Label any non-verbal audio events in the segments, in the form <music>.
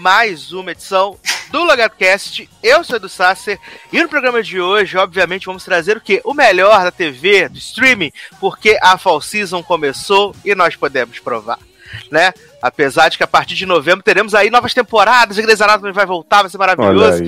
mais uma edição do Logatcast. Eu sou Edu Sasser e no programa de hoje, obviamente, vamos trazer o que? O melhor da TV, do streaming, porque a Fall Season começou e nós podemos provar, né? Apesar de que a partir de novembro teremos aí novas temporadas, a Grey's Anatomy vai voltar, vai ser maravilhoso.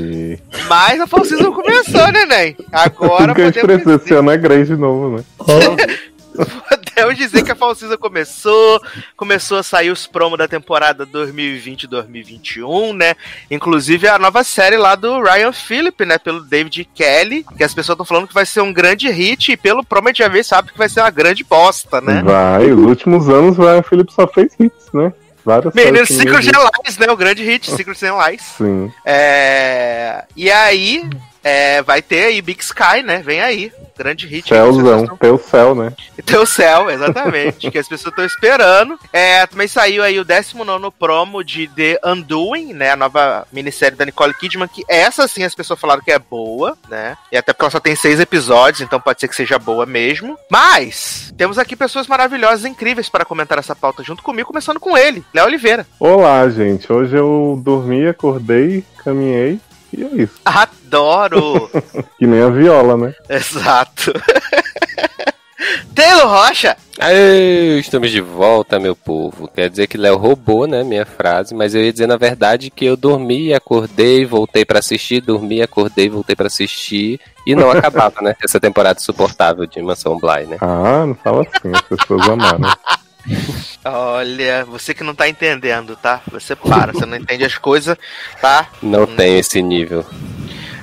Mas a Fall Season começou, né, Nen? Agora podemos dizer... esse ano é Grey's de novo, né? <laughs> Podemos dizer que a Fall Season começou, começou a sair os promos da temporada 2020-2021, né? Inclusive a nova série lá do Ryan Phillip, né? Pelo David Kelly, que as pessoas estão falando que vai ser um grande hit e pelo promo a gente já vê, sabe que vai ser uma grande bosta, né? Vai, os últimos anos o Ryan Phillip só fez hits, né? Várias Menino Secret Lies, né? O grande hit, Secret Lies. Sim. É... E aí, é, vai ter aí Big Sky, né? Vem aí. Grande hit. Céuzão, estão... teu céu, né? <laughs> Teu céu, exatamente. que as pessoas estão esperando. É, também saiu aí o 19 promo de The Undoing, né? A nova minissérie da Nicole Kidman, que essa sim as pessoas falaram que é boa, né? E até porque ela só tem seis episódios, então pode ser que seja boa mesmo. Mas, temos aqui pessoas maravilhosas, incríveis para comentar essa pauta junto comigo, começando com ele, Léo Oliveira. Olá, gente. Hoje eu dormi, acordei, caminhei e é isso. Adoro! <laughs> que nem a viola, né? Exato. <laughs> Taylor Rocha! Aê, estamos de volta, meu povo. Quer dizer que Léo roubou, né, minha frase, mas eu ia dizer na verdade que eu dormi, acordei, voltei para assistir, dormi, acordei, voltei para assistir e não <laughs> acabava, né, essa temporada insuportável de Mansão Bly, né? Ah, não fala assim, as pessoas amaram. Olha, você que não tá entendendo, tá? Você para, você não entende as coisas, tá? Não tem esse nível.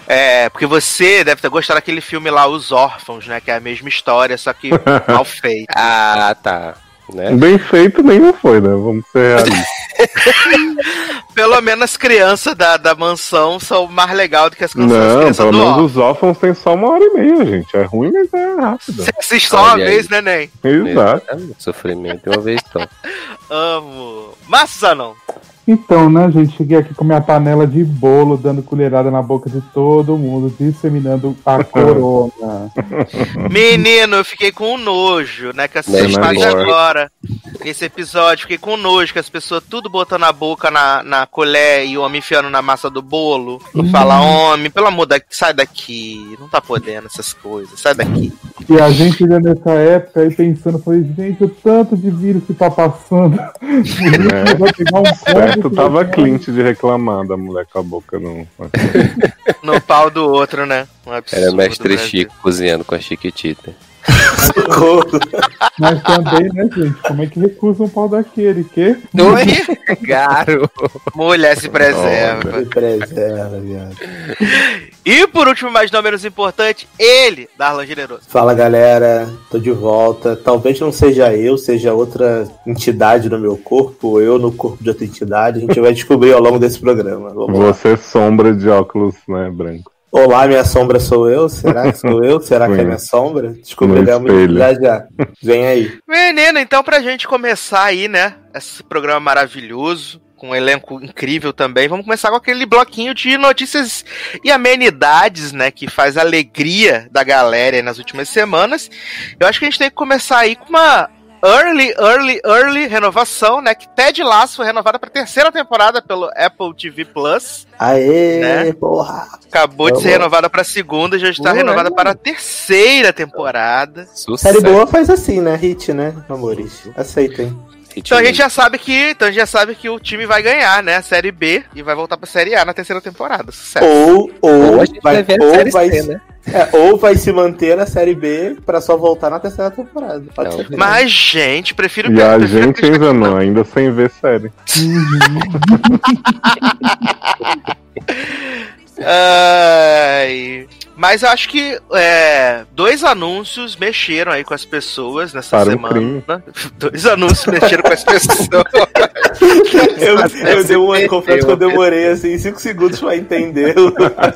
É, porque você deve ter gostado daquele filme lá, Os Órfãos, né? Que é a mesma história, só que <laughs> mal feito. ah, tá. Né? Bem feito nem foi, né? Vamos ser realistas. <laughs> pelo menos as crianças da, da mansão são mais legais do que as crianças, Não, pelo menos os órfãos tem só uma hora e meia, gente. É ruim, mas é rápido. Você assiste só uma aí. vez, né, Nen? Exato. Sofrimento uma vez só. <laughs> Amo. Massa, não? Então, né, gente, cheguei aqui com minha panela de bolo, dando colherada na boca de todo mundo, disseminando a <laughs> corona. Menino, eu fiquei com nojo, né, que assiste agora, nesse episódio, fiquei com nojo, que as pessoas tudo botando a boca na, na colher e o homem enfiando na massa do bolo. Não hum. fala, homem, pelo amor de sai daqui, não tá podendo essas coisas, sai daqui. E a gente já nessa época aí pensando, falei, gente, o tanto de vírus que tá passando. <laughs> É. Vai pegar um Tu tava Clint de reclamar da mulher com a boca no. no pau do outro, né? Um Era mestre Chico cozinhando com a Chiquitita. Mas também, né, gente? Como é que recusa um pau daquele? Que? Oi, garo. Mulher se preserva. Se preserva, viado. E por último, mas não menos importante, ele, Darlan Generoso. Fala galera, tô de volta. Talvez não seja eu, seja outra entidade no meu corpo, eu no corpo de outra entidade. A gente vai descobrir ao longo desse programa. Vamos Você lá. sombra de óculos, né, branco. Olá, minha sombra sou eu? Será que sou eu? Será que é minha sombra? Descobriremos já já. Vem aí. Menino, então pra gente começar aí, né? Esse programa maravilhoso com um elenco incrível também. Vamos começar com aquele bloquinho de notícias e amenidades, né, que faz a alegria da galera nas últimas semanas. Eu acho que a gente tem que começar aí com uma early, early, early renovação, né? Que Ted Lasso foi renovada para terceira temporada pelo Apple TV Plus. Aê, né? porra! Acabou de ser renovada para segunda e já está renovada para a terceira temporada. Sucesso. Série boa faz assim, né? Hit, né, amores? Aceitem. Então a gente já sabe que, então a gente já sabe que o time vai ganhar, né? A série B e vai voltar pra série A na terceira temporada. Sucesso. Ou, ou, ou vai, ou vai, C, né? É, ou vai se manter na série B pra só voltar na terceira temporada. Pode ser. Mas, gente, prefiro E a gente ainda não, ainda sem ver série. <laughs> Ai. Mas eu acho que é, dois anúncios mexeram aí com as pessoas nessa Para semana. <laughs> Dois anúncios mexeram com as pessoas. <laughs> Eu, eu, dei uma, confesso que eu demorei assim 5 segundos pra entender o a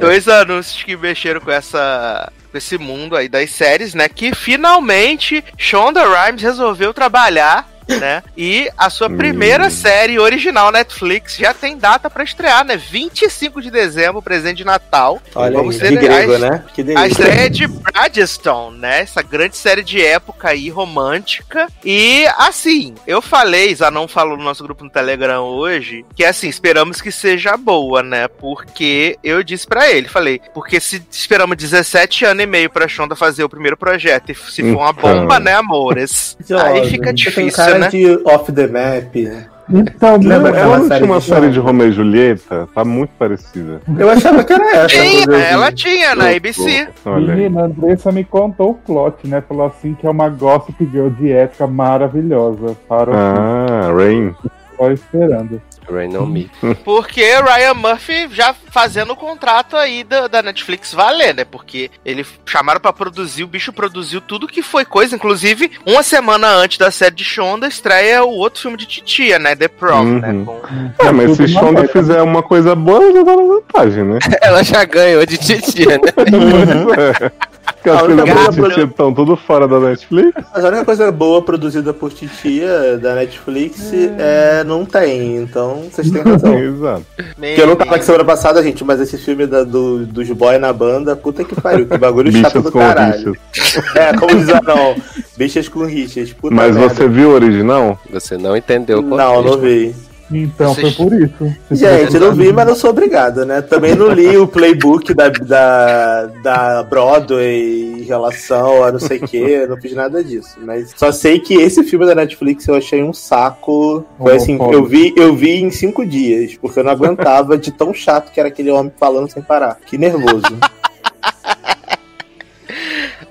dois anúncios que mexeram com essa com esse mundo aí das séries, né? Que finalmente Shonda Rhimes resolveu trabalhar. Né? E a sua primeira Hum. série original Netflix já tem data pra estrear, né? 25 de dezembro, presente de Natal. Olha Vamos aí, ter que grego, a- né? Que A estreia é de Bridgestone, né? Essa grande série de época aí, romântica. E, assim, eu falei, Zanon falou no nosso grupo no Telegram hoje, que, assim, esperamos que seja boa, né? Porque eu disse pra ele, falei, porque se esperamos 17 anos e meio pra Shonda fazer o primeiro projeto, e se for uma Então. bomba, né, amores? Jovem, <laughs> aí fica difícil, cara né? de off the map. né? Então, Lembra Não, aquela ela não série tinha uma de série de? Romeu e Julieta? Tá muito parecida. Eu achava que era essa. Tinha, ela tinha na ABC. Menina, a Andressa me contou o plot, né? Falou assim que é uma gossip girl de época maravilhosa. Para o Ah, Rain. só esperando. Rain on Me. <laughs> Porque Ryan Murphy já fazendo o contrato aí da, da Netflix valer, né? Porque ele chamaram pra produzir, o bicho produziu tudo que foi coisa. Inclusive, uma semana antes da série de Shonda, estreia o outro filme de Titia, né? The Prom, Uhum. né? Com- É, mas se Shonda fizer uma coisa boa, ela já tá na vantagem, né? <laughs> Ela já ganhou de titia, né? <laughs> Pois é. Porque as coisas coisa da Titia estão tudo fora da Netflix. Mas a única coisa boa produzida por Titia da Netflix é, não tem, então vocês têm razão. <laughs> Exato. Porque eu não tava aqui semana passada, gente, mas esse filme da- do, dos boy na banda, puta que pariu, que bagulho chato Bichas do com caralho. bichas. <laughs> É, como diz não, bichas com riches, puta Mas merda. você viu o original? Você não entendeu o Não, contexto. não vi. Então Vocês- foi por isso. Gente, não vi, mas não sou obrigado, né? Também não li o playbook da, da, da Broadway em relação a não sei o que, não fiz nada disso. Mas só sei que esse filme da Netflix eu achei um saco. Foi assim, eu vi, eu vi em cinco dias, porque eu não aguentava de tão chato que era aquele homem falando sem parar. Que nervoso. <laughs>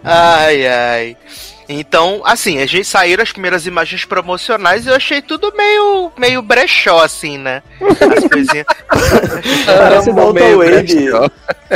Ai, ai. Então, assim, a gente saíram as primeiras imagens promocionais e eu achei tudo meio, meio brechó, assim, né? As coisinhas. <laughs> Parece Downton Wave. brechó.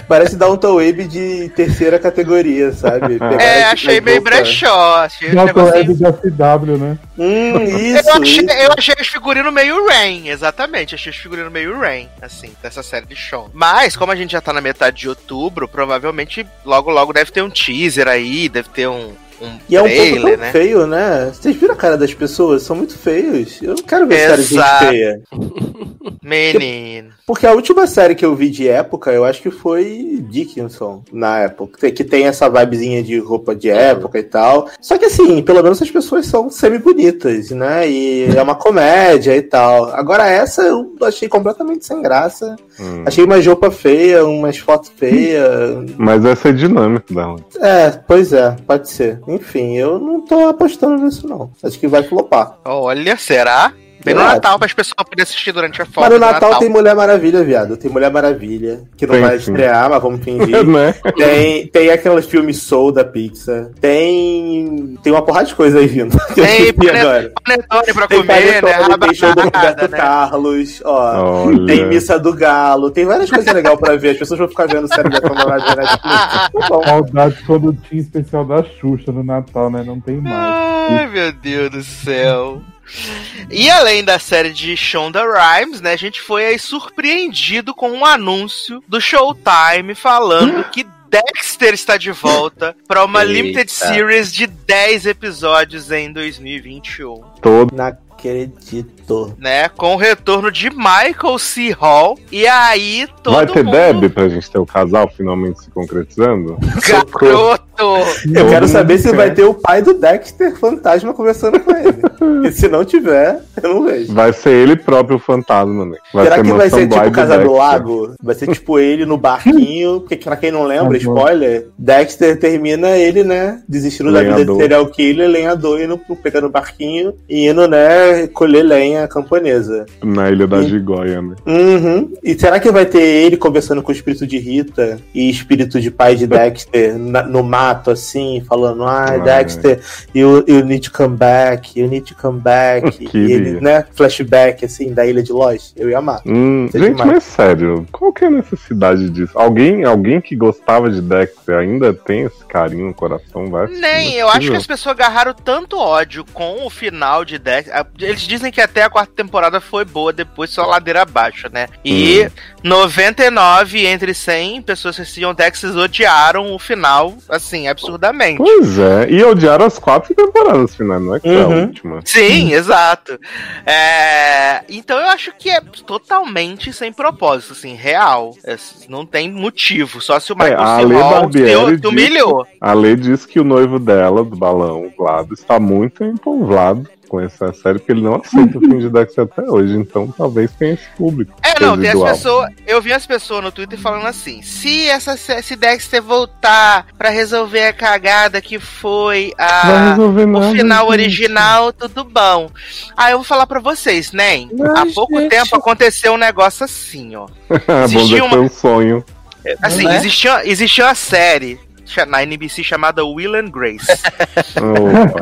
Parece Downton Wave de terceira categoria, sabe? É, esse achei meio brechó. Negocinho é de FW, né? Hum, isso, Eu achei, isso. eu achei os figurinos meio Rain, exatamente. Achei os figurinos meio Rain, assim, dessa série de show. Mas, como a gente já tá na metade de outubro, provavelmente logo logo deve ter um teaser aí, deve ter um, um E é um pouco né? feio, né? Vocês viram a cara das pessoas? São muito feios. Eu não quero ver série de gente Exato. feia. <laughs> Menino. Porque a última série que eu vi de época, eu acho que foi Dickinson, na época. Que tem- essa vibezinha de roupa de época e tal. Só que assim, pelo menos as pessoas são semi-bonitas, né? E é uma comédia e tal. Agora essa eu achei completamente sem graça. Hum. Achei umas roupas feias, umas fotos feias. Mas essa é dinâmica da onde. É, pois é, pode ser. Enfim, eu não tô apostando nisso, não. Acho que vai flopar. Olha, será? Bem no Natal, para as pessoas poderem assistir durante a Mas folga no do Natal, tem Mulher Maravilha, viado. Tem Mulher Maravilha, que não Tem, vai sim. estrear, mas vamos <laughs> fingir. né? tem, tem aqueles filmes Soul da Pixar. Tem. Tem uma porrada de coisa aí vindo. <laughs> Tem. Panetone pra Tem comer, né? Tem show do Roberto né? Carlos, ó. Olha. Tem Missa do Galo, tem várias coisas legais pra ver. As pessoas vão ficar vendo série da Cama na Netflix. Tá. Saudade quando tinha especial da Xuxa no Natal, né? Não tem mais. Ai, meu Deus do céu. E além da série de Shonda Rhimes, né, a gente foi aí surpreendido com um anúncio do Showtime falando que Dexter está de volta para uma Eita. limited series de 10 episódios em 2021, Todo. Não acredito. né, com o retorno de Michael C. Hall. E aí todo Vai ter mundo Deb pra gente ter o casal finalmente se concretizando? garoto. Eu quero saber se vai ter o pai do Dexter fantasma conversando com ele. e se não tiver, eu não vejo. Vai ser ele próprio o fantasma, né? Vai Será ser que vai ser tipo Bly Casa do. Lago? Vai ser tipo ele no barquinho, porque pra quem não lembra, spoiler, Dexter termina ele, né, desistindo da vida de Lenhador. serial killer, lenhador, indo, pegando o barquinho e indo, né, colher lenha camponesa. Na Ilha da Sim. Gigóia, né? Uhum. E será que vai ter ele conversando com o espírito de Rita e espírito de pai de <laughs> Dexter na- no mato, quarto assim, falando, ah, Dexter, you, you need to come back, you need to come back. <laughs> e Queria. ele, né, flashback assim, da ilha de Lost. Eu ia amar. Hum, gente, mais. mas sério, qual que é a necessidade disso? Alguém, alguém que gostava de Dexter ainda tem esse carinho no coração? Vai Nem, eu acho que as pessoas agarraram tanto ódio com o final de Dexter. Ah, Eles dizem que até a quarta temporada foi boa, depois só ladeira abaixo, né? E Hum. 99 entre 100 pessoas que assistiam Dexter odiaram o final, assim, absurdamente. Pois é, e odiaram as quatro temporadas finais, não é que foi a Uhum. última. Sim, exato. É, Então eu acho que é totalmente sem propósito, assim, real. É, Não tem motivo, só se o Michael a C. Ale Hall Barbieri te, humilhou. A Lei diz que o noivo dela, do balão, o Vlado, está muito empolvado com essa série, porque ele não aceita o fim de Dexter até hoje, então talvez tenha esse público. É, não, tem as pessoas. Eu vi as pessoas no Twitter falando assim: se essa se Dexter voltar pra resolver a cagada que foi a. O final gente. original, tudo bom. Aí eu vou falar pra vocês, né? Há Mas, pouco gente. tempo aconteceu um negócio assim, ó. <laughs> Bom uma- foi um sonho. Assim, Não é? existia, existia uma série na NBC chamada Will and Grace.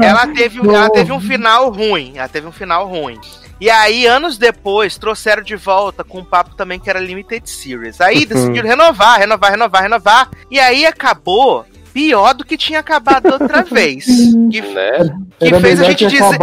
Ela, teve, um- ela teve um final ruim. Ela teve um final ruim. E aí, anos depois, trouxeram de volta com um papo também que era Limited Series. Aí decidiram renovar, renovar, renovar, renovar. E aí acabou pior do que tinha acabado outra <laughs> vez. Que, Né? que fez a gente dizer.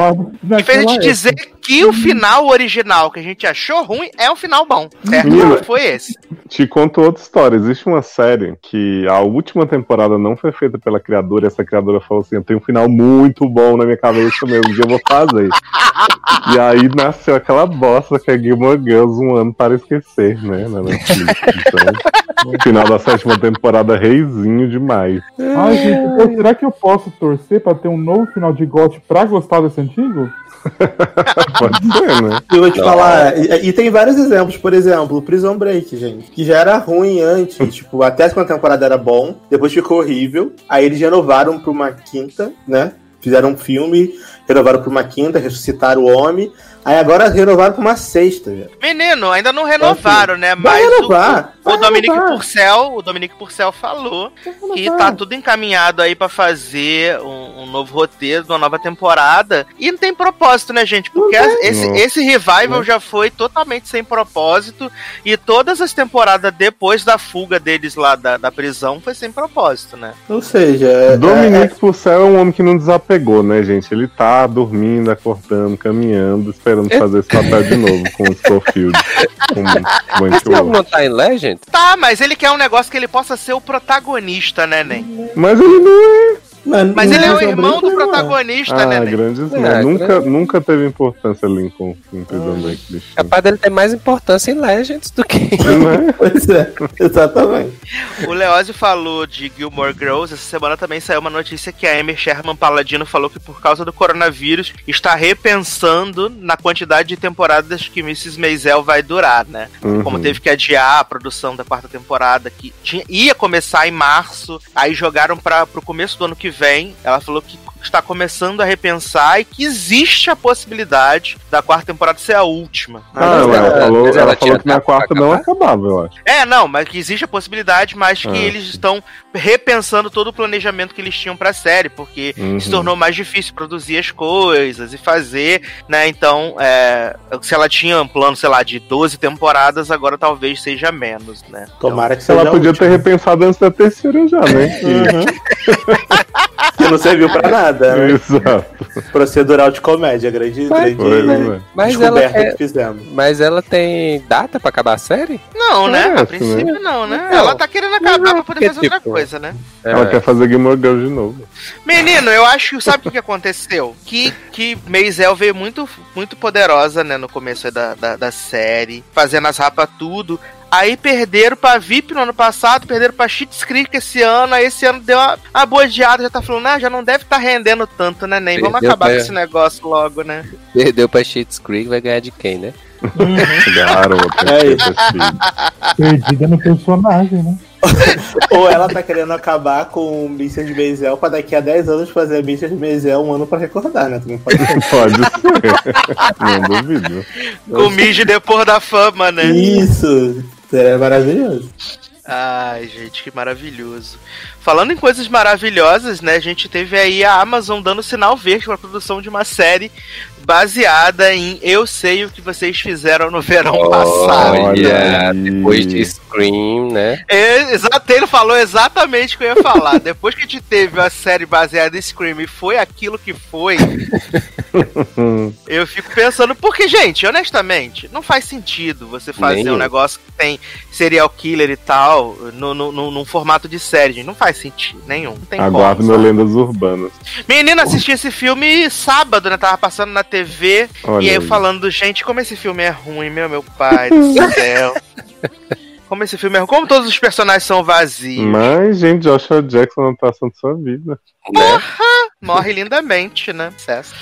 Que fez a gente dizer que o final original que a gente achou ruim é um final bom. Certo? Não foi esse. Te conto outra história. Existe uma série que a última temporada não foi feita pela criadora, e essa criadora falou assim: eu tenho um final muito bom na minha cabeça mesmo, um dia eu vou fazer. <laughs> e aí nasceu aquela bosta que é Gilmore Girls um ano para esquecer, né? Então, o <laughs> final da sétima temporada, reizinho demais. Ai, gente, então será que eu posso torcer pra ter um novo final de GOT pra gostar desse antigo? <laughs> Pode ser, né? Eu vou te Não. falar, e, e tem vários exemplos, por exemplo, Prison Break, gente, que já era ruim antes, <laughs> tipo, até a segunda temporada era bom, depois ficou horrível, aí eles renovaram pra uma quinta, né? Fizeram um filme, renovaram pra uma quinta, ressuscitaram o homem, aí agora renovaram pra uma sexta, velho. Menino, ainda não renovaram, né? Vai Mas o, renovar, o vai Dominique renovar. Purcell, o Dominique Purcell falou que tá tudo encaminhado aí pra fazer um, um novo roteiro, uma nova temporada. E não tem propósito, né, gente? Porque Não esse, Não. esse revival já foi totalmente sem propósito. E todas as temporadas depois da fuga deles lá da, da prisão foi sem propósito, né? Ou seja, é- Dominique Purcell é um homem que não desapegou, né, gente? Ele tá dormindo, acordando, caminhando, esperando fazer esse papel de novo com o Scofield. Com o Esse Wentworth. não tá em Legend? Tá, mas ele quer um negócio que ele possa ser o protagonista, né, Nen? Mas ele não é. Mano, Mas ele é o irmão do é. protagonista, Ah, né, Nen? grandes É. Nunca, grande- nunca teve importância Lincoln em Prison Break. bicho. Capaz dele ter mais importância em Legends do que. Não é? <laughs> Pois é, exatamente. O Leozio falou de Gilmore Girls. Essa semana também saiu uma notícia que a Amy Sherman Paladino falou que por causa do coronavírus está repensando na quantidade de temporadas que Mrs. Maisel vai durar, né? Uhum. Como teve que adiar a produção da quarta temporada, que tinha, ia começar em março, aí jogaram para pro começo do ano que vem. Ela falou que está começando a repensar e que existe a possibilidade da quarta temporada ser a última. Ah, ela, ela- falou, ela ela falou que na pra quarta não acabar? acabava, eu acho. É, não, mas que existe a possibilidade, mas que Ah, eles sim. estão repensando todo o planejamento que eles tinham pra série, porque Uhum. se tornou mais difícil produzir as coisas e fazer, né? Então, é, se ela tinha um plano, sei lá, de 12 temporadas, agora talvez seja menos, né? Tomara que seja Ela a podia última. ter repensado antes da terceira já, né? <laughs> Que não serviu pra nada, né? Exato. <laughs> Procedural de comédia, grande, Mas- grande Foi, né? Mas ela, descoberta é- que fizemos. mas ela tem data pra acabar a série? Não, né? É, a princípio não, né? Não. Ela tá querendo acabar Não, pra poder fazer outra tipo, coisa, né? Ela É. quer fazer Gilmore Girls de novo. Menino, eu acho que sabe o que, que aconteceu? Que, que Maisel veio muito, muito poderosa, né, no começo aí da, da, da série, fazendo as rapas tudo. Aí perderam pra VIP no ano passado, perderam pra Cheats Creek esse ano, aí esse ano deu uma, uma bojeada, já tá falando, ah, já não deve estar rendendo tanto, né, nem? Vamos acabar pra- com esse negócio logo, né? Perdeu pra Cheats Creek, vai ganhar de quem, né? <laughs> Garota. É filho. Perdida no personagem, né? <laughs> Ou ela tá querendo acabar com o Mr. Maisel pra daqui a 10 anos fazer Mr. Maisel um ano pra recordar, né? Também pode ser. <laughs> Pode ser. Não duvido. Com o Midge depois da fama, né? Isso! É maravilhoso. Ai, gente, que maravilhoso. Falando em coisas maravilhosas, né? A gente teve aí a Amazon dando sinal verde para a produção de uma série baseada em Eu Sei o que vocês fizeram no verão passado. Olha, depois de Scream, né? É, exato, ele falou exatamente o que eu ia falar. <laughs> depois que a gente teve a série baseada em Scream e foi aquilo que foi, <laughs> eu fico pensando, porque, gente, honestamente, não faz sentido você fazer Nenhum. um negócio que tem serial killer e tal no, no, no- num formato de série, gente. Não faz sentido nenhum. Não tem Aguardo como. meu? Lendas Urbanas. Menina, assisti esse filme sábado, né? Tava passando na TV. Olha e aí eu aí. falando, gente, como esse filme é ruim, meu, meu pai do <laughs> céu. Como esse filme é ruim. Como todos os personagens são vazios. Mas, gente, Joshua Jackson não tá passando sua vida. Né? Morre lindamente, né? Sucesso.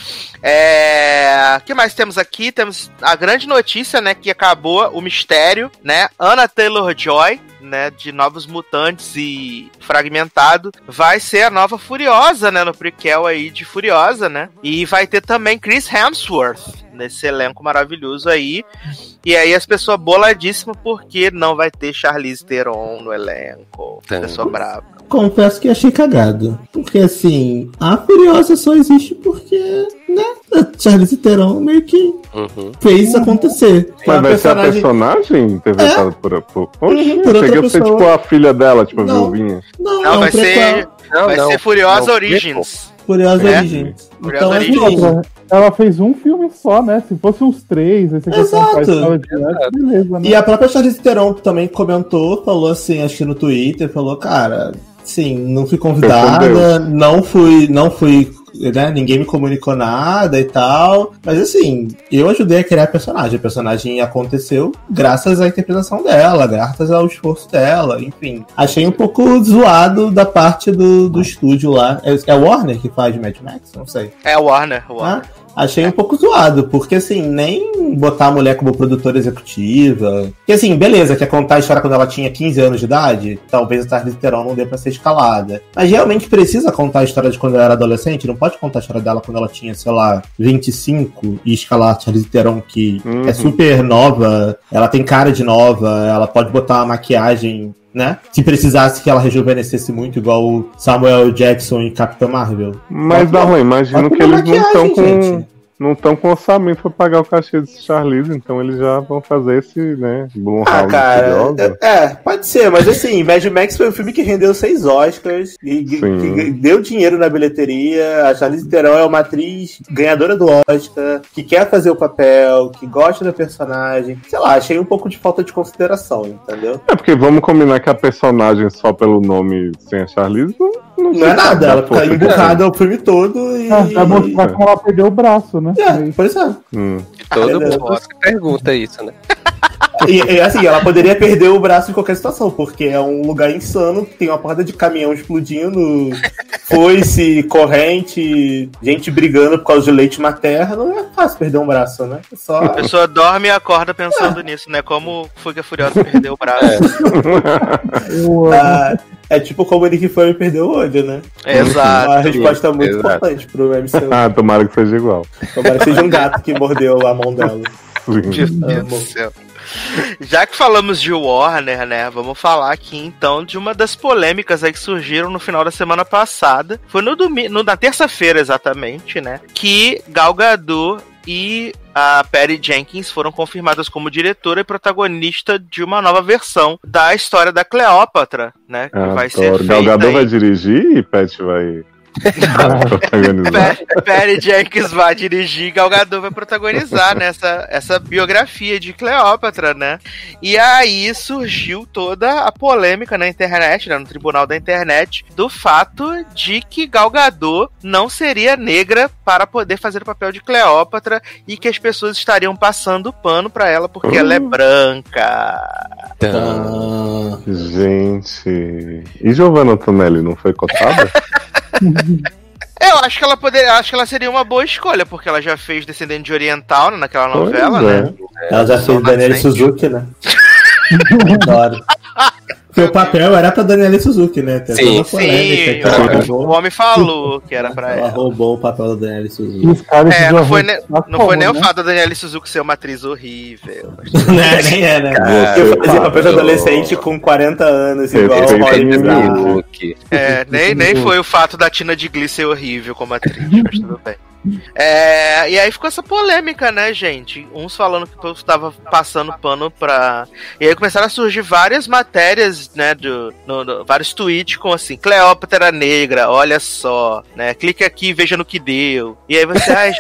É... O que mais temos aqui? Temos a grande notícia, né? Que acabou o mistério, né? Anna Taylor-Joy, né? De Novos Mutantes e Fragmentado, vai ser a nova Furiosa, né? No prequel aí de Furiosa, né? E vai ter também Chris Hemsworth nesse elenco maravilhoso aí. E aí as pessoas boladíssimas porque não vai ter Charlize Theron no elenco. Tá. Pessoa brava. Confesso que achei cagado. Porque assim, a Furiosa só existe porque, né? A Charlize Theron meio que Uhum. fez acontecer. Foi Mas vai ser a personagem- personagem interpretada por. por... Oxe, Uhum, por outra cheguei a ser pessoa. tipo a filha dela, tipo a Não. viuvinha. Não, Não, é um vai ser, Não, vai não. ser Furiosa Não, Origins. Furiosa É? Origins. Furiosa Então, Origins. assim, Outra, ela fez um filme só, né? Se fosse uns três, esse aqui é Exato. antes, beleza, né? E a própria Charlize Theron também comentou, falou assim, acho que no Twitter, falou, cara, sim, não fui convidada, não fui, não fui, né, ninguém me comunicou nada e tal, mas assim, eu ajudei a criar a personagem, a personagem aconteceu graças à interpretação dela, graças ao esforço dela, enfim. Achei um pouco zoado da parte do, do estúdio lá, é, é Warner que faz Mad Max? Não sei. É Warner, Warner. Ah, Achei um pouco zoado, porque assim, nem botar a mulher como produtora executiva. Porque assim, beleza, quer contar a história quando ela tinha 15 anos de idade? Talvez a Charlize Theron não dê pra ser escalada. Mas realmente precisa contar a história de quando ela era adolescente? Não pode contar a história dela quando ela tinha, sei lá, 25 e escalar a Charlize Theron, que Uhum. é super nova, ela tem cara de nova, ela pode botar uma maquiagem. Né? Se precisasse que ela rejuvenescesse muito, igual o Samuel Jackson em Capitã Marvel. Mas, Bota- Darlan, imagino que eles não estão com. gente. Não estão com orçamento pra pagar o cachê desse Charlize, então eles já vão fazer esse, né? Blumhouse Ah, cara, é, é, pode ser, mas assim, Mad Max foi um filme que rendeu seis Oscars e que deu dinheiro na bilheteria. A Charlize Theron é uma atriz ganhadora do Oscar, que quer fazer o papel, que gosta da personagem. Sei lá, achei um pouco de falta de consideração, entendeu? É porque vamos combinar que a personagem só pelo nome sem a Charlize não, não, Não é nada, ela fica que emburrada o filme todo e. Ah, vai mostrar como ela perdeu o braço, né? É, pois é. Hum. Todo mundo se pergunta isso, né? <laughs> E, e, assim, ela poderia perder o braço em qualquer situação, porque é um lugar insano, tem uma porrada de caminhão explodindo, <laughs> foice, corrente, gente brigando por causa de leite materno. Não é fácil perder um braço, né? É Só. A pessoa dorme e acorda pensando nisso, né? Como foi que a Furiosa perdeu o braço. <laughs> Eu, Ah, é tipo como ele que foi e perdeu o olho, né? Exato. Uma resposta muito exato. importante pro MCU. ah, tomara que seja igual. Tomara que seja um gato que mordeu a mão dela. Meu Deus do céu. Já que falamos de Warner, né? Vamos falar aqui então de uma das polêmicas aí que surgiram no final da semana passada. Foi no domingo, na terça-feira exatamente, né? Que Gal Gadot e a Patty Jenkins foram confirmadas como diretora e protagonista de uma nova versão da história da Cleópatra, né? Que vai ser Adoro. feita Gal Gadot aí- vai dirigir e Pet vai Patty Jenkins vai dirigir, Gal Gadot vai protagonizar nessa essa biografia de Cleópatra, né? E aí surgiu toda a polêmica na internet, né, no tribunal da internet, do fato de que Gal Gadot não seria negra para poder fazer o papel de Cleópatra e que as pessoas estariam passando pano para ela porque ela é branca. Então, Ah, Gente. E Giovanna Antonelli não foi cotada? <laughs> <laughs> Eu acho que ela poderia, acho que ela seria uma boa escolha porque ela já fez Descendente de Oriental né, naquela novela, Pois é. né? ela já fez Só Daniel. Suzuki, né? <laughs> Adoro. <laughs> Porque o papel era pra Daniela Suzuki, né? Tem Sim, Sim, o roubou, homem falou que era pra ela ela. roubou o papel da Daniela Suzuki. os caras É, não foi, ne- não foi nem cama, o né? fato da Daniela Suzuki ser uma atriz horrível. <laughs> Né, Nem é, né? Eu fazia papel de adolescente com 40 anos, igual o Respeita Holly ninguém. Bizarro. Hulk. É, nem, nem foi o fato da Tina de Glee ser horrível como atriz, mas tudo bem. É, e aí ficou essa polêmica, né, gente? Uns falando que o povo tava passando pano pra. E aí começaram a surgir várias matérias, né? Do, no- no- vários tweets com assim, Cleópatra negra, olha só, né? Clique aqui e veja no que deu. E aí você, ai,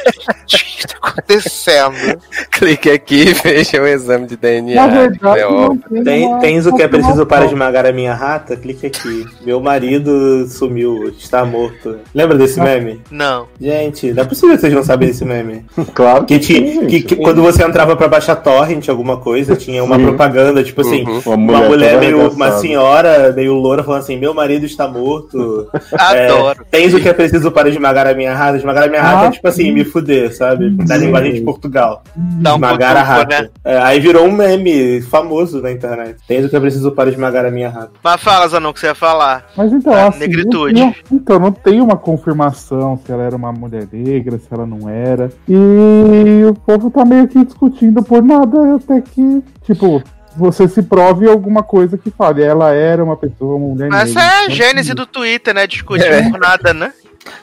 gente, <laughs> o que tá acontecendo? Clique aqui e veja o exame de DNA. Na de verdade, Cleópatra. não tem, tens o que é preciso para esmagar a minha rata? Clique aqui. Meu marido sumiu, está morto. Lembra desse meme? Não. Gente, é possível que vocês não sabem desse meme. <laughs> Claro Que, que, sim, que- que quando você entrava pra baixar torrent, alguma coisa, tinha uma Sim. propaganda, tipo assim, Uhum. Uma uma mulher, mulher toda meio. Uma arregaçada. senhora meio loura falando assim: Meu marido está morto. <laughs> É, Adoro. tens o que é preciso para esmagar a minha rata? Esmagar a minha rata Ah, é tipo assim, me fuder, sabe? Da linguagem de Portugal. Um esmagar a rata. né? É, aí virou um meme famoso na internet. Tens o que é preciso para esmagar a minha rata. Mas fala, Zanon, o que você ia falar. Mas então, A assim, negritude. não- então, não tem uma confirmação se ela era uma mulher negra, se ela não era. E o povo tá meio que discutindo por nada, até que, tipo, você se prove alguma coisa que fale. Ela era uma pessoa, uma mulher Mas negra. essa é a Então, gênese do Twitter, né? Discutir É. por nada, né?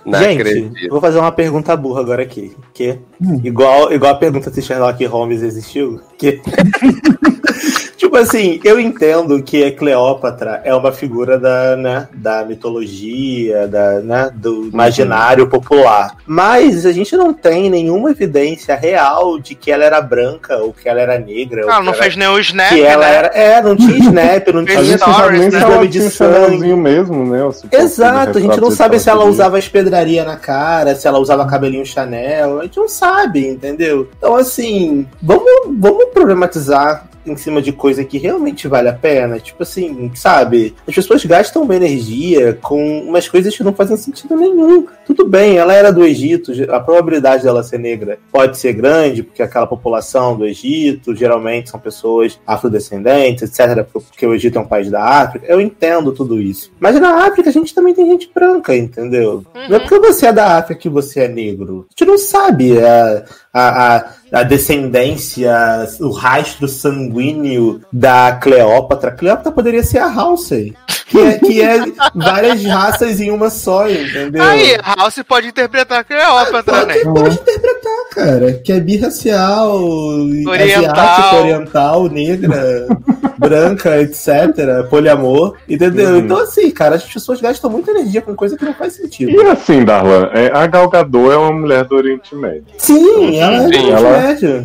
Não Gente, acredito. vou fazer uma pergunta burra agora aqui. Que, Hum. igual, igual a pergunta se Sherlock Holmes existiu. Que, <laughs> assim, eu entendo que a Cleópatra é uma figura da, né, da mitologia, da, né, do imaginário popular. Mas a gente não tem nenhuma evidência real de que ela era branca ou que ela era negra. que não ela- fez nenhum snap, que ela né? era. É, não tinha <laughs> snap, não tinha não stories, né? de um sangue. mesmo, né? Exato, a gente não sabe se ela usava espedraria na cara, se ela usava cabelinho Chanel, a gente não sabe, entendeu? Então, assim, vamos, vamos problematizar em cima de coisa que realmente vale a pena. Tipo assim, sabe? As pessoas gastam uma energia com umas coisas que não fazem sentido nenhum. Tudo bem, ela era do Egito, a probabilidade dela ser negra pode ser grande, porque aquela população do Egito geralmente são pessoas afrodescendentes, etc., porque o Egito é um país da África. Eu entendo tudo isso. Mas na África a gente também tem gente branca, entendeu? Não é porque você é da África que você é negro. A gente não sabe a, a, a, a descendência, o rastro sanguíneo da Cleópatra. Cleópatra poderia ser a Halsey. Que é, que é várias raças em uma só, entendeu? Aí, a House pode interpretar a Cleópatra, né? Pode, pode interpretar, cara. Que é birracial, Oriental. asiática, oriental, negra, <laughs> branca, etc. Poliamor, entendeu? Uhum. Então, assim, cara, as pessoas gastam muita energia com coisa que não faz sentido. E assim, Darlan, é, a Gal Gadot é uma mulher do Oriente Médio. Sim, ela é Sim, ela-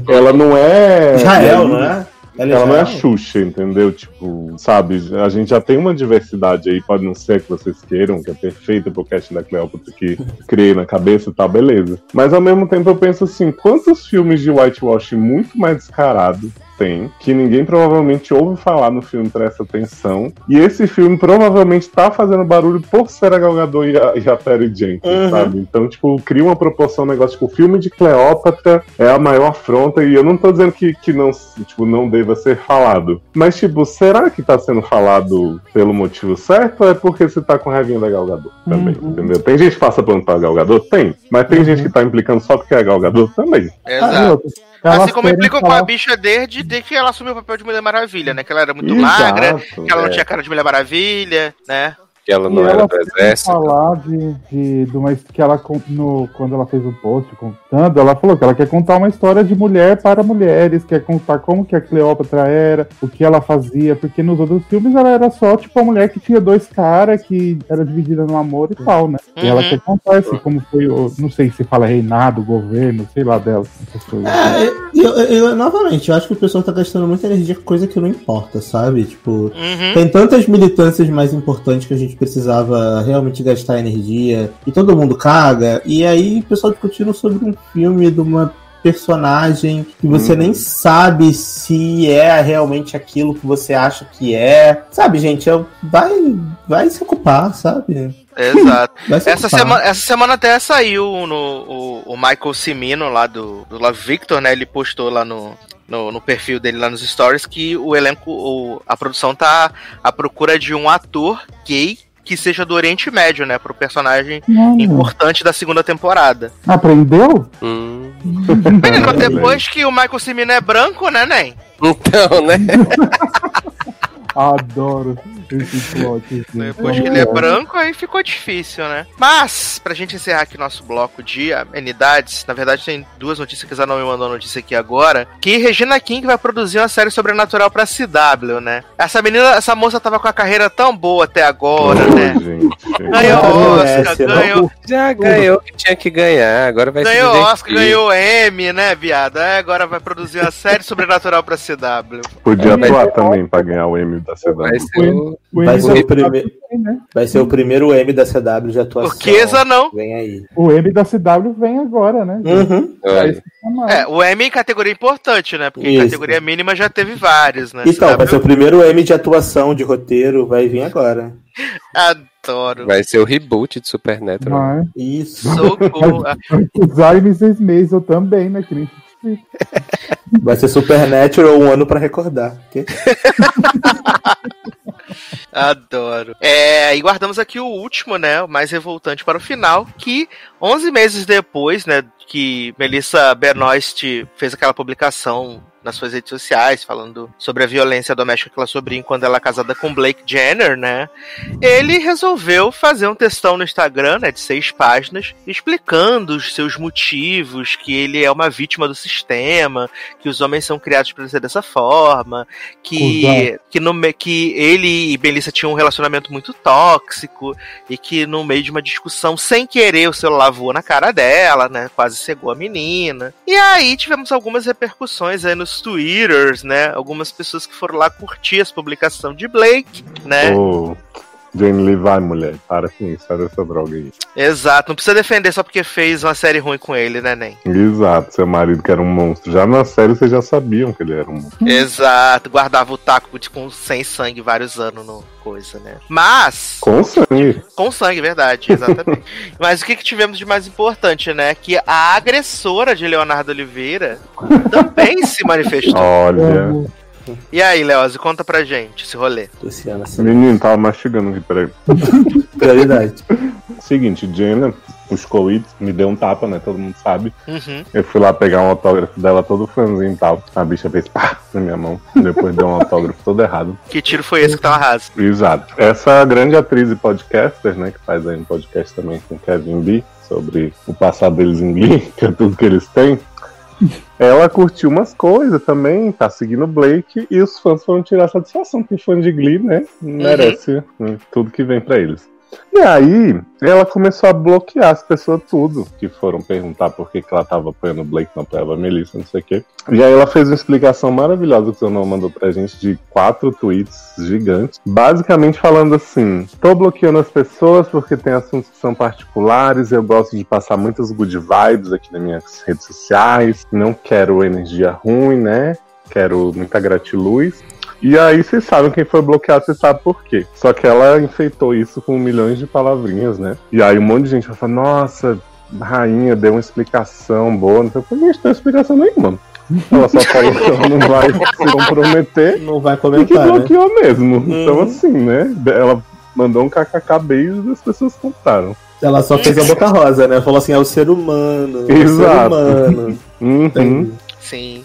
Ela não é. Israel, não é? Ela não é Israel. Xuxa, entendeu? Tipo, sabe, a gente já tem uma diversidade aí, pode não ser que vocês queiram, que é perfeita pro cast da Cleópatra que <laughs> criei na cabeça e tal, beleza. Mas ao mesmo tempo eu penso assim, quantos filmes de whitewash muito mais descarado tem, que ninguém provavelmente ouve falar no filme presta atenção, e esse filme provavelmente tá fazendo barulho por ser a Gal Gadot e a, e a Perry Jenkins, Uhum. sabe? Então, tipo, cria uma proporção, um negócio, tipo, o filme de Cleópatra é a maior afronta, e eu não tô dizendo que, que não, tipo, não deva ser falado. Mas, tipo, será que tá sendo falado pelo motivo certo ou é porque você tá com raivinha da Gal Gadot também, Uhum. entendeu? Tem gente que passa pano pra Gal Gadot? Tem. Mas tem Uhum. gente que tá implicando só porque é a Gal Gadot também. Ah, Exato. outra, elas Assim como implicam com falar- a bicha desde, desde que ela assumiu o papel de Mulher Maravilha, né? Que ela era muito Exato, magra, que ela não é. tinha cara de Mulher Maravilha, né? Que ela E não era ela do quer exército. falar de, de, de uma que ela no, quando ela fez o post contando, ela falou que ela quer contar uma história de mulher para mulheres, quer contar como que a Cleópatra era, o que ela fazia, porque nos outros filmes ela era só tipo a mulher que tinha dois caras que era dividida no amor e tal, né? E ela Uhum. quer contar assim, como foi o, não sei se fala reinado, governo, sei lá dela, essas coisas. É, eu, eu- eu- novamente, eu acho que o pessoal tá gastando muita energia com coisa que não importa, sabe? Tipo, Uhum. tem tantas militâncias mais importantes que a gente precisava realmente gastar energia e todo mundo caga. E aí o pessoal discutindo sobre um filme de uma personagem que você Uhum. nem sabe se é realmente aquilo que você acha que é. Sabe, gente, eu- vai, vai se ocupar, sabe? Exato. <laughs> Se Essa ocupar. semana, essa semana até saiu no, o, o Michael Cimino lá do, do Love Victor, né? Ele postou lá no, no, no perfil dele lá nos stories que o elenco, o, a produção tá à procura de um ator gay que seja do Oriente Médio, né? Pro personagem importante da segunda temporada. Aprendeu? Hum. Menino, aí. depois que o Michael Cimino é branco, né, Nen? Então, né? <laughs> Adoro esse plot. Depois que ele é branco, aí ficou difícil, né? Mas, pra gente encerrar aqui nosso bloco de amenidades, na verdade tem duas notícias que a Zanon me mandou a notícia aqui agora, que Regina King vai produzir uma série sobrenatural pra CW, né? Essa menina, essa moça tava com a carreira tão boa até agora, né? gente. Ganhou Não Oscar, não. ganhou, Já ganhou o que tinha que ganhar, agora vai ganhou se Oscar, divertir. ganhou Emmy, né, viado? Aí agora vai produzir uma série sobrenatural pra CW. Podia É, atuar também pra ganhar o M da CW. Vai ser o... O Vai M ser o primeiro- né? Vai ser o primeiro M da CW de atuação. Por que, Zanão? Vem aí. O M da CW vem agora, né? Uhum. Vai chamar. É, o Emmy em categoria importante, né? Porque em Isso. categoria mínima já teve vários, né? Então, vai CW ser o primeiro M de atuação de roteiro, vai vir agora. Adoro. vai ser o reboot de Supernatural. Vai. Isso. Socorro. Usar Mrs. Maisel também, né? Nem Vai ser Supernatural um ano pra recordar. ok? <laughs> Adoro. É, e guardamos aqui o último, né? O mais revoltante para o final, que 11 meses depois, né, que Melissa Benoist fez aquela publicação nas suas redes sociais, falando sobre a violência doméstica que ela sobrinha quando ela é casada com Blake Jenner, né? Ele resolveu fazer um textão no Instagram, né, de seis páginas, explicando os seus motivos, que ele é uma vítima do sistema, que os homens são criados para ser dessa forma, que, que, no, que ele e Melissa tinham um relacionamento muito tóxico, e que no meio de uma discussão, sem querer, o celular voou na cara dela, né? Quase cegou a menina. E aí tivemos algumas repercussões aí nos Twitters, né? Algumas pessoas que foram lá curtir essa publicação de Blake, né? Ô, Jane Lee, vai, mulher. Para com isso, para essa droga aí. Exato, não precisa defender só porque fez uma série ruim com ele, né, Nen? Exato, seu marido que era um monstro. Já na série vocês já sabiam que ele era um monstro. Exato, guardava o taco de- com sem sangue vários anos no coisa, né? Mas. Com sangue. Com sangue, verdade, exatamente. <laughs> Mas o que, que tivemos de mais importante, né? Que a agressora de Leonardo Oliveira <laughs> também se manifestou. Olha. E aí, Leozi, conta pra gente esse rolê. Luciana, sim. Menino, tava mastigando aqui, peraí. <laughs> prioridade. Seguinte, Jenna, os Coids, me deu um tapa, né? Todo mundo sabe. Uhum. Eu fui lá pegar um autógrafo dela todo franzinho e tal. A bicha fez pá na minha mão. Depois deu um autógrafo todo errado. Que tiro foi esse que tá arraso? Exato. Essa grande atriz e podcaster, né? Que faz aí um podcast também com Kevin B. Sobre o passado deles em Glee, <laughs> que é tudo que eles têm. Ela curtiu umas coisas também, tá seguindo o Blake, e os fãs foram tirar satisfação, porque fã de Glee, né? Merece né, tudo que vem pra eles. E aí, ela começou a bloquear as pessoas tudo, que foram perguntar por que, que ela tava apoiando o Blake, não apoiava a Melissa, não sei o quê. E aí ela fez uma explicação maravilhosa que o Zanon mandou pra gente de quatro tweets gigantes, basicamente falando assim: tô bloqueando as pessoas porque tem assuntos que são particulares, eu gosto de passar muitas good vibes aqui nas minhas redes sociais, não quero energia ruim, né? Quero muita gratiluz. E aí vocês sabem quem foi bloqueado, vocês sabem por quê. Só que ela enfeitou isso com milhões de palavrinhas, né? E aí um monte de gente vai falar, nossa, rainha, deu uma explicação boa. Não sei. Gente, não tem explicação nenhuma. Ela só falou que ela não vai se comprometer <laughs> Não vai e que comentar, né? bloqueou mesmo. Uhum. Então assim, né? Ela mandou um kkk beijo e as pessoas contaram. Ela só fez a boca rosa, né? Falou assim, é o ser humano. É o ser Exato. humano. Uhum. Sim.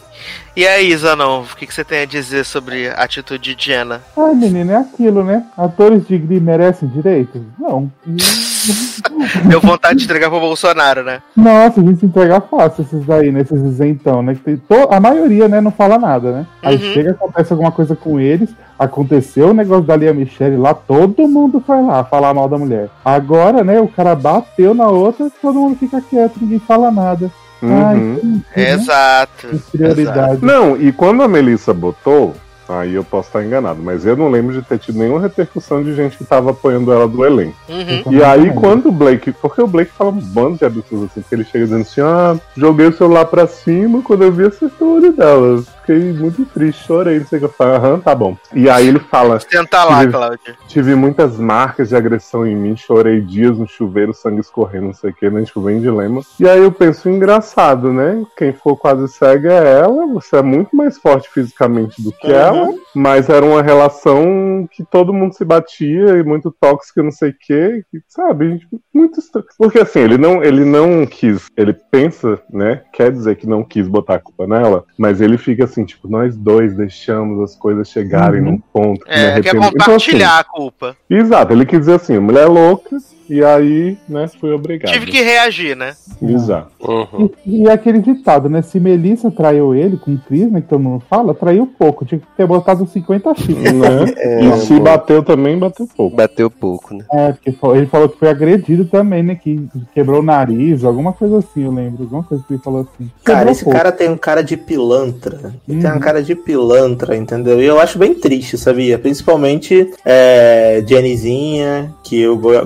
E aí, Zanon, o que, que você tem a dizer sobre a atitude de Jenna? Ai, menino, é aquilo, né? Atores de Glee merecem direitos? Não. <laughs> Deu vontade de entregar pro Bolsonaro, né? Nossa, a gente se entrega fácil esses daí, né? Esses isentão, né? Que to- A maioria, né, não fala nada, né? Aí Uhum. chega, acontece alguma coisa com eles, aconteceu o negócio da Lia Michele lá, todo mundo foi lá falar mal da mulher. Agora, né, o cara bateu na outra, todo mundo fica quieto, ninguém fala nada. Uhum. Exato. Prioridade. Não, e quando a Melissa botou, aí eu posso estar enganado, mas eu não lembro de ter tido nenhuma repercussão de gente que tava apoiando ela do elenco. Uhum. E aí, quando o Blake. Porque o Blake fala um bando de absurdos assim, que ele chega dizendo assim: ah, joguei o celular pra cima, quando eu vi acertou o olho dela. Fiquei muito triste, chorei, não sei o que eu falei, aham, tá bom. E aí ele fala, Senta lá, Tive- Cláudia. tive muitas marcas de agressão em mim, chorei dias no chuveiro, sangue escorrendo, não sei o que, né, chuveiro em dilema. E aí eu penso, engraçado, né, quem for quase cega é ela, você é muito mais forte fisicamente do que Uhum. ela, mas era uma relação que todo mundo se batia e muito tóxica, não sei o que, sabe, muito estranho. Porque assim, ele não, ele não quis, ele pensa, né, quer dizer que não quis botar a culpa nela, mas ele fica assim, tipo, nós dois deixamos as coisas chegarem Uhum. num ponto que É, quer arrependo. Então, assim, compartilhar a culpa. Exato, ele quis dizer assim, mulher louca, e aí, né, fui obrigado. Tive que reagir, né? Exato. Uhum. E, e aquele ditado, né? Se Melissa traiu ele com o Chris, né? Que todo mundo fala, traiu pouco. Tinha que ter botado 50 chifres. Né? É, e se amor. bateu também, bateu pouco. Bateu pouco, né? É, porque ele falou que foi agredido também, né? Que quebrou o nariz, alguma coisa assim, eu lembro. Alguma coisa que ele falou assim. Cara, Quebrou esse pouco. cara tem um cara de pilantra. Ele tem Uhum. uma cara de pilantra, entendeu? E eu acho bem triste, sabia? Principalmente é, Jennyzinha, que eu go-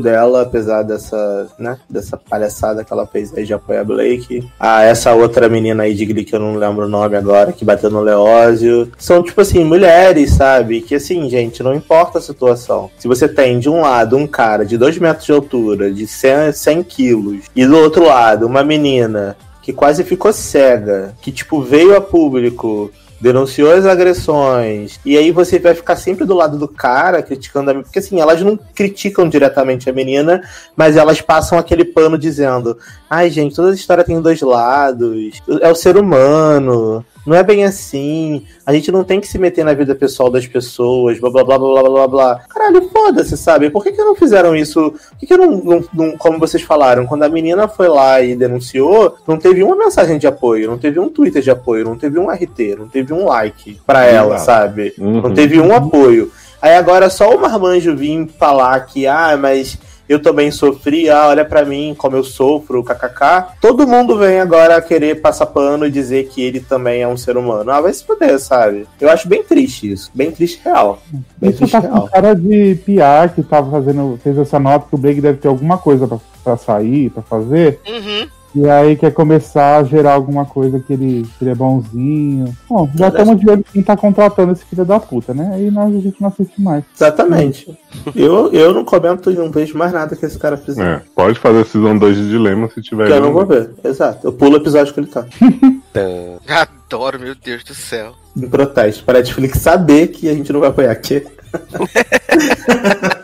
dela, apesar dessa, né, dessa palhaçada que ela fez aí de apoiar Blake. Ah, essa outra menina aí de Glee, que eu não lembro o nome agora, que bateu no Leózio. São, tipo assim, mulheres, sabe? Que assim, gente, não importa a situação. Se você tem de um lado um cara de 2 metros de altura, de 100, 100 quilos, e do outro lado uma menina que quase ficou cega, que tipo veio a público, denunciou as agressões, e aí você vai ficar sempre do lado do cara criticando a menina, porque assim, elas não criticam diretamente a menina, mas elas passam aquele pano dizendo: "Ai, gente, toda história tem dois lados, é o ser humano, não é bem assim, a gente não tem que se meter na vida pessoal das pessoas, blá blá blá blá blá blá blá. Caralho, foda-se, sabe? Por que, que não fizeram isso? Por que, que não, não, não- como vocês falaram, quando a menina foi lá e denunciou, não teve uma mensagem de apoio, não teve um Twitter de apoio, não teve um RT, não teve um like pra ela, Exato. sabe? Uhum. Não teve um apoio. Aí agora só o Marmanjo vir falar que, ah, mas eu também sofri, ah, olha pra mim como eu sofro, kkk. Todo mundo vem agora querer passar pano e dizer que ele também é um ser humano. Ah, vai se fuder, sabe? Eu acho bem triste isso. Bem triste real. Bem Isso triste tá com real. cara de PR que tava fazendo, fez essa nota que o Blake deve ter alguma coisa pra, pra sair, pra fazer. Uhum. E aí quer começar a gerar alguma coisa que ele, que ele é bonzinho. Bom, já estamos de olho em quem tá contratando esse filho da puta, né? Aí nós a gente não assiste mais. Exatamente. Eu, eu não comento e não vejo mais nada que esse cara fizer. É, pode fazer Season 2 de Dilema se tiver. Que eu não vou ver. Exato. Eu pulo o episódio que ele tá. Tan. <laughs> Adoro, meu Deus do céu. Em protesto. Para a Netflix saber que a gente não vai apoiar aqui. <laughs>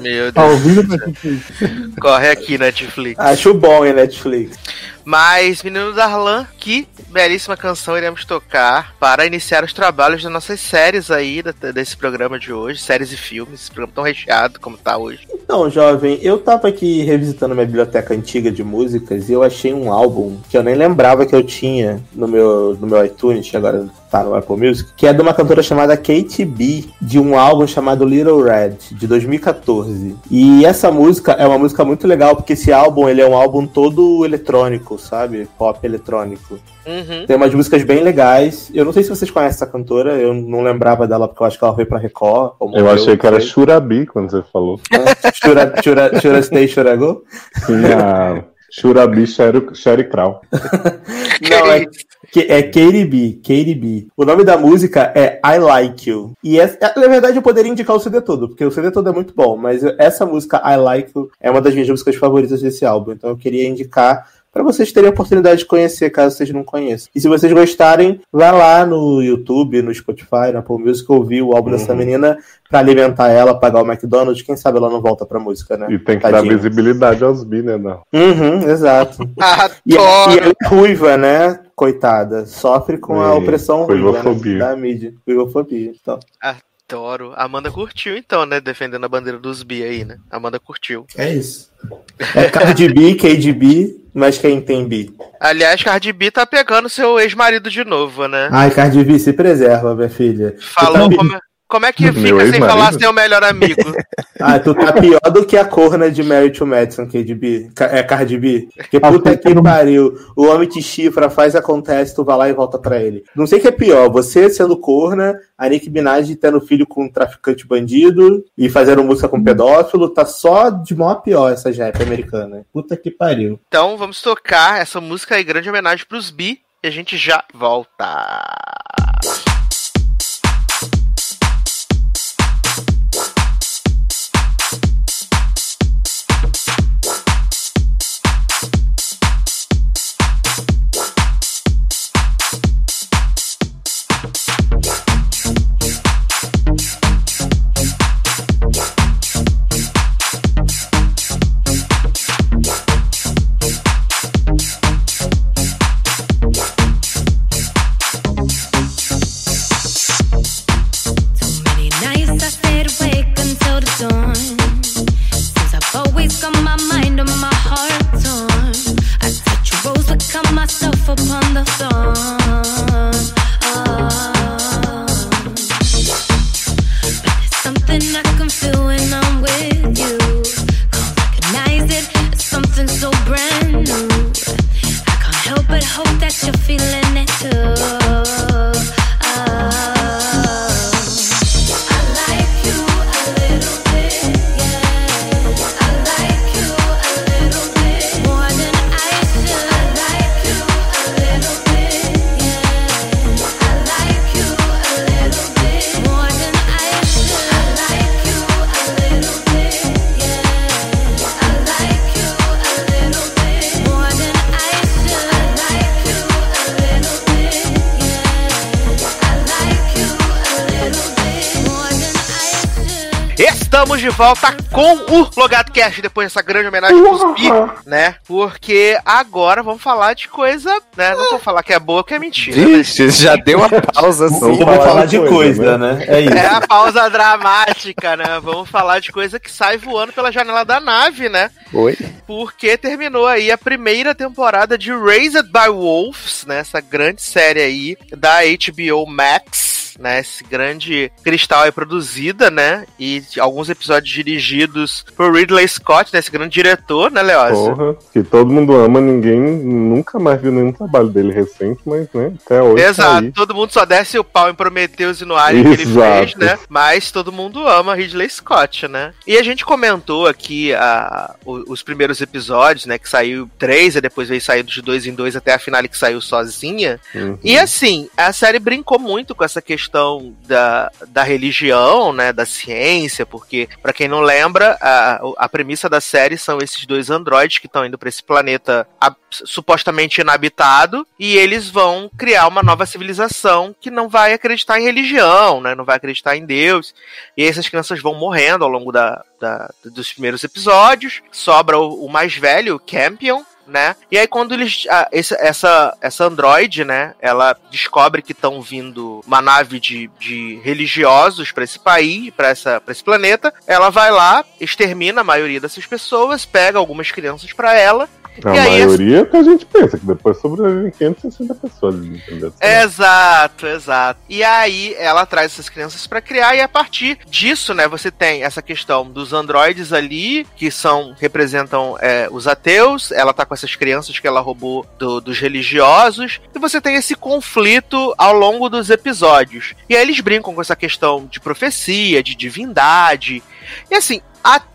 Meu Tá Deus. ouvindo, Netflix? Corre aqui, Netflix. Acho bom em Netflix. Mas, Menino Darlan, que belíssima canção iremos tocar para iniciar os trabalhos das nossas séries aí, desse programa de hoje, séries e filmes, esse programa tão recheado como tá hoje. Então, jovem, eu tava aqui revisitando minha biblioteca antiga de músicas e eu achei um álbum que eu nem lembrava que eu tinha no meu, no meu iTunes, agora tá no Apple Music, que é de uma cantora chamada Kate B, de um álbum chamado Little Red, de 2014. E essa música é uma música muito legal, porque esse álbum ele é um álbum todo eletrônico, sabe? Pop eletrônico. Uhum. Tem umas músicas bem legais. Eu não sei se vocês conhecem essa cantora, eu não lembrava dela porque eu acho que ela foi pra Record. ou Eu morreu, achei que era. Shurabi quando você falou. Chura, chura, chura stay, chura go? Tinha Shurabi Sherry, Sherry Crow. <laughs> Não, é, que- é Katie B, Katie B. O nome da música é I Like You. E essa, na verdade eu poderia indicar o CD todo, porque o CD todo é muito bom, mas essa música I Like You é uma das minhas músicas favoritas desse álbum, então eu queria indicar pra vocês terem a oportunidade de conhecer, caso vocês não conheçam. E se vocês gostarem, vá lá no YouTube, no Spotify, na Apple Music, ouvir o álbum dessa Uhum. menina pra alimentar ela, pagar o McDonald's, quem sabe ela não volta pra música, né? E tem que dar Tadinha. visibilidade aos bi, né? Não. Uhum, exato. <laughs> E, e Adoro. ela é ruiva, né? Coitada. Sofre com a É, opressão ruiva né? da mídia. Ruivofobia. Então. Adoro. Amanda curtiu então, né? Defendendo a bandeira dos bi aí, né? Amanda curtiu. É isso. É Cardi B, KDB, mas quem tem B? Aliás, Cardi B tá pegando seu ex-marido de novo, né? Ai, Cardi B, se preserva, minha filha. Falou tu tá, como, é- é que Meu fica sem falar seu melhor amigo? <laughs> ah, tu tá pior do que a corna de Mary to Madison, KDB. Ca- É Cardi B. Que puta <laughs> que pariu. O homem te chifra, faz, acontece, tu vai lá e volta pra ele. Não sei o que é pior, você sendo corna, a Nick Minaj tendo filho com um traficante bandido e fazendo música com pedófilo, tá só de mó pior essa rap americana. Puta que pariu. Então vamos tocar essa música aí, grande homenagem pros bi, e a gente já volta. Volta com o Logado Cast depois dessa grande homenagem pros Pi, né? Porque agora vamos falar de coisa, né? Não vou falar que é boa, que é mentira. né? Vixe, já deu uma pausa assim. Vamos falar falar de de coisa, coisa, né? É isso. É a pausa dramática, né? Vamos falar de coisa que sai voando pela janela da nave, né? Oi? Porque terminou aí a primeira temporada de Raised by Wolves, né? Essa grande série aí da HBO Max, né? Esse grande cristal aí produzida, né? E alguns episódios dirigidos por Ridley Scott, né? Esse grande diretor, né, Leózio? Porra, que todo mundo ama, ninguém nunca mais viu nenhum trabalho dele recente, mas né, até hoje. tá Exato, aí. todo mundo só desce o pau em Prometheus e no Alien que ele Exato. fez, né? Mas todo mundo ama Ridley Scott, né? E a gente comentou aqui a, o- os primeiros episódios, né? Que saiu três, e depois veio saindo de dois em dois até a finale que saiu sozinha. Uhum. E assim, a série brincou muito com essa questão da, da religião, né, da ciência, porque, pra quem não lembra, a, a premissa da série são esses dois androides que estão indo pra esse planeta ab- supostamente inabitado, e eles vão criar uma nova civilização que não vai acreditar em religião, né, não vai acreditar em Deus, e essas crianças vão morrendo ao longo da, da- dos primeiros episódios, sobra o, o mais velho, o Campion, né? E aí quando eles esse- essa essa androide, né, ela descobre que estão vindo uma nave de, de religiosos para esse país, para essa para esse planeta, ela vai lá, extermina a maioria dessas pessoas, pega algumas crianças para ela. A E aí, maioria é que a gente pensa, que depois sobrevivem 560 pessoas. Entendeu? Exato, exato. E aí ela traz essas crianças para criar e a partir disso, né, você tem essa questão dos androides ali que são representam é, os ateus. Ela tá com essas crianças que ela roubou do- dos religiosos e você tem esse conflito ao longo dos episódios. E aí eles brincam com essa questão de profecia, de divindade. E assim, até,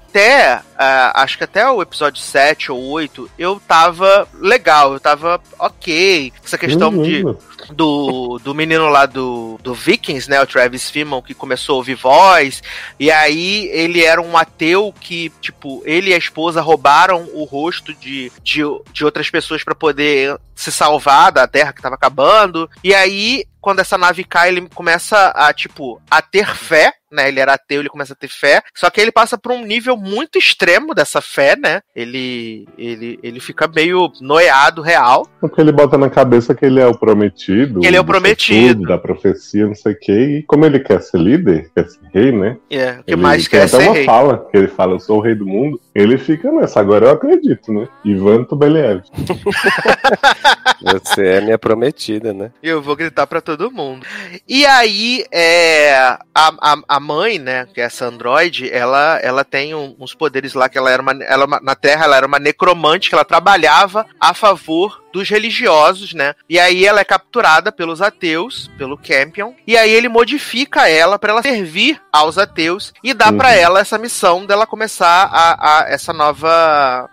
ah, acho que até o episódio 7 ou 8, eu tava legal, eu tava ok. Essa questão de, Menino. do, do menino lá do, do Vikings, né? O Travis Fimmel, que começou a ouvir voz. E aí ele era um ateu que, tipo, ele e a esposa roubaram o rosto de, de, de outras pessoas para poder se salvar da terra que tava acabando. E aí, quando essa nave cai, ele começa a, tipo, a ter fé. Né, ele era ateu, ele começa a ter fé. Só que ele passa por um nível muito extremo dessa fé, né? Ele, ele, ele fica meio noiado real. Porque ele bota na cabeça que ele é o prometido. Que ele é o do prometido. futuro, da profecia, não sei o quê. E como ele quer ser líder, quer ser rei, né? É, o que ele mais quer até ser uma rei. fala, que ele fala, eu sou o rei do mundo. Ele fica nessa, agora eu acredito, né? Ivan Tubeliev. <laughs> Você é minha prometida, né? Eu vou gritar pra todo mundo. E aí, é, a, a, a mãe, né, que é essa androide, ela, ela tem um- uns poderes lá que ela era uma, ela, é na Terra ela era uma necromante que ela trabalhava a favor dos religiosos, né? E aí ela é capturada pelos ateus, pelo Campion, e aí ele modifica ela pra ela servir aos ateus e dá Uhum. pra ela essa missão dela começar a, a essa nova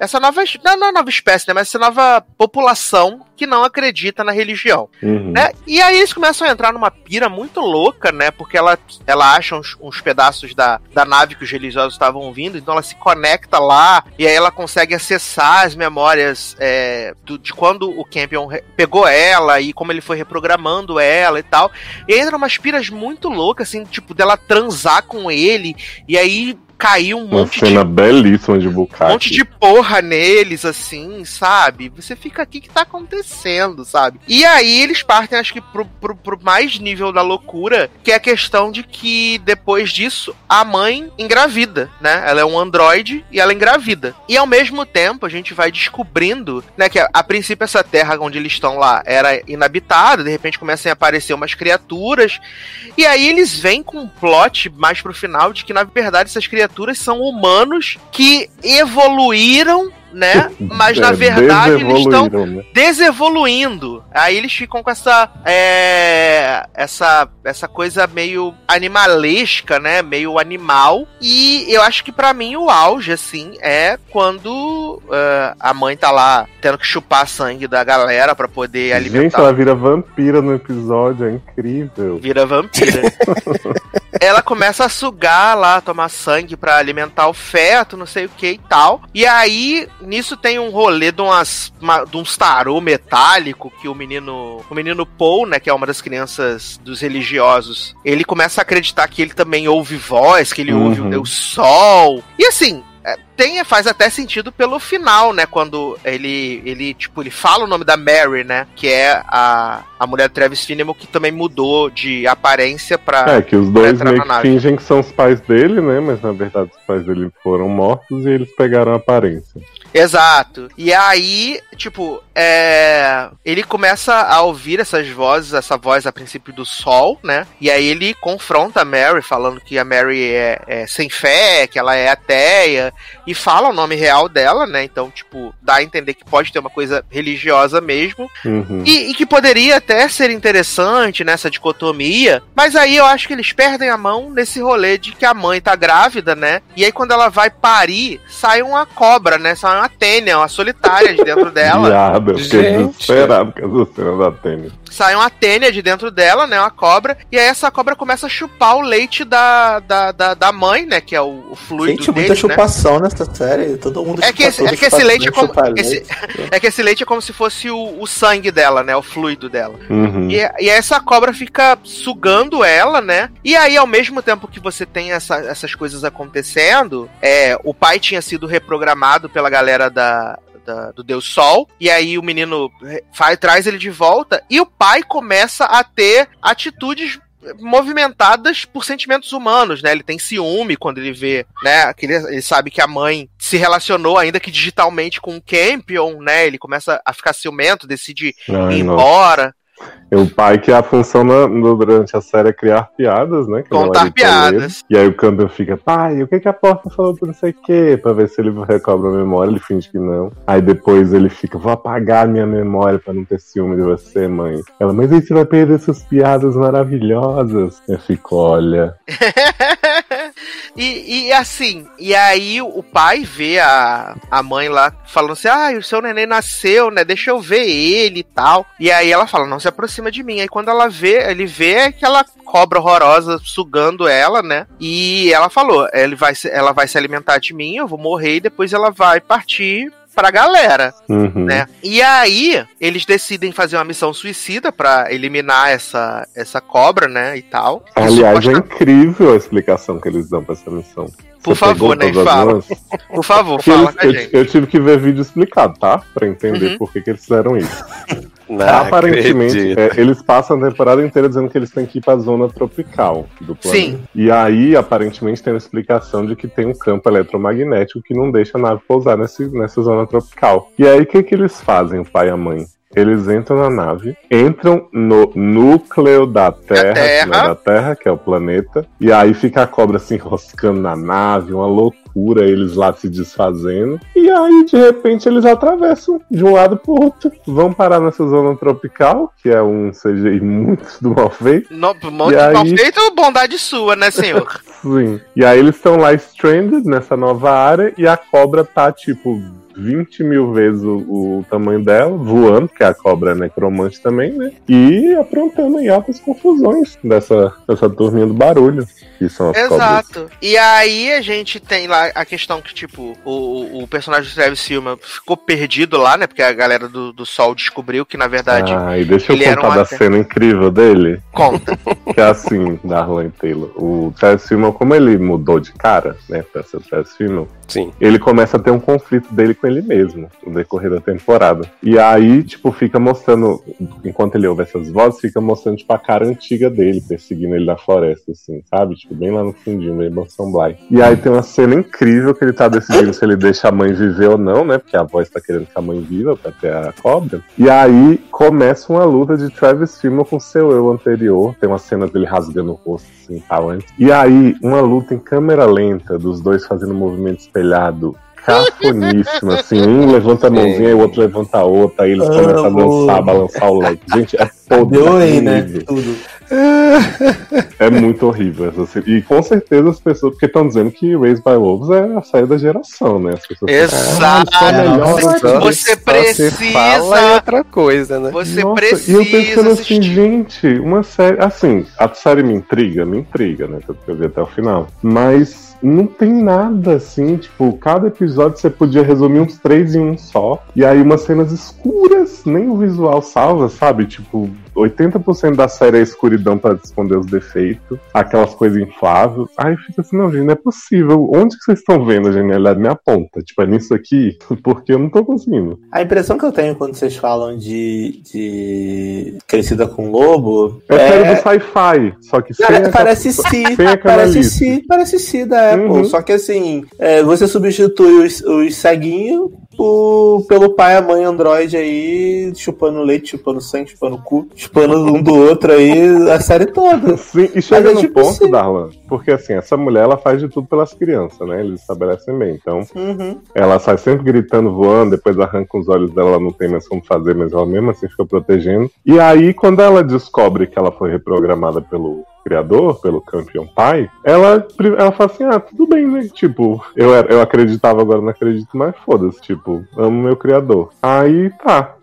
essa nova, não, é nova espécie, né, mas essa nova população que não acredita na religião. Uhum. né? E aí eles começam a entrar numa pira muito louca, né? Porque ela, ela acha uns, uns pedaços da, da nave que os religiosos estavam vindo, então ela se conecta lá e aí ela consegue acessar as memórias é, do- de quando o Campion pegou ela e como ele foi reprogramando ela e tal. E aí entra umas piras muito loucas, assim, tipo, dela transar com ele e aí cair um Uma monte de cena belíssima de um Bukaki. monte de porra neles, assim, sabe? Você fica aqui, que tá acontecendo, sabe? E aí eles partem, acho que, pro, pro, pro mais nível da loucura, que é a questão de que depois disso, a mãe engravida, né? Ela é um androide e ela engravida. E ao mesmo tempo, a gente vai descobrindo, né, que a, a princípio essa terra onde eles estão lá era inabitada, de repente começam a aparecer umas criaturas, e aí eles vêm com um plot mais pro final de que, na verdade, essas criaturas são humanos que evoluíram, né? <laughs> Mas na É, verdade eles estão né? desevoluindo. Aí eles ficam com essa é, essa essa coisa meio animalesca, né? Meio animal. E eu acho que pra mim o auge assim é quando é, a mãe tá lá tendo que chupar sangue da galera pra poder Gente, alimentar. ela vira vampira no episódio, é incrível. Vira vampira. <laughs> ela começa a sugar lá, tomar sangue pra alimentar o feto, não sei o que e tal. E aí, nisso tem um rolê de, umas, uma- de uns tarô metálico que o menino. O menino Paul, né, que é uma das crianças dos religiosos, ele começa a acreditar que ele também ouve voz, que ele Uhum. ouve o Deus Sol. E assim. Tem, faz até sentido pelo final, né? Quando ele, ele, tipo, ele fala o nome da Mary, né? Que é a, a mulher do Travis Fimmel que também mudou de aparência pra. É, que os dois meio que fingem que são os pais dele, né? Mas na verdade os pais dele foram mortos e eles pegaram a aparência. Exato. E aí, tipo, é... ele começa a ouvir essas vozes, essa voz a princípio do sol, né? E aí ele confronta a Mary, falando que a Mary é, é sem fé, que ela é ateia, e fala o nome real dela, né? Então, tipo, dá a entender que pode ter uma coisa religiosa mesmo. Uhum. E, e que poderia até ser interessante nessa dicotomia, mas aí eu acho que eles perdem a mão nesse rolê de que a mãe tá grávida, né? E aí quando ela vai parir, sai uma cobra, né? Sai uma tênia, uma solitária de dentro <laughs> dela. Viada, eu fiquei desesperado com essa cena da tênis. Sai uma tênia de dentro dela, né? Uma cobra. E aí essa cobra começa a chupar o leite da, da, da, da mãe, né? Que é o, o fluido Gente, muita deles, né? chupação nessa série. Todo mundo É que esse- é que esse leite é como- esse- leite. É que esse leite é como se fosse o, o sangue dela, né? O fluido dela. Uhum. E, e essa cobra fica sugando ela, né? E aí, ao mesmo tempo que você tem essa- essas coisas acontecendo, é, o pai tinha sido reprogramado pela galera da. Da- do Deus Sol, e aí o menino faz, traz ele de volta, e o pai começa a ter atitudes movimentadas por sentimentos humanos, né? Ele tem ciúme quando ele vê, né? Que ele, sabe que a mãe se relacionou, ainda que digitalmente, com o Campion, né? Ele começa a ficar ciumento, decide ir Ai, nossa. embora. E o pai, que a função na- durante a série é criar piadas, né? é Contar piadas. E aí o Campion fica, pai, o que, que a porta falou pra não sei o quê? Pra ver se ele recobra a memória, ele finge que não. Aí depois ele fica, vou apagar minha memória pra não ter ciúme de você, mãe. Ela, mas aí você vai perder essas piadas maravilhosas. Eu fico, olha. <laughs> e, e assim, e aí o pai vê a, a mãe lá falando assim: ah, o seu neném nasceu, né? Deixa eu ver ele e tal. E aí ela fala: não se aproxima de mim. Aí quando ela vê, ele vê aquela cobra horrorosa sugando ela, né? E ela falou: ele vai, ela vai se alimentar de mim, eu vou morrer e depois ela vai partir pra galera. Uhum. né? E aí, eles decidem fazer uma missão suicida pra eliminar essa, essa cobra, né? E tal. E Aliás, é incrível a explicação que eles dão pra essa missão. Por Você favor, né? Fala. Por favor, fala eles- eu, gente. eu tive que ver vídeo explicado, tá? Pra entender Uhum. por que, que eles fizeram isso. Não Aparentemente, é, eles passam a temporada inteira dizendo que eles têm que ir pra zona tropical do planeta. Sim. E aí, aparentemente, tem uma explicação de que tem um campo eletromagnético que não deixa a nave pousar nesse, nessa zona tropical. E aí, o que, que eles fazem, o pai e a mãe? Eles entram na nave, entram no núcleo da Terra, Terra. que não é da Terra, que é o planeta, e aí fica a cobra se enroscando na nave, uma loucura, eles lá se desfazendo. E aí, de repente, eles atravessam de um lado pro outro, vão parar nessa zona tropical, que é um CGI muito do mal feito. No, monte E de mal aí- feito, bondade sua, né, senhor? <laughs> Sim. E aí eles estão lá stranded nessa nova área e a cobra tá, tipo, 20 mil vezes o, o tamanho dela, voando, porque a cobra é necromante também, né? E aprontando aí altas confusões dessa, dessa turminha do barulho, que são as cobras. Exato. E aí a gente tem lá a questão que, tipo, o, o personagem do Travis Silva ficou perdido lá, né? Porque a galera do, do Sol descobriu que, na verdade, Ah, e deixa eu contar da cena incrível dele. conta. <laughs> Que é assim, da Arlen Taylor. O Travis Fimmel, como ele mudou de cara, né, pra ser o Travis Fimmel, Sim. ele começa a ter um conflito dele com ele mesmo no decorrer da temporada. E aí, tipo, fica mostrando, enquanto ele ouve essas vozes, fica mostrando, tipo, a cara antiga dele, perseguindo ele na floresta, assim, sabe? Tipo, bem lá no fundinho, meio Mansão Bly. E aí tem uma cena incrível que ele tá decidindo se ele deixa a mãe viver ou não, né? Porque a voz tá querendo que a mãe viva pra ter a cobra. E aí começa uma luta de Travis Fimmel com seu eu anterior. Tem uma cena dele rasgando o rosto, assim, tal, antes. E aí, uma luta em câmera lenta dos dois fazendo movimento espelhado. Cafoníssimo, assim, um <laughs> levanta a mãozinha e o outro levanta a outra, aí eles começam a dançar, balançar o leque. Gente, é <laughs> podre. Deu aí, né? nível. Tudo. É muito horrível essa cena. E com certeza as pessoas, porque estão dizendo que Raised by Wolves é a saída da geração, né? As pessoas Exato. Ah, é melhor Você, coisa. você precisa. fala é outra coisa, né? Você Nossa, precisa E eu pensando assim, assistir. gente, uma série. Assim, a série me intriga, me intriga, né? Tanto que eu vi até o final. Mas não tem nada assim, tipo, cada episódio você podia resumir uns três em um só. E aí umas cenas escuras, nem o visual salva, sabe? Tipo, 80% da série é escuridão pra esconder os defeitos, aquelas coisas infláveis. Aí fica assim, não, gente, não é possível. Onde que vocês estão vendo a genialidade? Me aponta. Tipo, é nisso aqui? <laughs> Porque eu não tô conseguindo. A impressão que eu tenho quando vocês falam de, de Crescida com Lobo É, série do sci-fi, só que sem Cara, essa- parece si, sem a parece canalice. si, parece si da Apple. Uhum. Só que assim, é, você substitui os, os ceguinhos pelo pai e a mãe Android aí, chupando leite, chupando sangue, chupando cu, chupando um do outro aí, a série toda. Sim, e chega Mas é no tipo ponto, assim. Darlan, porque assim, essa mulher ela faz de tudo pelas crianças, né? Eles estabelecem bem. Então, Uhum. ela sai sempre gritando, voando, depois arranca os olhos dela, ela não tem mais como fazer, mas ela mesmo assim fica protegendo. E aí, quando ela descobre que ela foi reprogramada pelo criador, pelo campeão pai, ela, ela fala assim, ah, tudo bem, né? Tipo, eu, eu acreditava, agora não acredito mais, foda-se, tipo, amo meu criador. Aí, tá.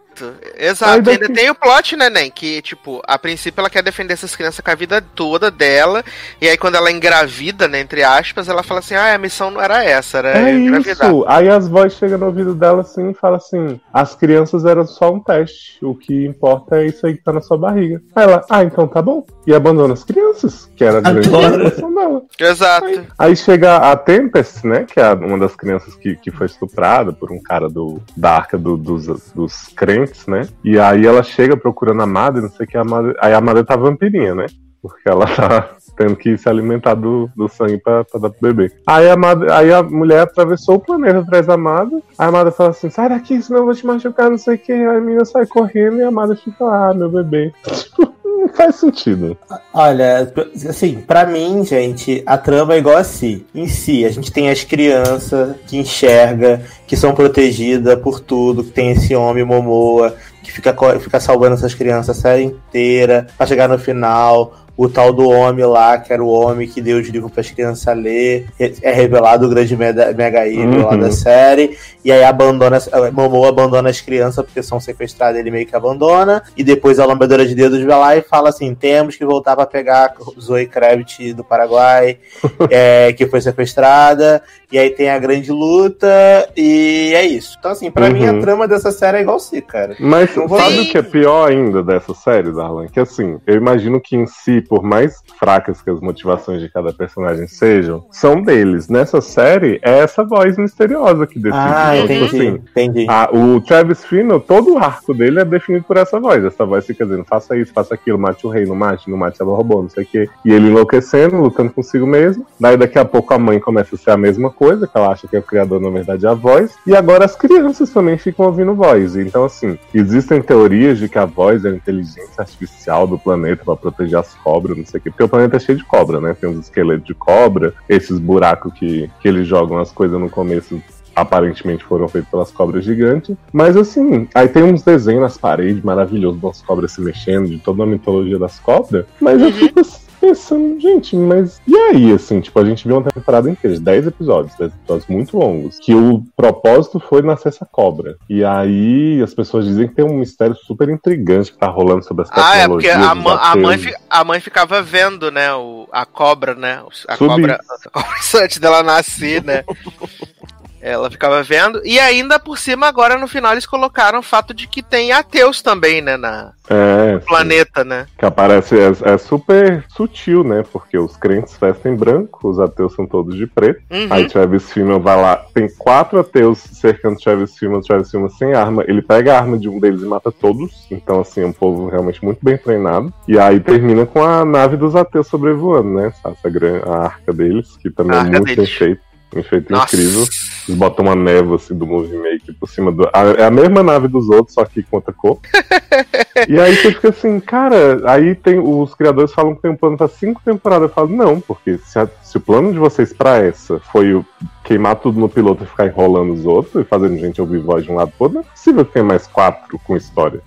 Exato. Aí E daqui- ainda tem o plot, né, Nen? Que, tipo, a princípio ela quer defender essas crianças com a vida toda dela. E aí, quando ela engravida, né, entre aspas, ela fala assim: ah, a missão não era essa, era É engravidar. isso. Aí as vozes chegam no ouvido dela assim e falam assim: as crianças eram só um teste. O que importa é isso aí que tá na sua barriga. Aí ela, ah, então tá bom. E abandona as crianças, que era a grande Adoro. preocupação dela. Exato. Aí chega a Tempest, né? Que é uma das crianças que, que foi estuprada por um cara do, da arca do- dos, dos crentes, né? E aí ela chega procurando a Madre, não sei o que, a Madre. Aí a Madre tá vampirinha, né? Porque ela tá <laughs> tendo que se alimentar do, do sangue pra, pra dar pro bebê. Aí a, madre, aí a mulher atravessou o planeta atrás da Madre. Aí a Madre fala assim: sai daqui, senão eu vou te machucar, não sei o que. Aí a menina sai correndo e a Madre fica ah, meu bebê. <laughs> Tipo, não <laughs> faz sentido. Olha, assim, pra mim, gente, a trama é igual a si. Em si, a gente tem as crianças que enxerga, que são protegidas por tudo, que tem esse homem Momoa, que fica, fica salvando essas crianças a série inteira, pra chegar no final. O tal do homem lá, que era o homem que deu os livros para as crianças ler, é revelado o grande mega, evil lá Uhum. da série, e aí abandona, Momoa abandona as crianças porque são sequestradas, ele meio que abandona, e depois a lambedora de dedos vai lá e fala assim: temos que voltar para pegar Zoe Kravitz do Paraguai, <laughs> é, que foi sequestrada, e aí tem a grande luta, e é isso. Então, assim, pra Uhum. mim a trama dessa série é igual si, cara. Mas vou- sabe o que é pior ainda dessa série, Darlan? Que assim, eu imagino que em si, por mais fracas que as motivações de cada personagem sejam, são deles. Nessa série, é essa voz misteriosa que decide. Ah, Então, tipo entendi. assim, entendi. a- o Travis Fimmel, todo o arco dele é definido por essa voz. Essa voz fica dizendo, faça isso, faça aquilo, mate o rei, não mate, não mate ela roubou, não sei o quê. E ele enlouquecendo, lutando consigo mesmo. Daí daqui a pouco a mãe começa a ser a mesma coisa, que ela acha que é o criador, na verdade, é a voz. E agora as crianças também ficam ouvindo voz. Então, assim, existem teorias de que a voz é a inteligência artificial do planeta para proteger as cobras, não sei o quê. Porque o planeta é cheio de cobra, né? Tem uns esqueletos de cobra, esses buracos que, que eles jogam as coisas no começo aparentemente foram feitos pelas cobras gigantes. Mas assim, aí tem uns desenhos nas paredes maravilhosos das cobras se mexendo, de toda a mitologia das cobras. Mas eu fico pensando, gente, mas e aí, assim, tipo, a gente viu uma temporada inteira de 10 episódios, 10 episódios muito longos, que o propósito foi nascer essa cobra. E aí as pessoas dizem que tem um mistério super intrigante que tá rolando sobre as Ah, é porque tecnologias. a, a mãe, a mãe ficava vendo, né, o, a cobra, né? A Subir. cobra, a cobra <laughs> antes dela nascer, né? <laughs> Ela ficava vendo. E ainda por cima, agora no final, eles colocaram o fato de que tem ateus também, né? Na É, sim. planeta, né? Que aparece, é, é super sutil, né? Porque os crentes vestem branco, os ateus são todos de preto. Uhum. Aí Travis Fimmel vai lá, tem quatro ateus cercando Travis Fimmel, Travis Fimmel sem arma. Ele pega a arma de um deles e mata todos. Então, assim, é um povo realmente muito bem treinado. E aí termina com a nave dos ateus sobrevoando, né? Essa a arca deles, que também é muito deles. bem feito. Um efeito Nossa. incrível. Eles botam uma névoa assim do movie maker por cima do. a- É a mesma nave dos outros, só que com outra cor. <laughs> e aí você fica assim, cara, aí tem. Os criadores falam que tem um plano pra cinco temporadas. Eu falo, não, porque se, a- se o plano de vocês pra essa foi queimar tudo no piloto e ficar enrolando os outros e fazendo gente ouvir voz de um lado outro, não é possível que tenha mais quatro com história.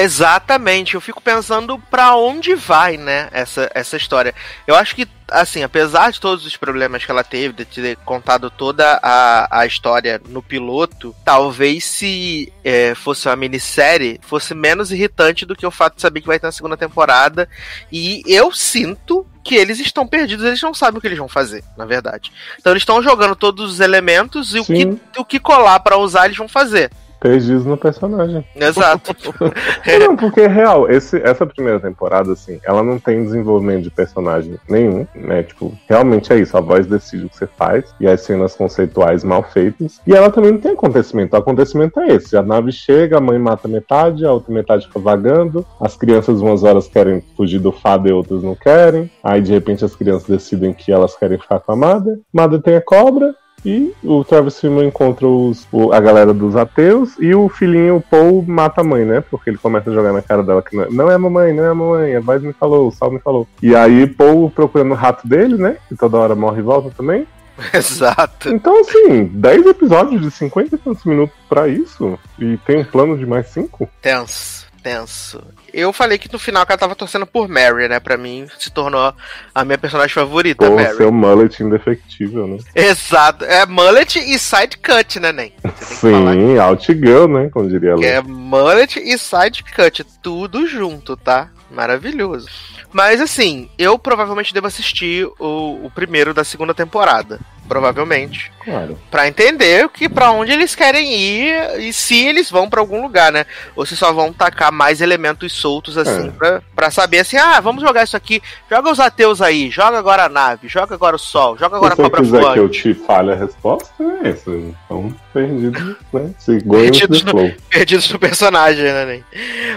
Exatamente, eu fico pensando pra onde vai, né, essa, essa história. Eu acho que, assim, apesar de todos os problemas que ela teve, de ter contado toda a, a história no piloto, talvez se é, fosse uma minissérie, fosse menos irritante do que o fato de saber que vai ter uma segunda temporada. E eu sinto que eles estão perdidos, eles não sabem o que eles vão fazer, na verdade. Então eles estão jogando todos os elementos e o que, o que colar pra usar eles vão fazer. Perdidos no personagem. Exato. <laughs> Não, porque é real, esse, essa primeira temporada, assim, ela não tem desenvolvimento de personagem nenhum, né? Tipo, realmente é isso, a voz decide o que você faz, e as cenas conceituais mal feitas. E ela também não tem acontecimento. O acontecimento é esse: a nave chega, a mãe mata metade, a outra metade fica vagando, as crianças umas horas querem fugir do fado e outras não querem. Aí de repente as crianças decidem que elas querem ficar com a Mada. Mada tem a cobra, e o Travis Fimmel encontra os, o- a galera dos ateus e o filhinho, Paul, mata a mãe, né? Porque ele começa a jogar na cara dela que não, não é a mamãe, não é a mamãe, a voz me falou, o Sal me falou. E aí Paul procurando o rato dele, né? Que toda hora morre e volta também. <laughs> Exato. Então, assim, 10 episódios de 50 e tantos minutos pra isso e tem um plano de mais 5? Tenso, tenso. Eu falei que no final que ela tava torcendo por Mary, né? Pra mim, se tornou a minha personagem favorita, Pô, Mary. seu mullet indefectível, né? Exato. É mullet e side cut, né, Nen? Sim, outgirl, né? Como diria ela. é mullet e side cut. Tudo junto, tá? Maravilhoso. Mas assim, eu provavelmente devo assistir o, o primeiro da segunda temporada. Provavelmente. Claro. Pra entender que para onde eles querem ir e se eles vão pra algum lugar, né? Ou se só vão tacar mais elementos soltos assim É. pra, pra saber assim, ah, vamos jogar isso aqui, joga os ateus aí, joga agora a nave, joga agora o sol, joga agora a Se você cobra quiser que eu te fale a resposta, é essa. Então, perdido, <laughs> né? Se Perdidos no- flow. Perdidos no personagem, né? Nen?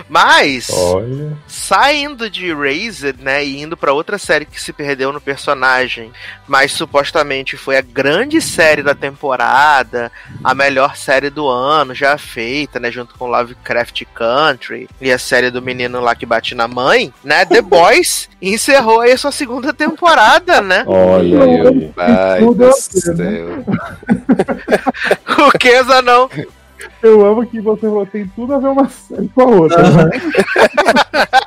Mas Olha. saindo de Razer, né, e indo pra outra série que se perdeu no personagem, mas supostamente foi a grande série da temporada, a melhor série do ano já feita, né, junto com Lovecraft Country e a série do menino lá que bate na mãe, né, The Boys encerrou aí a sua segunda temporada, né? Olha aí. Ai, Tudo do é céu. O que, não? Eu amo que você falou, tem tudo a ver uma série com a outra. né?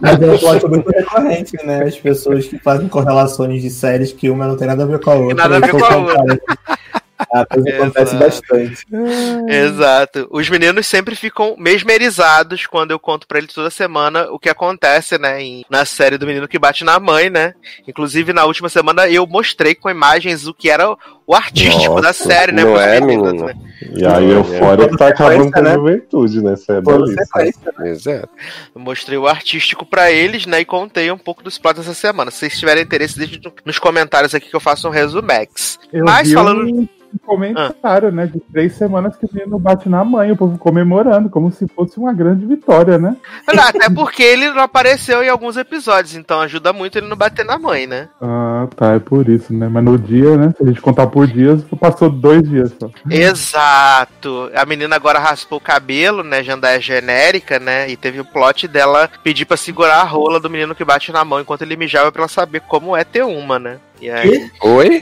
Mas é um plot muito recorrente, né? As pessoas que fazem correlações de séries que uma não tem nada a ver com a outra. Nada a ver né? com a outra. A coisa acontece Exato. bastante. Exato. Os meninos sempre ficam mesmerizados quando eu conto pra eles toda semana o que acontece, né, em- na série do menino que bate na mãe, né? Inclusive, na última semana eu mostrei com imagens o que era o- artístico da Nossa, série, né? não é, menino? né? E aí, Eufória que tá acabando com a né? juventude, né? Isso é belíssimo. sequência. Exato. Eu mostrei o artístico pra eles, né? E contei um pouco dos plots dessa semana. Se vocês tiverem interesse, deixem no- nos comentários aqui que eu faço um resumex. Eu Mas falando. um comentário, né? De três semanas que o menino bate na mãe, o povo comemorando, como se fosse uma grande vitória, né? <laughs> Não, Até porque ele não apareceu em alguns episódios, então ajuda muito ele não bater na mãe, né? Ah, tá, é por isso, né? Mas no dia, né? Se a gente contar por dias, passou dois dias só. Exato. A menina agora raspou o cabelo, né? Jandaia genérica, né? E teve o plot dela pedir pra segurar a rola do menino que bate na mão enquanto ele mijava pra ela saber como é ter uma, né? E aí. Oi?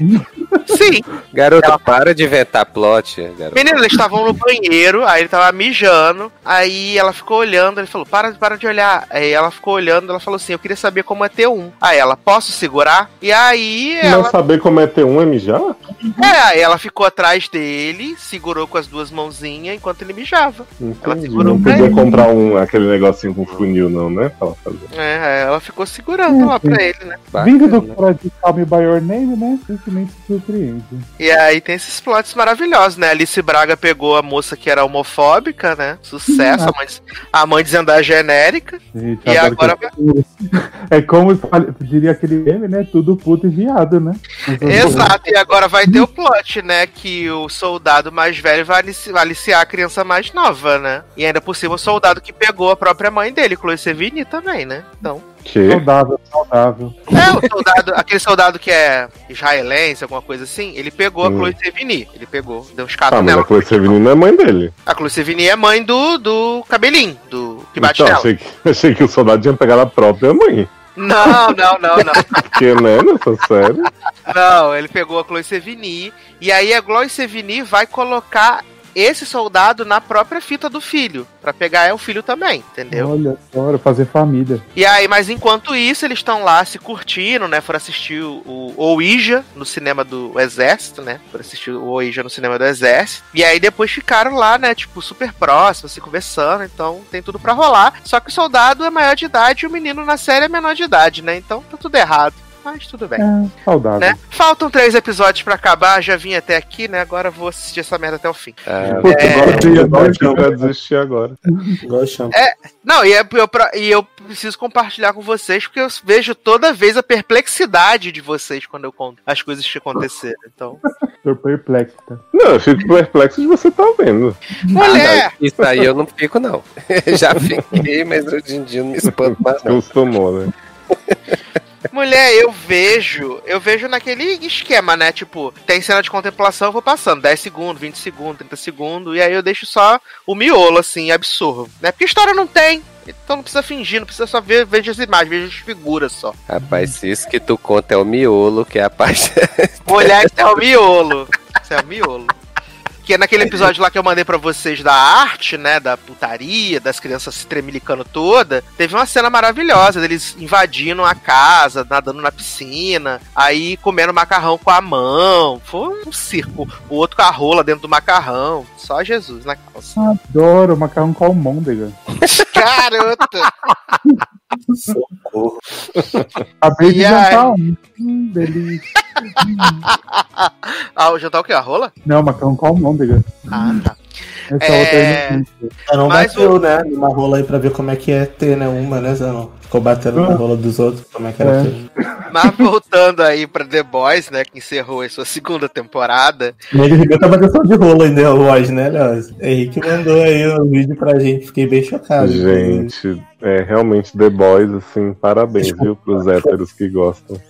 Sim. Garota, para de inventar plot, garota. Menina, eles estavam no banheiro, aí ele tava mijando, aí ela ficou olhando, ele falou, para, para de olhar. Aí ela ficou olhando, ela falou assim, eu queria saber como é ter um. Aí ela, posso segurar? E aí ela. saber como é ter um é mijar? É, aí ela ficou atrás dele, segurou com as duas mãozinhas enquanto ele mijava. Ela Entendi. segurou Não pra podia ele. comprar um, aquele negocinho com funil, não, né? Ela. É, ela ficou segurando lá pra ele, né? Vindo do cara de Call Me By Your Name, né? Simplesmente surpreende. E aí tem esses plots maravilhosos, né? Alice Braga pegou a moça que era homofóbica, né? Sucesso, a mãe, a mãe dizendo a genérica. Gente, E agora- É como diria aquele meme, né? Tudo puto e viado, né? Exato, e agora vai ter o plot, né? Que o soldado mais velho vai aliciar a criança mais nova, né? E ainda por cima o soldado que pegou a própria mãe dele, Chloe Sevigny também, né? Então. Que? Saudável, saudável. É, o soldado, aquele soldado que é israelense, alguma coisa assim, ele pegou Hum. a Chloe Sevigny. Ele pegou, deu uns Ah, caras mas nela. a Chloe Sevigny não é mãe dele. A Chloe Sevigny é mãe do, do cabelinho, do que bate Então, nela. achei que, <laughs> achei que o soldado tinha pegado a própria mãe. Não, não, não, não. <laughs> Porque, né, nessa série. Não, ele pegou a Chloe Sevigny. E aí a Chloe Sevigny vai colocar esse soldado na própria fita do filho. Pra pegar é o filho também, entendeu? Olha, adoro fazer família. E aí, mas enquanto isso, eles estão lá se curtindo, né? Foram assistir o, Ouija no cinema do Exército, né? Foram assistir o Ouija no cinema do Exército. E aí depois ficaram lá, né? Tipo, super próximos, se conversando. Então tem tudo pra rolar. Só que o soldado é maior de idade e o menino na série é menor de idade, né? Então tá tudo errado. Mas tudo bem. É, saudável. Né? Faltam três episódios pra acabar, já vim até aqui, né? Agora vou assistir essa merda até o fim. Ah, Putz, É. agora eu pra desistir agora. Chama. Não, e, é, eu, pra- e eu preciso compartilhar com vocês, porque eu vejo toda vez a perplexidade de vocês quando eu conto as coisas que aconteceram. Então. <laughs> Tô perplexo. Não, eu fico perplexo de você tá vendo. Mulher! Isso aí eu não fico, não. <laughs> Já fiquei, mas hoje em dia não me espanto mais, não. Acostumou, né? <laughs> Mulher, eu vejo, eu vejo naquele esquema, né? Tipo, tem cena de contemplação, eu vou passando 10 segundos, 20 segundos, 30 segundos, e aí eu deixo só o miolo, assim, absorvo. Né? Porque história não tem. Então não precisa fingir, não precisa só ver, veja as imagens, veja as figuras só. Rapaz, se isso que tu conta é o miolo, que é a parte. Mulher, isso é o miolo. Isso é o miolo. Que é naquele episódio lá que eu mandei pra vocês da arte, né? Da putaria, das crianças se tremilicando toda. Teve uma cena maravilhosa deles invadindo a casa, nadando na piscina, aí comendo macarrão com a mão. Foi um circo. O outro com a rola dentro do macarrão. Só Jesus na calça. Adoro macarrão com almôndega. Garota! Socorro. Acabei de E aí? jantar um. Hum, delícia. <laughs> Ah, o jantar o quê? A rola? Não, macarrão com almôndega. Ah, tá. Essa É. outra aí não não Mas bateu, né? Numa rola aí pra ver como é que é ter, né? Uma, né, Zanon? Ficou batendo na rola dos outros, como é que era É. ter. Mas voltando aí pra The Boys, né? Que encerrou a sua segunda temporada. E ele Ribeiro tá batendo só de rola ainda hoje, né, Léo? Henrique mandou aí o vídeo pra gente, fiquei bem chocado. Gente, é realmente The Boys, assim, parabéns, viu, pros héteros que gostam.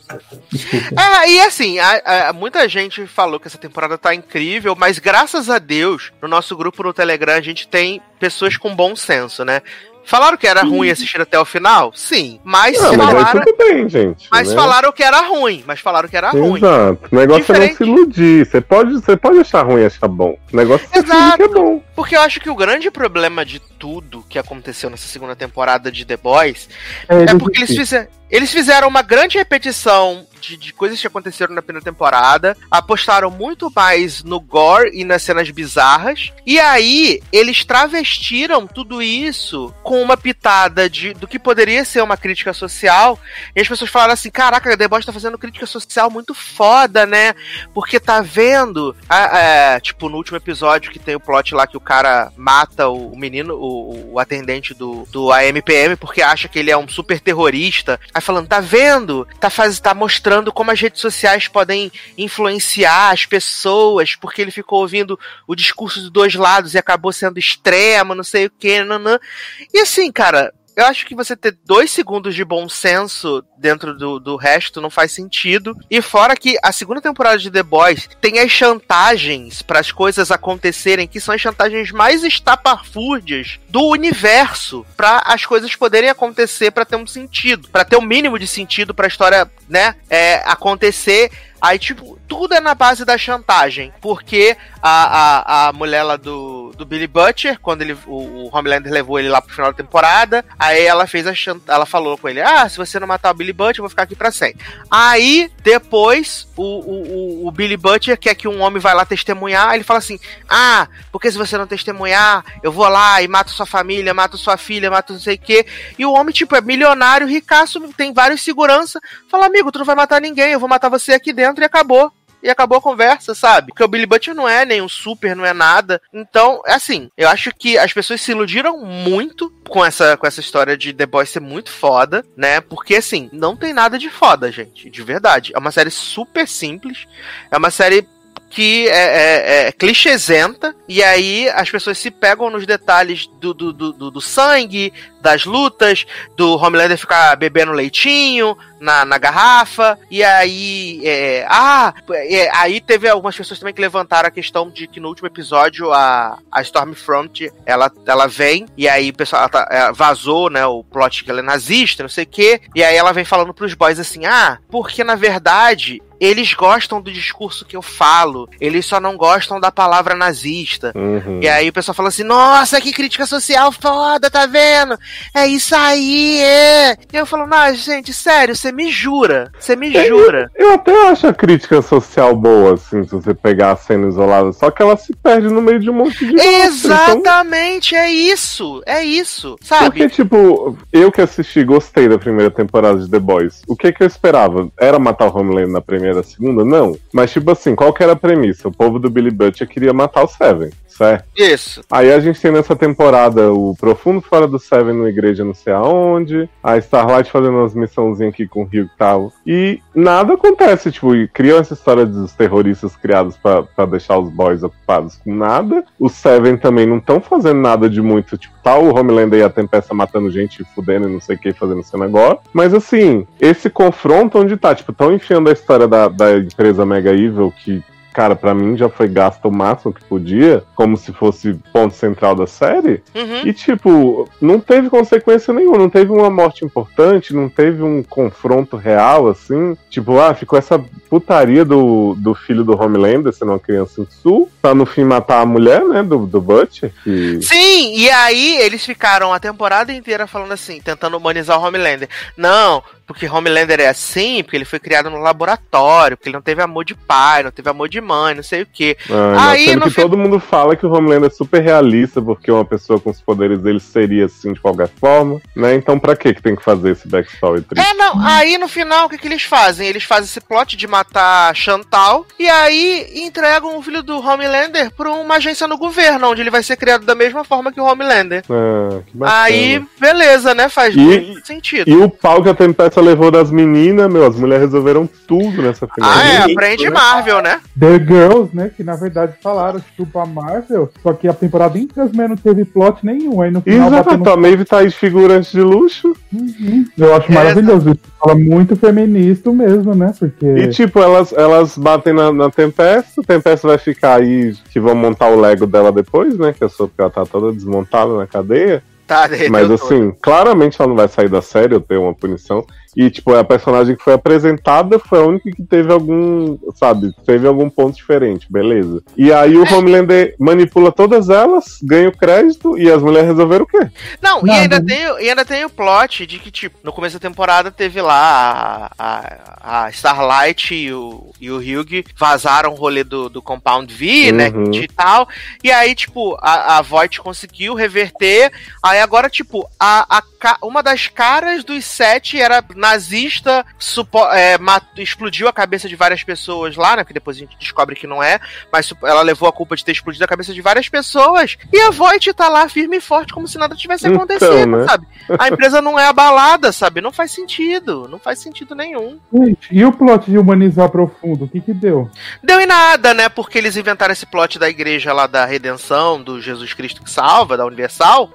Desculpa. É, e assim, a- a- muita gente falou que essa temporada tá incrível, mas graças a Deus, no nosso grupo no Telegram, a gente tem pessoas com bom senso, né? Falaram que era ruim assistir até o final? Sim. Mas Não, mas falaram. tudo bem, gente. Mas né? falaram que era ruim. Mas falaram que era ruim. Exato. O negócio é não Diferente. se iludir. Você pode, você pode achar ruim e achar bom. O negócio é Exato. que é bom. Porque eu acho que o grande problema de tudo que aconteceu nessa segunda temporada de The Boys É, É porque eles fizeram, eles fizeram uma grande repetição de, de coisas que aconteceram na primeira temporada, apostaram muito mais no gore e nas cenas bizarras, e aí eles travestiram tudo isso com uma pitada de, do que poderia ser uma crítica social, e as pessoas falaram assim: caraca, The Boys tá fazendo crítica social muito foda, né? Porque tá vendo, a- é, tipo, no último episódio que tem o plot lá que o cara mata o, menino, o, o atendente do, do AMPM, porque acha que ele é um super terrorista. Aí falando, tá vendo? Tá, faz, tá mostrando como as redes sociais podem influenciar as pessoas, porque ele ficou ouvindo o discurso dos dois lados e acabou sendo extremo, não sei o que, nanã. E assim, cara, eu acho que você ter dois segundos de bom senso dentro do, do resto não faz sentido. E fora que a segunda temporada de The Boys tem as chantagens para as coisas acontecerem, que são as chantagens mais estapafúrdias do universo, para as coisas poderem acontecer para ter um sentido, para ter o um mínimo de sentido para a história, né, é, acontecer Aí, tipo, tudo é na base da chantagem. Porque a, a, a mulher lá do, do Billy Butcher, quando ele, o, o Homelander levou ele lá pro final da temporada, aí ela fez a chant... ela falou com ele: Ah, se você não matar o Billy Butcher, eu vou ficar aqui pra sempre. Aí, depois, o, o, o, Billy Butcher quer que um homem vai lá testemunhar. Ele fala assim: Ah, porque se você não testemunhar, eu vou lá e mato sua família, mato sua filha, mato não sei o quê. E o homem, tipo, é milionário, ricaço, tem vários segurança. Fala, amigo, tu não vai matar ninguém, eu vou matar você aqui dentro e acabou. E acabou a conversa, sabe? Porque o Billy Butcher não é nem um super, não é nada. Então, é assim, eu acho que as pessoas se iludiram muito com essa, com essa história de The Boys ser muito foda, né? Porque, assim, não tem nada de foda, gente. De verdade. É uma série super simples. É uma série que é, é, é clichêsenta, e aí as pessoas se pegam nos detalhes do, do, do, do- sangue, das lutas, do Homelander ficar bebendo leitinho na, na garrafa, e aí. é, ah, é, aí teve algumas pessoas também que levantaram a questão de que no último episódio a, a Stormfront ela, ela vem, e aí o pessoal tá- vazou, né, o plot que ela é nazista, não sei o quê, e aí ela vem falando pros boys assim: ah, porque na verdade eles gostam do discurso que eu falo, eles só não gostam da palavra nazista. Uhum. E aí o pessoal fala assim: Nossa, que crítica social foda, tá vendo? É isso aí, é. E eu falo: Não, gente, sério, você me jura. Você me jura. Eu até acho a crítica social boa, assim, se você pegar a cena isolada, só que ela se perde no meio de um monte de monstro, então- Exatamente, é isso. É isso, sabe? Porque, tipo, eu que assisti, gostei da primeira temporada de The Boys. O que que eu esperava? Era matar o Homelander na primeira, segunda? Não. Mas, tipo assim, qual que era a premissa? O povo do Billy Butcher queria matar o Seven, Isso. Aí a gente tem nessa temporada o Profundo Fora do Seven na igreja não sei aonde, a Starlight fazendo umas missãozinhas aqui com o Rio e tal. E nada acontece, tipo, e criam essa história dos terroristas criados pra deixar os boys ocupados com nada. Os Seven também não estão fazendo nada de muito, tipo, tá o Homelander e a Tempesta matando gente, fudendo e não sei o que, fazendo esse negócio. Mas assim, esse confronto onde tá, tipo, tão enfiando a história da, da empresa Mega Evil que cara, pra mim já foi gasto o máximo que podia, como se fosse ponto central da série. Uhum. E, tipo, não teve consequência nenhuma, não teve uma morte importante, não teve um confronto real, assim. Tipo, ah, ficou essa putaria do, do filho do Homelander sendo uma criança em sul, pra no fim matar a mulher, né, do, do Butcher. Que... Sim, e aí eles ficaram a temporada inteira falando assim, tentando humanizar o Homelander. Não, porque Homelander é assim, porque ele foi criado no laboratório, porque ele não teve amor de pai, não teve amor de mãe, não sei o quê. Ah, Aí, sendo que todo mundo fala que o Homelander é super realista, porque uma pessoa com os poderes dele seria assim de qualquer forma, né? Então pra que que tem que fazer esse backstory triste? É, não, aí no final o que, que eles fazem? Eles fazem esse plot de matar Chantal e aí entregam o filho do Homelander pra uma agência no governo, onde ele vai ser criado da mesma forma que o Homelander. Ah, que bacana. Aí, beleza, né? Faz E- muito sentido. E o pau que a Levou das meninas, meu, as mulheres resolveram tudo nessa final. Ah, é, aprende? Marvel, né? The Girls, né? Que na verdade falaram chupa a Marvel, só que a temporada inteira as mulheres não teve plot nenhum. Aí no final Exato, batendo- a Maeve tá aí de figurante de luxo. Uhum. Eu acho É, maravilhoso. Isso fala muito feminista mesmo, né? Porque. E tipo, elas, elas batem na, na Tempesta, Tempesta vai ficar aí, que vão montar o Lego dela depois, né? Que eu sou porque ela tá toda desmontada na cadeia. Tá, <laughs> Mas todo. assim, claramente ela não vai sair da série ou ter uma punição. E, tipo, a personagem que foi apresentada foi a única que teve algum, sabe, teve algum ponto diferente, beleza. E aí o Homelander manipula todas elas, ganha o crédito e as mulheres resolveram o quê? Não, e ainda, tem, o- e ainda tem o plot de que, tipo, no começo da temporada teve lá a, a, a Starlight e o, e o Hugh vazaram o rolê do, do Compound V, né? Uhum. E tal. E aí, tipo, a, a Voight conseguiu reverter. Aí agora, tipo, a, a, uma das caras dos sete era nazista, supo- é, mat- explodiu a cabeça de várias pessoas lá, né? Que depois a gente descobre que não é, mas supo- ela levou a culpa de ter explodido a cabeça de várias pessoas. E a Voight tá lá firme e forte, como se nada tivesse Então, acontecido, né? sabe? A empresa não é abalada, sabe? Não faz sentido. Não faz sentido nenhum. Gente, e o plot de humanizar profundo? O que que deu? Deu em nada, né? Porque eles inventaram esse plot da igreja lá da redenção, do Jesus Cristo que salva, da Universal.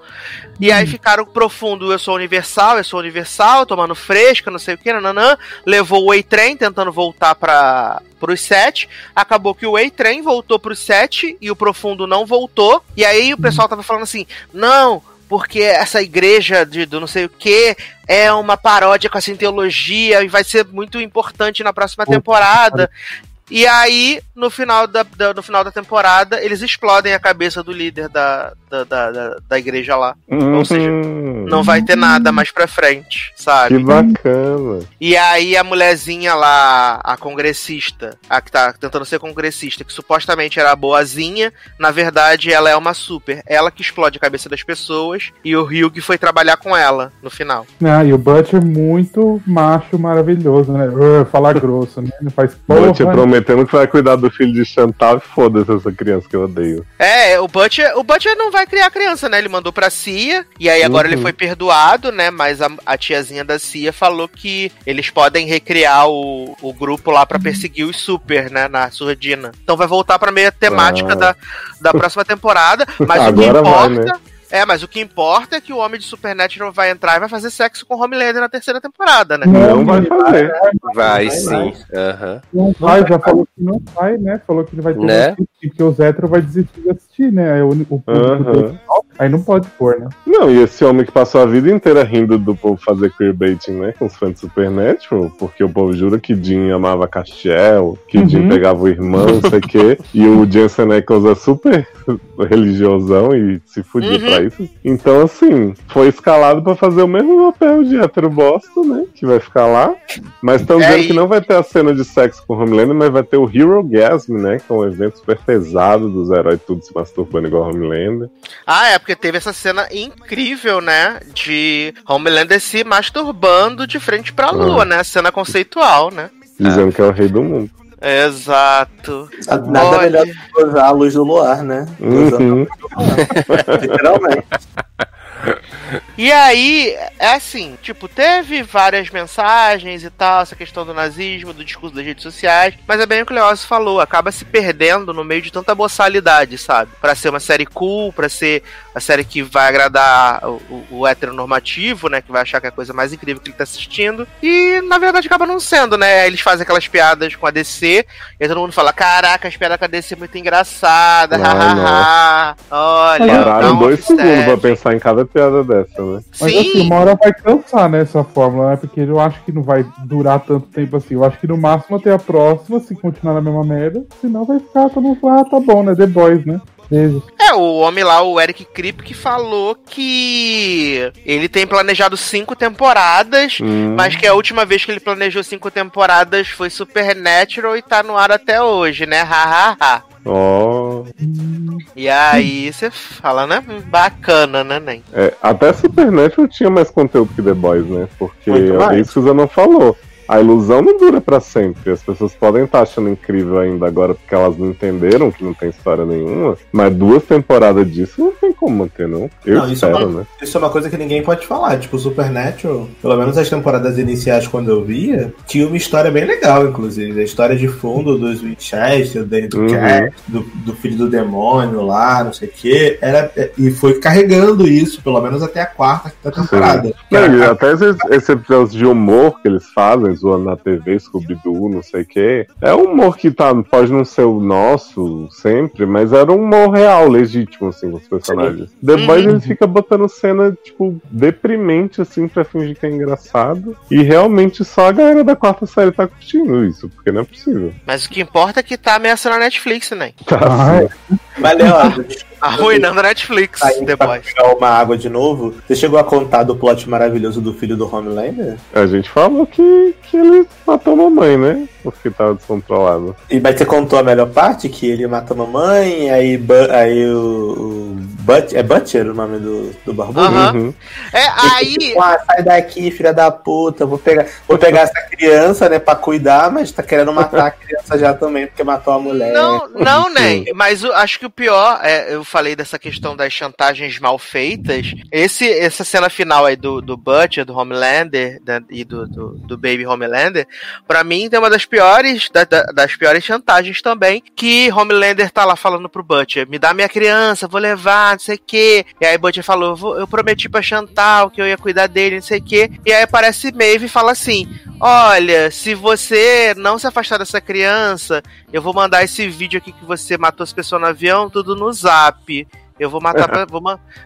E aí ficaram profundo, eu sou universal, eu sou universal, tomando fresca, não sei o que, nananã. Levou o Way-Train tentando voltar para pros sete. Acabou que o Way-Train voltou pros sete e o profundo não voltou. E aí o pessoal tava falando assim: não. porque essa igreja de, do não sei o que é uma paródia com a Scientologia e vai ser muito importante na próxima temporada. E aí, no final da, da- no final da temporada, eles explodem a cabeça do líder da, da, da, da- igreja lá. Ou seja, Não vai ter nada mais pra frente, Que sabe? bacana. E aí a mulherzinha lá, a congressista, a que tá tentando ser congressista, que supostamente era a boazinha, na verdade ela é uma super. Ela que explode a cabeça das pessoas e o Hugh foi trabalhar com ela no final. Ah, e o Butcher muito macho maravilhoso, né? Uh, falar grosso, né? Não faz porra. Butch prometendo que vai cuidar do filho de Chantal e foda-se essa criança que eu odeio. É, o Butcher, o Butcher não vai criar criança, né? Ele mandou pra Cia, e aí agora Uhum. ele foi perdoado, né? Mas a, a tiazinha da Cia falou que eles podem recriar o, o grupo lá pra perseguir os super, né? Na surdina. Então vai voltar pra meia temática Ah. da, da próxima temporada. Mas o que Agora vai, importa. né? É, mas o que importa é que o Homem de Supernatural vai entrar e vai fazer sexo com Homelander na terceira temporada, né? Não vai fazer. Vai vai, sim. vai. Aham. Não vai, já falou que não vai, né? Falou que ele vai ter Né? Que assistir, que os héteros vai desistir de assistir, né? Aí o, o público Aham. dele- Aí não pode pôr, né? Não, e esse homem que passou a vida inteira rindo do povo fazer queerbaiting, né? Com os fãs de Supernatural, porque o povo jura que Jim amava Castiel, que Jim Uhum. pegava o irmão, não sei o quê. <laughs> E o Jensen Ackles é super religiosão e se fudia Uhum. pra isso. Então, assim, foi escalado pra fazer o mesmo papel de hétero bosta, né? Que vai ficar lá. Mas estão É, dizendo que não vai ter a cena de sexo com o Homelander, mas vai ter o Hero Gasm, né? Que é um evento super pesado dos heróis tudo se masturbando igual Homelander. Ah, é, porque teve essa cena incrível, né? De Homelander se masturbando de frente pra lua, né? Cena conceitual, né? Dizendo que é o rei do mundo. Exato. Nada Olha. melhor do que usar a luz do luar, né? Usando Uhum. <laughs> Literalmente. E aí, é assim, tipo, teve várias mensagens e tal, essa questão do nazismo, do discurso das redes sociais, mas é bem o que o Leoz falou, acaba se perdendo no meio de tanta boçalidade, sabe? Pra ser uma série cool, pra ser a série que vai agradar o, o, o heteronormativo, né? Que vai achar que é a coisa mais incrível que ele tá assistindo. E, na verdade, acaba não sendo, né? Eles fazem aquelas piadas com a DC, e aí todo mundo fala, caraca, as piadas com a DC é muito engraçada. Olha, dá Pararam dois segundos pra pensar em cada piada dessa, né? Mas Sim, assim, uma hora vai cansar nessa fórmula, né? Porque eu acho que não vai durar tanto tempo assim. Eu acho que no máximo até a próxima, se continuar na mesma merda. Senão vai ficar todo mundo ah, tá bom, né? The Boys, né? É, o homem lá, o Eric Krip, que falou que ele tem planejado cinco temporadas, Hum. mas que a última vez que ele planejou cinco temporadas foi Supernatural e tá no ar até hoje, né? Ha, ha, ha. Ó. E aí você fala, né? Bacana, né, Nen? É, até Supernatural tinha mais conteúdo que The Boys, né? Porque é isso que o Zé não falou. A ilusão não dura pra sempre. As pessoas podem estar achando incrível ainda agora porque elas não entenderam que não tem história nenhuma. Mas duas temporadas disso não tem como manter, não. Eu Não, isso é espero, uma- né? Isso é uma coisa que ninguém pode falar. Tipo, Supernatural, pelo menos as temporadas iniciais quando eu via, tinha uma história bem legal, inclusive. A história de fundo dos Winchester, do Danny Uhum. Do, do filho do demônio lá, não sei o quê. Era, e foi carregando isso, pelo menos até a quarta quinta temporada. Não, até esses, esses episódios de humor que eles fazem, zoando na TV, Scooby-Doo, não sei o quê. É um humor que tá, pode não ser o nosso sempre, mas era um humor real, legítimo, assim, com os personagens. The Uhum. Boys eles ficam botando cena, tipo, deprimente, assim, pra fingir que é engraçado. E realmente só a galera da quarta série tá curtindo isso, porque não é possível. Mas o que importa é que tá ameaçando a Netflix, né? Tá, Ah. Valeu, <laughs> Adam. Arruinando a Netflix, Aí, The pra Boys. pegar uma água de novo, você chegou a contar do plot maravilhoso do filho do Homelander? A gente falou que, que ele matou a mamãe, né? Porque tava descontrolado. E mas você contou a melhor parte, que ele mata a mamãe, aí, aí o But, é Butcher o nome do, do barbudo? Uhum. É, aí. Tipo, ah, sai daqui, filha da puta, vou pegar, vou pegar essa criança, né, pra cuidar, mas tá querendo matar a criança já também, porque matou a mulher. Não, não, nem. Mas eu acho que o pior, é, eu falei dessa questão das chantagens mal feitas. Esse, essa cena final aí do, do Butcher, do Homelander da- e do, do, do Baby Homelander, pra mim tem uma das piores, da- da- das piores chantagens também, que Homelander tá lá falando pro Butcher, me dá minha criança, vou levar, não sei o quê. E aí Butcher falou, "Vou- eu prometi pra Chantal que eu ia cuidar dele, não sei o quê. E aí aparece Maeve e fala assim, olha, se você não se afastar dessa criança, eu vou mandar esse vídeo aqui que você matou as pessoas no avião, tudo no zap. Eu vou matar, pra, vou,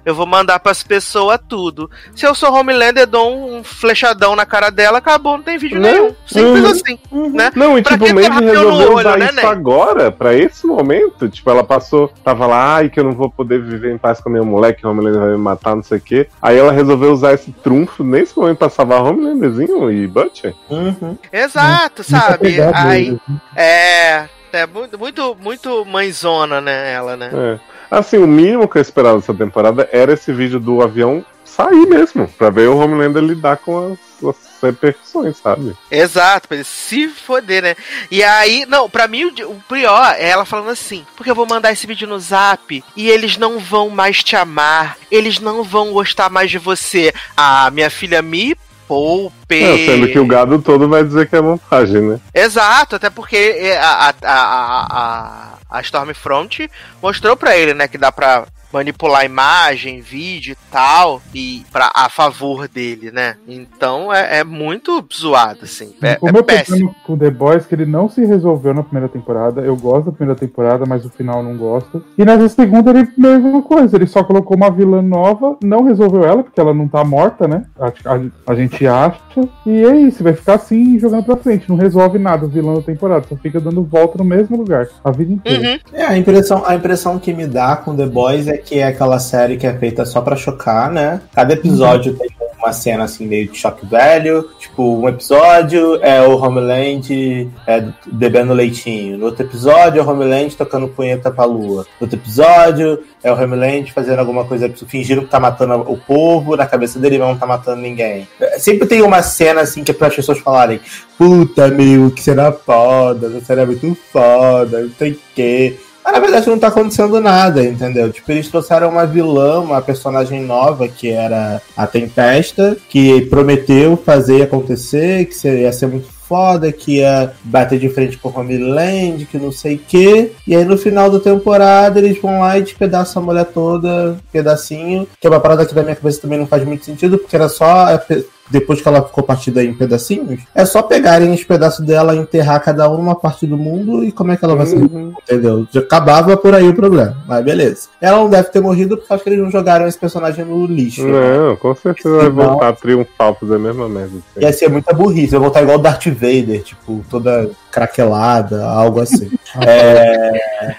eu vou mandar pras pessoas tudo. Se eu sou Homelander, dou um flechadão na cara dela, acabou, não tem vídeo Né? nenhum. Simples Uhum. assim, né? Não, e Pra tipo, o Mandy resolveu olho, usar né, isso Ney? agora, pra esse momento. Tipo, ela passou, tava lá, ai, que eu não vou poder viver em paz com minha moleque, o Homelander vai me matar, não sei o quê. Aí ela resolveu usar esse trunfo nesse momento pra salvar Homelanderzinho e Butcher. Uhum. Exato, Muito sabe? Aí, é. É muito, muito, muito mãezona, né? Ela, né? É. Assim, o mínimo que eu esperava dessa temporada era esse vídeo do avião sair mesmo, pra ver o Homelander lidar com as, as repercussões, sabe? Exato, pra ele se foder, né? E aí, não, pra mim o, o pior é ela falando assim: porque eu vou mandar esse vídeo no zap e eles não vão mais te amar, eles não vão gostar mais de você. Ah, minha filha me poupe. É, sendo que o gado todo vai dizer que é montagem, né? Exato, até porque é, a, a, a, a, a Stormfront mostrou pra ele, né, que dá pra manipular imagem, vídeo e tal, e pra, a favor dele, né? Então é, é muito zoado, assim. É, o é meu péssimo. problema com The Boys é que ele não se resolveu na primeira temporada. Eu gosto da primeira temporada, mas o final eu não gosto. E nessa segunda ele mesma coisa. Ele só colocou uma vilã nova, não resolveu ela, porque ela não tá morta, né? A, a- a gente acha. E é isso, vai ficar assim jogando pra frente. Não resolve nada o vilão da temporada. Só fica dando volta no mesmo lugar. A vida inteira. Uhum. É, a impressão, a impressão que me dá com The Boys é que é aquela série que é feita só pra chocar, né? Cada episódio tem uma cena assim meio de choque velho. Tipo, um episódio é o Homeland é, bebendo leitinho. No outro episódio é o Homeland tocando punheta pra lua. No outro episódio é o Homeland fazendo alguma coisa, fingindo que tá matando o povo, na cabeça dele não tá matando ninguém. Sempre tem uma cena assim que é para as pessoas falarem: Puta, meu, que cena foda, essa cena é muito foda, não sei o quê. Mas na verdade não tá acontecendo nada, entendeu? Tipo, eles trouxeram uma vilã, uma personagem nova, que era a Tempesta, que prometeu fazer acontecer, que ia ser muito foda, que ia bater de frente com Homeland, que não sei o quê. E aí no final da temporada eles vão lá e despedaçam a mulher toda, pedacinho. Que é uma parada que na minha cabeça também não faz muito sentido, porque era só. Depois que ela ficou partida em pedacinhos, é só pegarem os pedaços dela, enterrar cada um numa parte do mundo e como é que ela vai ser entendeu? Já acabava por aí o problema, mas beleza. Ela não deve ter morrido porque acho que eles não jogaram esse personagem no lixo. né? Não, com certeza vai voltar triunfal fazer a mesma merda. assim. Ia ser muita burrice, vai voltar igual o Darth Vader, tipo, toda craquelada, algo assim. <laughs> é...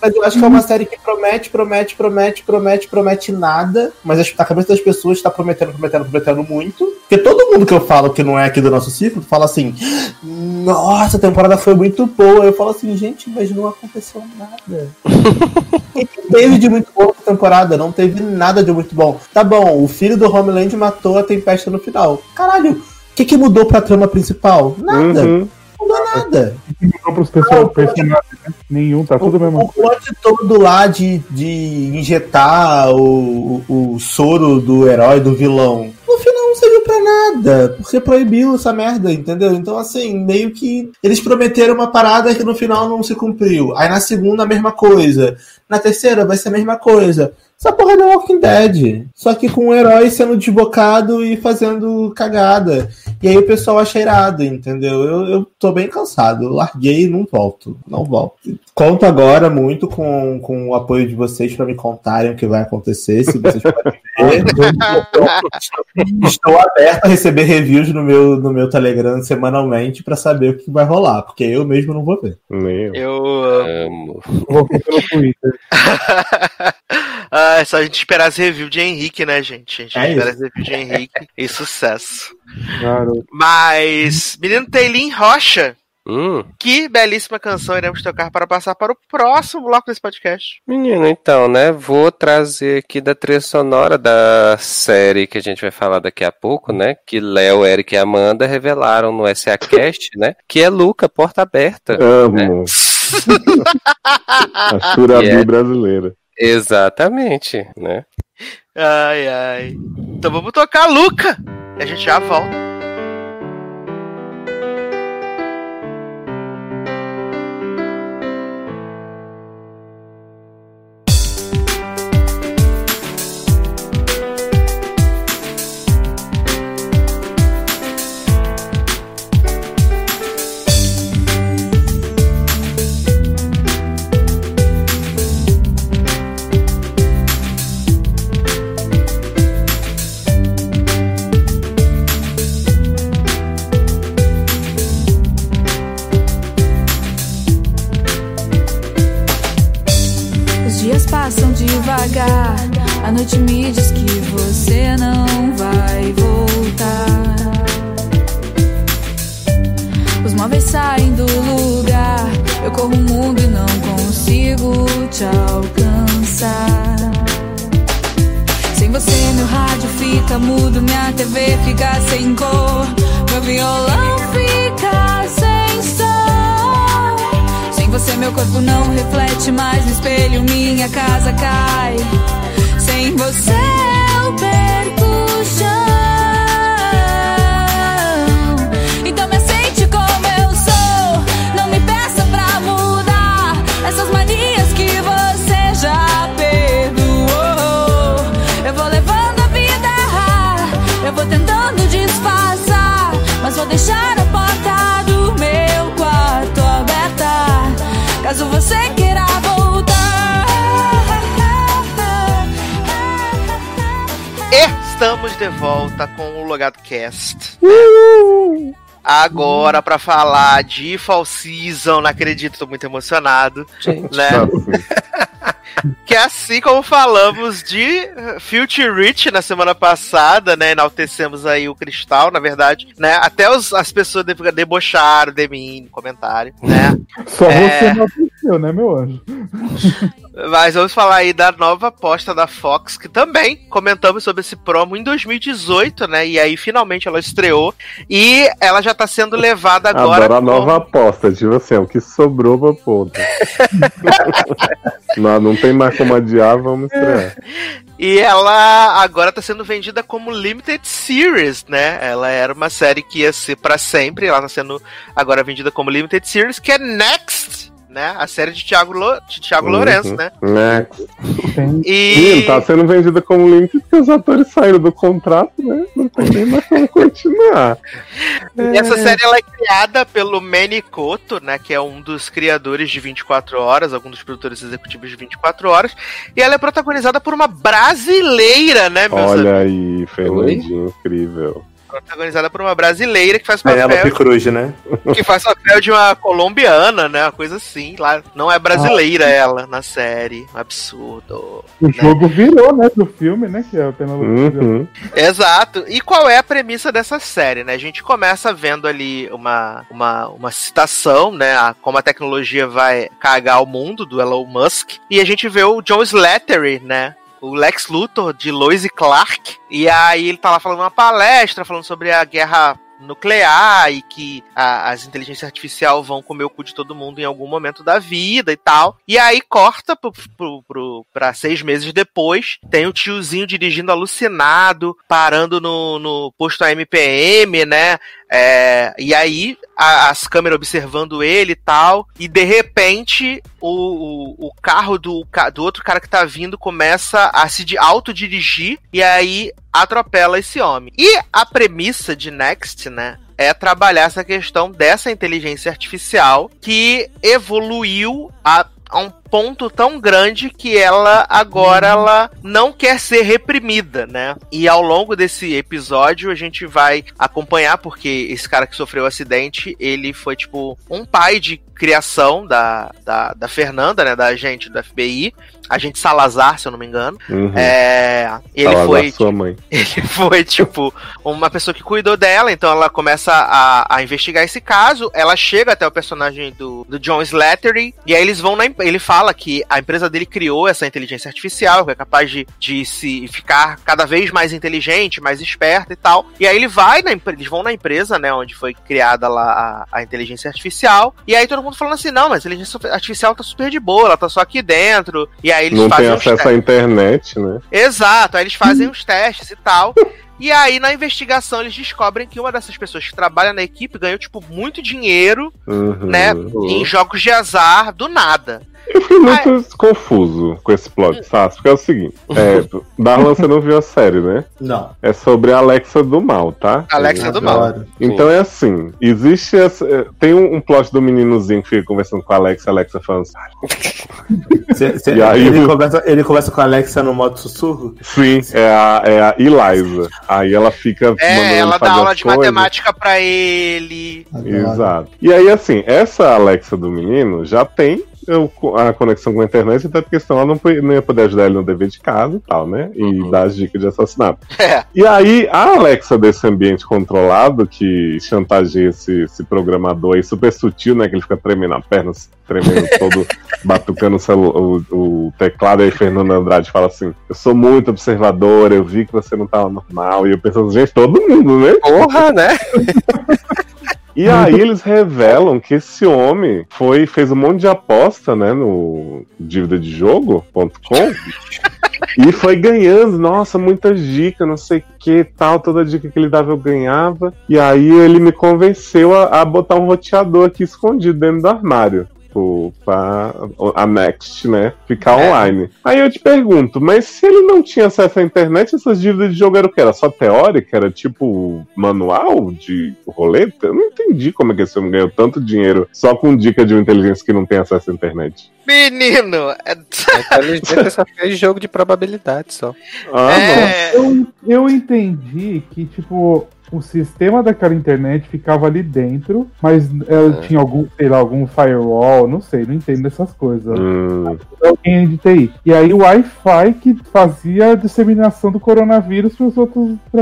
Mas eu acho que é uma série que promete, promete, promete, promete, promete nada, mas acho que na cabeça das pessoas está prometendo, prometendo, prometendo muito. Porque todo mundo que eu falo que não é aqui do nosso ciclo fala assim: Nossa, a temporada foi muito boa. Eu falo assim, gente, mas não aconteceu nada. <laughs> O que teve de muito bom essa temporada? Não teve nada de muito bom. Tá bom, o filho do Homeland matou a Tempesta no final. Caralho, que, que mudou pra trama principal? Nada. Uhum. Não mudou nada. Mudou pros pessoas, personagens, né? Nenhum, tá tudo a mesma O plot todo lá de, de injetar o, o, o soro do herói, do vilão, no final não serviu pra nada, porque proibiu essa merda, entendeu? Então, assim, meio que eles prometeram uma parada que no final não se cumpriu. Aí na segunda, a mesma coisa. Na terceira, vai ser a mesma coisa. Essa porra é The Walking Dead. Só que com o herói sendo desbocado e fazendo cagada. E aí o pessoal acha irado, entendeu? Eu, eu tô bem cansado. Larguei e não volto. Não volto. Conto agora muito com, com o apoio de vocês pra me contarem o que vai acontecer, se vocês podem. Estou, aberto a receber reviews no meu, no meu Telegram semanalmente pra saber o que vai rolar, porque eu mesmo não vou ver. Nem eu. Amo. Vou ver pelo Twitter. <laughs> ah, é só a gente esperar as reviews de Henrique, né, gente? A gente É espera isso. as reviews de Henrique e sucesso. Garoto. Mas, menino Teilin Rocha, Hum, que belíssima canção iremos tocar para passar para o próximo bloco desse podcast. menino, então, né? Vou trazer aqui da trilha sonora da série que a gente vai falar daqui a pouco, né? Que Léo, Eric e Amanda revelaram no SA Cast, <laughs> né? Que é Luca, Porta Aberta. Amo. <laughs> A Shurabi <laughs> Yeah. brasileira. Exatamente, né? Ai, ai. Então vamos tocar Luca. E a gente já volta. Com o Logado Cast. Agora pra falar de Fall Season, não acredito, tô muito emocionado. Gente. Né? <laughs> Que assim como falamos de Future Rich na semana passada, né? Enaltecemos aí o Cristal, na verdade, né? Até os- as pessoas de- debocharam de mim no comentário, né? Só É. você não aconteceu, né, meu anjo? <laughs> Mas vamos falar aí da nova aposta da Fox, que também comentamos sobre esse promo em 2018, né? E aí finalmente ela estreou e ela já tá sendo levada agora. Adoro a como- nova aposta, tipo assim, o que sobrou pra pôr. <laughs> não, não tem mais como adiar, vamos estrear. E ela agora tá sendo vendida como Limited Series, né? Ela era uma série que ia ser pra sempre, ela tá sendo agora vendida como Limited Series, que é Next, né? A série de Thiago, Lo... de Thiago Lourenço, Uhum. né? Next. Tem- E Sim, tá sendo vendida como link porque os atores saíram do contrato, né? Não tem nem mais como continuar. E essa série ela é criada pelo Manny Koto, né, que é um dos criadores de 24 horas, algum dos produtores executivos de 24 horas, e ela é protagonizada por uma brasileira, né, meus amigos? Olha aí, Fernandinho, incrível. Protagonizada por uma brasileira que faz Penélope papel, Cruz, né? que faz papel de uma colombiana, né, uma coisa assim, lá não é brasileira ela na série, um absurdo. O jogo virou, né, do filme, né? Que é a Penélope Cruz. Uhum. Exato. E qual é a premissa dessa série, né? A gente começa vendo ali uma, uma, uma citação, né? A, como a tecnologia vai cagar o mundo do Elon Musk. E a gente vê o John Slattery, né? O Lex Luthor de Lois e Clark. E aí ele tá lá falando uma palestra, falando sobre a guerra nuclear e que a- as inteligências artificiais vão comer o cu de todo mundo em algum momento da vida e tal. E aí corta pro, pro, pro, pra seis meses depois, tem o tiozinho dirigindo alucinado, parando no, no posto AMPM, né? É, e aí a- as câmeras observando ele e tal, e de repente o, o, o carro do, do outro cara que tá vindo começa a se autodirigir e aí atropela esse homem. E a premissa de Next, né? É trabalhar essa questão dessa inteligência artificial que evoluiu a, a um ponto tão grande que ela agora ela não quer ser reprimida, né? E ao longo desse episódio a gente vai acompanhar porque esse cara que sofreu o acidente, ele foi tipo um pai de criação da, da, da Fernanda, né, da agente do FBI, agente Salazar, se eu não me engano. Uhum. É, ele Salazar, foi sua mãe. <laughs> ele foi, tipo, uma pessoa que cuidou dela, então ela começa a, a investigar esse caso. Ela chega até o personagem do, do John Slattery, e aí eles vão na. Ele fala que a empresa dele criou essa inteligência artificial, que é capaz de, de se ficar cada vez mais inteligente, mais esperta e tal. E aí ele vai na eles vão na empresa, né, onde foi criada lá a, a inteligência artificial. E aí todo mundo falando assim: não, mas a inteligência artificial tá super de boa, ela tá só aqui dentro. E aí eles Não tem fazem uns acesso à internet, né? Exato, aí eles fazem <laughs> os testes e tal. E aí, na investigação, eles descobrem que uma dessas pessoas que trabalha na equipe ganhou, tipo, muito dinheiro, Uhum. né? Em jogos de azar, do nada. Eu fiquei muito confuso com esse plot, sabe? Porque é o seguinte: é, <laughs> Darlan, você não viu a série, né? Não. É sobre a Alexa do mal, tá? Alexa do mal. Então é assim, existe essa, é, tem um, um plot do meninozinho que fica conversando com a Alexa, a Alexa falando assim, <laughs> Cê- cê- E aí ele, conversa, ele conversa com a Alexa no modo sussurro? sim, é a, é a Eliza. Aí ela fica É, ela dá aula de coisas. matemática pra ele. Adoro. Exato. E aí, assim, essa Alexa do menino já tem eu- a conexão com a internet, até porque senão ela não, não ia poder ajudar ele no dever de casa e tal, né? E Uhum. dar as dicas de assassinato. <laughs> É. E aí, a Alexa desse ambiente controlado, que chantageia esse, esse programador aí super sutil, né? Que ele fica tremendo a perna, tremendo <laughs> todo, batucando o, celu- o- o teclado, aí Fernando Andrade fala assim: Eu sou muito observador, eu vi que você não tava normal. E eu pensando, gente, todo mundo, né? Porra, né? <laughs> E <laughs> aí eles revelam que esse homem foi fez um monte de aposta, né, no dívida de jogo.com <laughs> e foi ganhando, nossa, muitas dicas, não sei o que, tal, toda dica que ele dava eu ganhava. E aí ele me convenceu a, a botar um roteador aqui escondido dentro do armário. Tipo, pra a Next, né, ficar É. online. Aí eu te pergunto, mas se ele não tinha acesso à internet, essas dívidas de jogo era o quê? Era só teórica? Era tipo manual de roleta? Eu não entendi como é que esse homem ganhou tanto dinheiro só com dica de uma inteligência que não tem acesso à internet. Menino, é- A inteligência só fez jogo de probabilidade só. Ah, é, Eu, eu entendi que, tipo, o sistema daquela internet ficava ali dentro, mas ela É. tinha algum, sei lá, algum firewall, não sei, não entendo dessas coisas. Hum, Alguém de TI. E aí o Wi-Fi que fazia a disseminação do coronavírus para as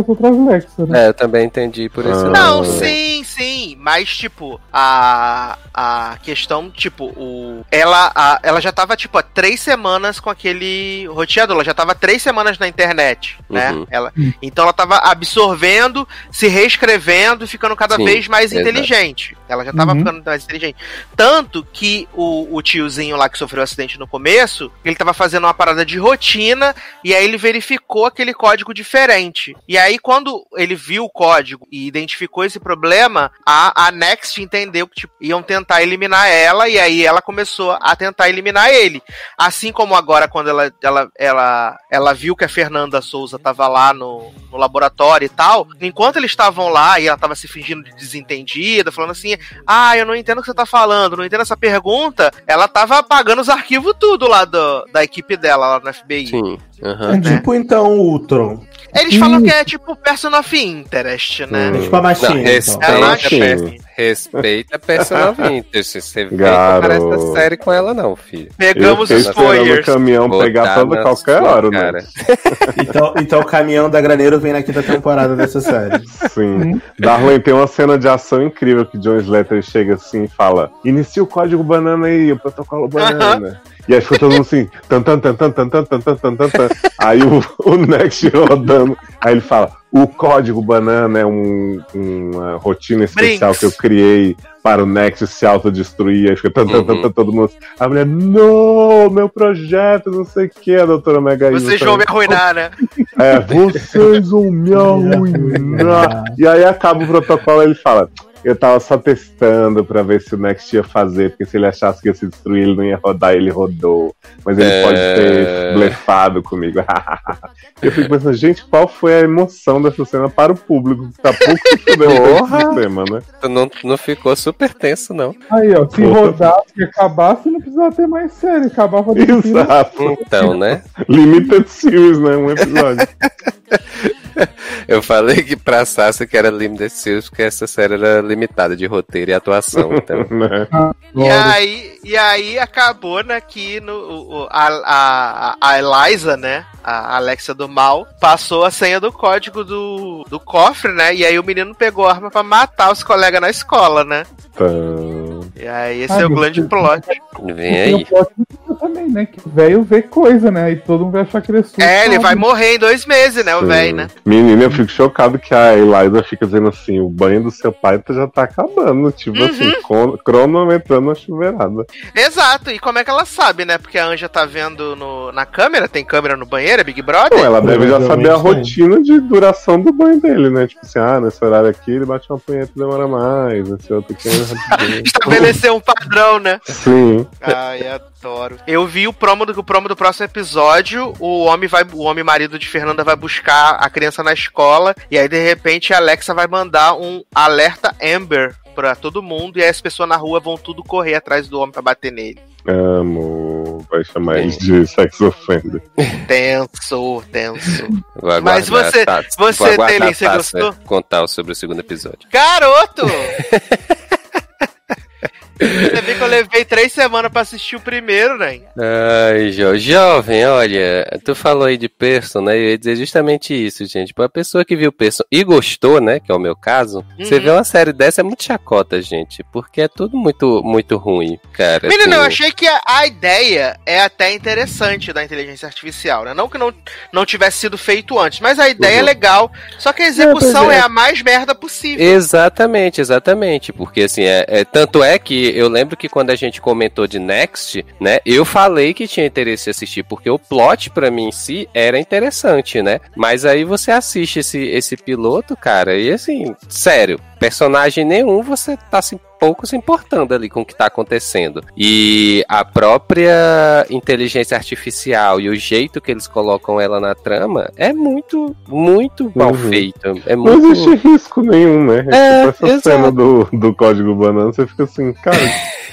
outras Lexas, né? É, eu também entendi por isso. Ah. Não, sim, sim. Mas, tipo, a, a questão, tipo, o, ela, a- ela já tava, tipo, há três semanas com aquele roteador. Ela já tava três semanas na internet, né? Uhum. Ela, então ela tava absorvendo, se reescrevendo e ficando cada Sim, vez mais exato. inteligente. Ela já tava Uhum. ficando mais inteligente. Tanto que o, o tiozinho lá que sofreu o acidente no começo, ele tava fazendo uma parada de rotina e aí ele verificou aquele código diferente. E aí, quando ele viu o código e identificou esse problema, a, a Next entendeu que tipo, iam tentar eliminar ela, e aí ela começou a tentar eliminar ele. Assim como agora, quando ela, ela, ela, ela viu que a Fernanda Souza tava lá no, no laboratório e tal, enquanto eles estavam lá e ela tava se fingindo de desentendida, falando assim: Ah, eu não entendo o que você tá falando, não entendo essa pergunta, ela tava apagando os arquivos tudo lá do, da equipe dela, lá no FBI. Sim. É aham. tipo então o Ultron. Eles falam que é tipo person of interest, né? É tipo a Não, machinha. então. respeita, É, per- respeita a personal <laughs> interest. Você vê que não Garoto. parece essa série com ela, não, filho. Pegamos os esperando o spoilers. caminhão pegar Botar na qualquer sua hora, cara. né? <laughs> Então, então o caminhão da Graneiro vem na quinta temporada dessa série. Sim. Darwin tem uma cena de ação incrível que John Slater chega assim e fala: Inicia o código banana aí, o protocolo banana. E aí ficou todo mundo assim, tan tan tan tan tan tan tan tan tan tan tan. Aí o, o Next rodando. Aí ele fala: o código banana é um- uma rotina especial Brinks. que eu criei para o Next se autodestruir. Aí fica tan tan tan Uhum. tan todo mundo. A mulher, não, meu projeto, não sei o que, a doutora Mega Vocês vão me arruinar, né? é, vocês vão me arruinar. E aí acaba o protocolo e ele fala: Eu tava só testando pra ver se o Next ia fazer, porque se ele achasse que ia se destruir, ele não ia rodar, ele rodou. Mas ele É. pode ter blefado comigo. <laughs> eu fico pensando, gente, qual foi a emoção dessa cena para o público que tá pouco com esse sistema, né? Tu não, não ficou super tenso, não. Aí, ó, se rodasse e acabasse, não precisava ter mais série. Acabava de <laughs> Exato. Então, né? Limited series, né? Um episódio. <laughs> <laughs> Eu falei que pra Sasha que era Limited Series, porque essa série era limitada de roteiro e atuação. Então, <laughs> né? E aí, e aí acabou, né, que no, a, a, a Eliza, né, a Alexa do mal, passou a senha do código do, do cofre, né, e aí o menino pegou a arma pra matar os colegas na escola, né. Então, E aí esse Ai, é o grande plot. vem aí. o plot também, né? Que o velho vê coisa, né? E todo mundo vai achar que ele é super. É, ele vai morrer em dois meses, né, o velho, né. Menina, eu fico chocado que a Eliza fica dizendo assim: o banho do seu pai já tá acabando. Tipo Uhum. assim, cronometrando a chuveirada. Exato, e como é que ela sabe, né, porque a Anja tá vendo no, na câmera, tem câmera no banheiro, é Big Brother? Então, ela deve já saber a sim. rotina de duração do banho dele, né? Tipo assim, ah, nesse horário aqui ele bate uma punheta e demora mais, nesse outro aqui é <laughs> mais Estabelecer um padrão, né. Sim. Ai, adoro. Eu vi o promo do o promo do próximo episódio. O homem vai, o homem marido de Fernanda vai buscar a criança na escola e aí de repente a Alexa vai mandar um alerta Amber pra todo mundo e aí as pessoas na rua vão tudo correr atrás do homem pra bater nele. Amo. Vai chamar ele de sex offender. Tenso, tenso. Mas você- a Tati- você, a você Tati gostou? Contar sobre o segundo episódio. Garoto! <laughs> Você vê que eu levei três semanas pra assistir o primeiro, né? Ai, jo jovem, olha, tu falou aí de Person, né? Eu ia dizer justamente isso, gente. Pra pessoa que viu Person e gostou, né? Que é o meu caso, você Uhum. vê uma série dessa é muito chacota, gente. Porque é tudo muito, muito ruim, cara. Menino, eu assim. achei que a, a ideia é até interessante da inteligência artificial, né? Não que não, não tivesse sido feito antes, mas a ideia é Uhum. legal. Só que a execução é. é. a mais merda possível. Exatamente, exatamente. Porque assim, é, é- tanto é que eu lembro que quando a gente comentou de Next, né, eu falei que tinha interesse em assistir, porque o plot pra mim em si era interessante, né? Mas aí você assiste esse, esse piloto, cara, e assim, sério, personagem nenhum você tá assim, pouco se importando ali com o que tá acontecendo. E a própria inteligência artificial e o jeito que eles colocam ela na trama é muito, muito mal Uhum. feito. É Não muito. existe risco nenhum, né? É, tipo, essa exato. cena do, do código banana, você fica assim, cara,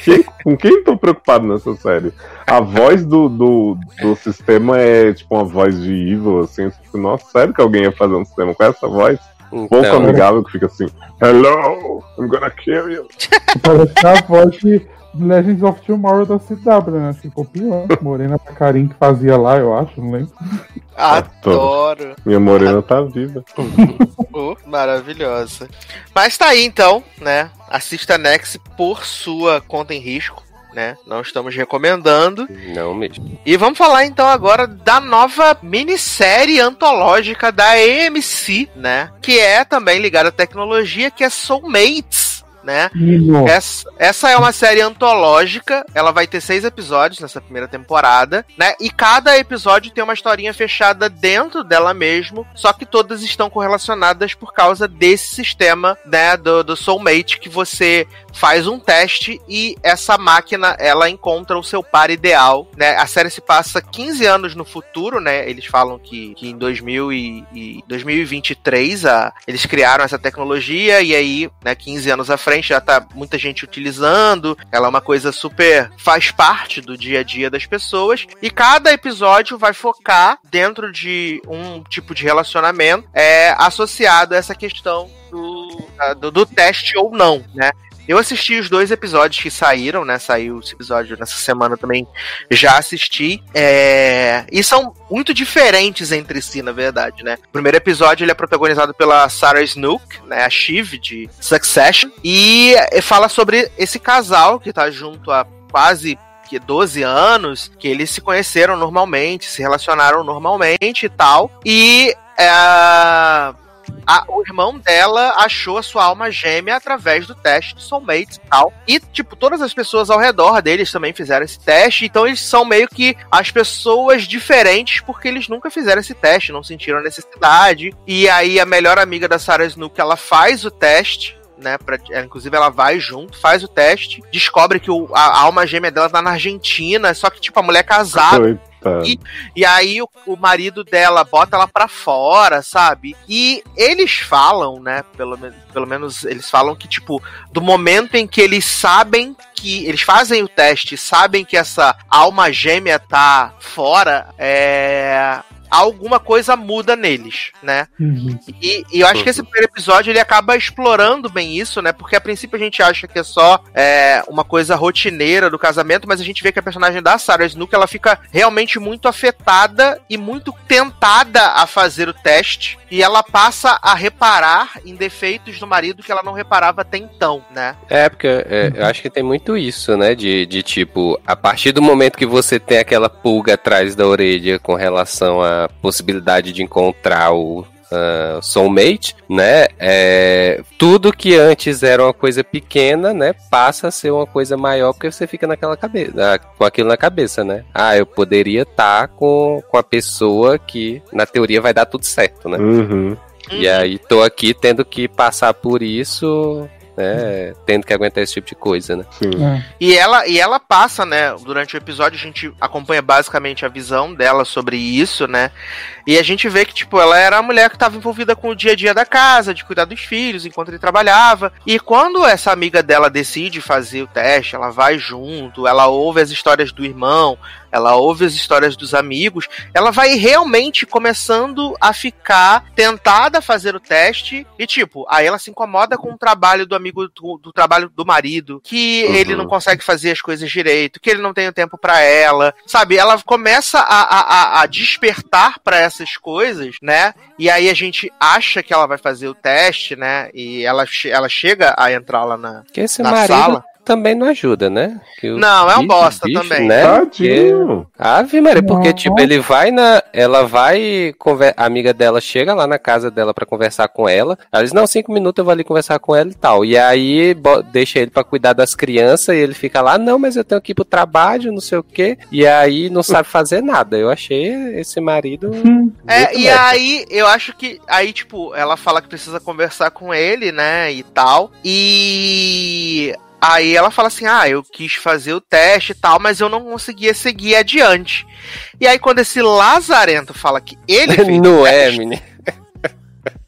quem- com quem tô preocupado nessa série? A voz do, do, do sistema é tipo uma voz de evil, assim, nossa, sério que alguém ia fazer um sistema com essa voz? Pouco Então, amigável que fica assim, hello, I'm gonna kill you. <laughs> Parece que é a voz de Legends of Tomorrow da CW, né? Acho que copiou. Morena Pacarim que fazia lá, eu acho, não lembro. Adoro. Minha morena tá viva. <laughs> Oh, maravilhosa. Mas tá aí então, né? Assista Nex por sua conta em risco. Né? Não estamos recomendando. Não mesmo. E vamos falar então agora da nova minissérie antológica da AMC, né? Que é também ligada à tecnologia, que é Soulmates, né? Essa, essa é uma série antológica, ela vai ter seis episódios nessa primeira temporada, né? E cada episódio tem uma historinha fechada dentro dela mesmo, só que todas estão correlacionadas por causa desse sistema, né? Do, do Soulmate, que você faz um teste e essa máquina, ela encontra o seu par ideal, né? A série se passa 15 anos no futuro, né? Eles falam que, que em 2000 e, e 2023 a, eles criaram essa tecnologia e aí, né, 15 anos à frente já tá muita gente utilizando. Ela é uma coisa super faz parte do dia a dia das pessoas e cada episódio vai focar dentro de um tipo de relacionamento é associado a essa questão do, do, do teste ou não, né? Eu assisti os dois episódios que saíram, né? Saiu esse episódio nessa semana também. Já assisti. É... E são muito diferentes entre si, na verdade, né? O primeiro episódio ele é protagonizado pela Sarah Snook, né? A Shiv de Succession. E fala sobre esse casal que tá junto há quase que 12 anos, que eles se conheceram normalmente, se relacionaram normalmente e tal. E é, a- o irmão dela achou a sua alma gêmea através do teste de soulmates e tal. E, tipo, todas as pessoas ao redor deles também fizeram esse teste. Então, eles são meio que as pessoas diferentes porque eles nunca fizeram esse teste, não sentiram a necessidade. E aí, a melhor amiga da Sarah Snook, ela faz o teste. Né, pra, ela, inclusive ela vai junto, faz o teste, descobre que o- a, a alma gêmea dela tá na Argentina, só que tipo a mulher é casada, Coitado. E- e aí o, o marido dela bota ela pra fora, sabe? E eles falam, né? Pelo, pelo menos eles falam que, tipo, do momento em que eles sabem que. Eles fazem o teste, sabem que essa alma gêmea tá fora, é. Alguma coisa muda neles, né? Uhum. E, e eu acho que esse primeiro episódio ele acaba explorando bem isso, né? Porque a princípio a gente acha que é só é, uma coisa rotineira do casamento, mas a gente vê que a personagem da Sarah Snook ela fica realmente muito afetada e muito tentada a fazer o teste. E ela passa a reparar em defeitos do marido que ela não reparava até então, né? É, porque é, eu acho que tem muito isso, né? De, de tipo, a partir do momento que você tem aquela pulga atrás da orelha com relação possibilidade de encontrar o. ah, soulmate, né? É, tudo que antes era uma coisa pequena, né? Passa a ser uma coisa maior porque você fica naquela cabeça, com aquilo na cabeça, né? Ah, eu poderia estar com, com a pessoa que na teoria vai dar tudo certo, né? Uhum. E aí tô aqui tendo que passar por isso, né? Tendo que aguentar esse tipo de coisa, né? Sim. É. E ela, e ela passa, né? Durante o episódio, a gente acompanha basicamente a visão dela sobre isso, né? E a gente vê que, tipo, ela era a mulher que estava envolvida com o dia a dia da casa, de cuidar dos filhos enquanto ele trabalhava. E quando essa amiga dela decide fazer o teste, ela vai junto, ela ouve as histórias do irmão, ela ouve as histórias dos amigos, ela vai realmente começando a ficar tentada a fazer o teste e tipo, aí ela se incomoda com o trabalho do amigo do, do trabalho do marido, que Uhum. ele não consegue fazer as coisas direito, que ele não tem o tempo pra ela, sabe? Ela começa a, a, a- despertar pra essas coisas, né? E aí a gente acha que ela vai fazer o teste, né? E ela, ela chega a entrar lá na, Porque esse na marido sala. Também não ajuda, né? Que o Não, é um bicho- bosta bicho, também. Né? Tadinho. Ave Maria, porque, Não. tipo, ele vai na. Ela vai. conver- A amiga dela chega lá na casa dela pra conversar com ela. Ela diz: Não, cinco minutos eu vou ali conversar com ela e tal. E aí deixa ele pra cuidar das crianças e ele fica lá: Não, mas eu tenho que ir pro trabalho, não sei o quê. E aí não sabe fazer nada. Eu achei esse marido. <laughs> É, e merda. aí, eu acho que. Aí, tipo, ela fala que precisa conversar com ele, né? E tal. E. Aí ela fala assim: ah, eu quis fazer o teste e tal, mas eu não conseguia seguir adiante. E aí, quando esse Lazarento fala que ele <laughs> Não é, menino.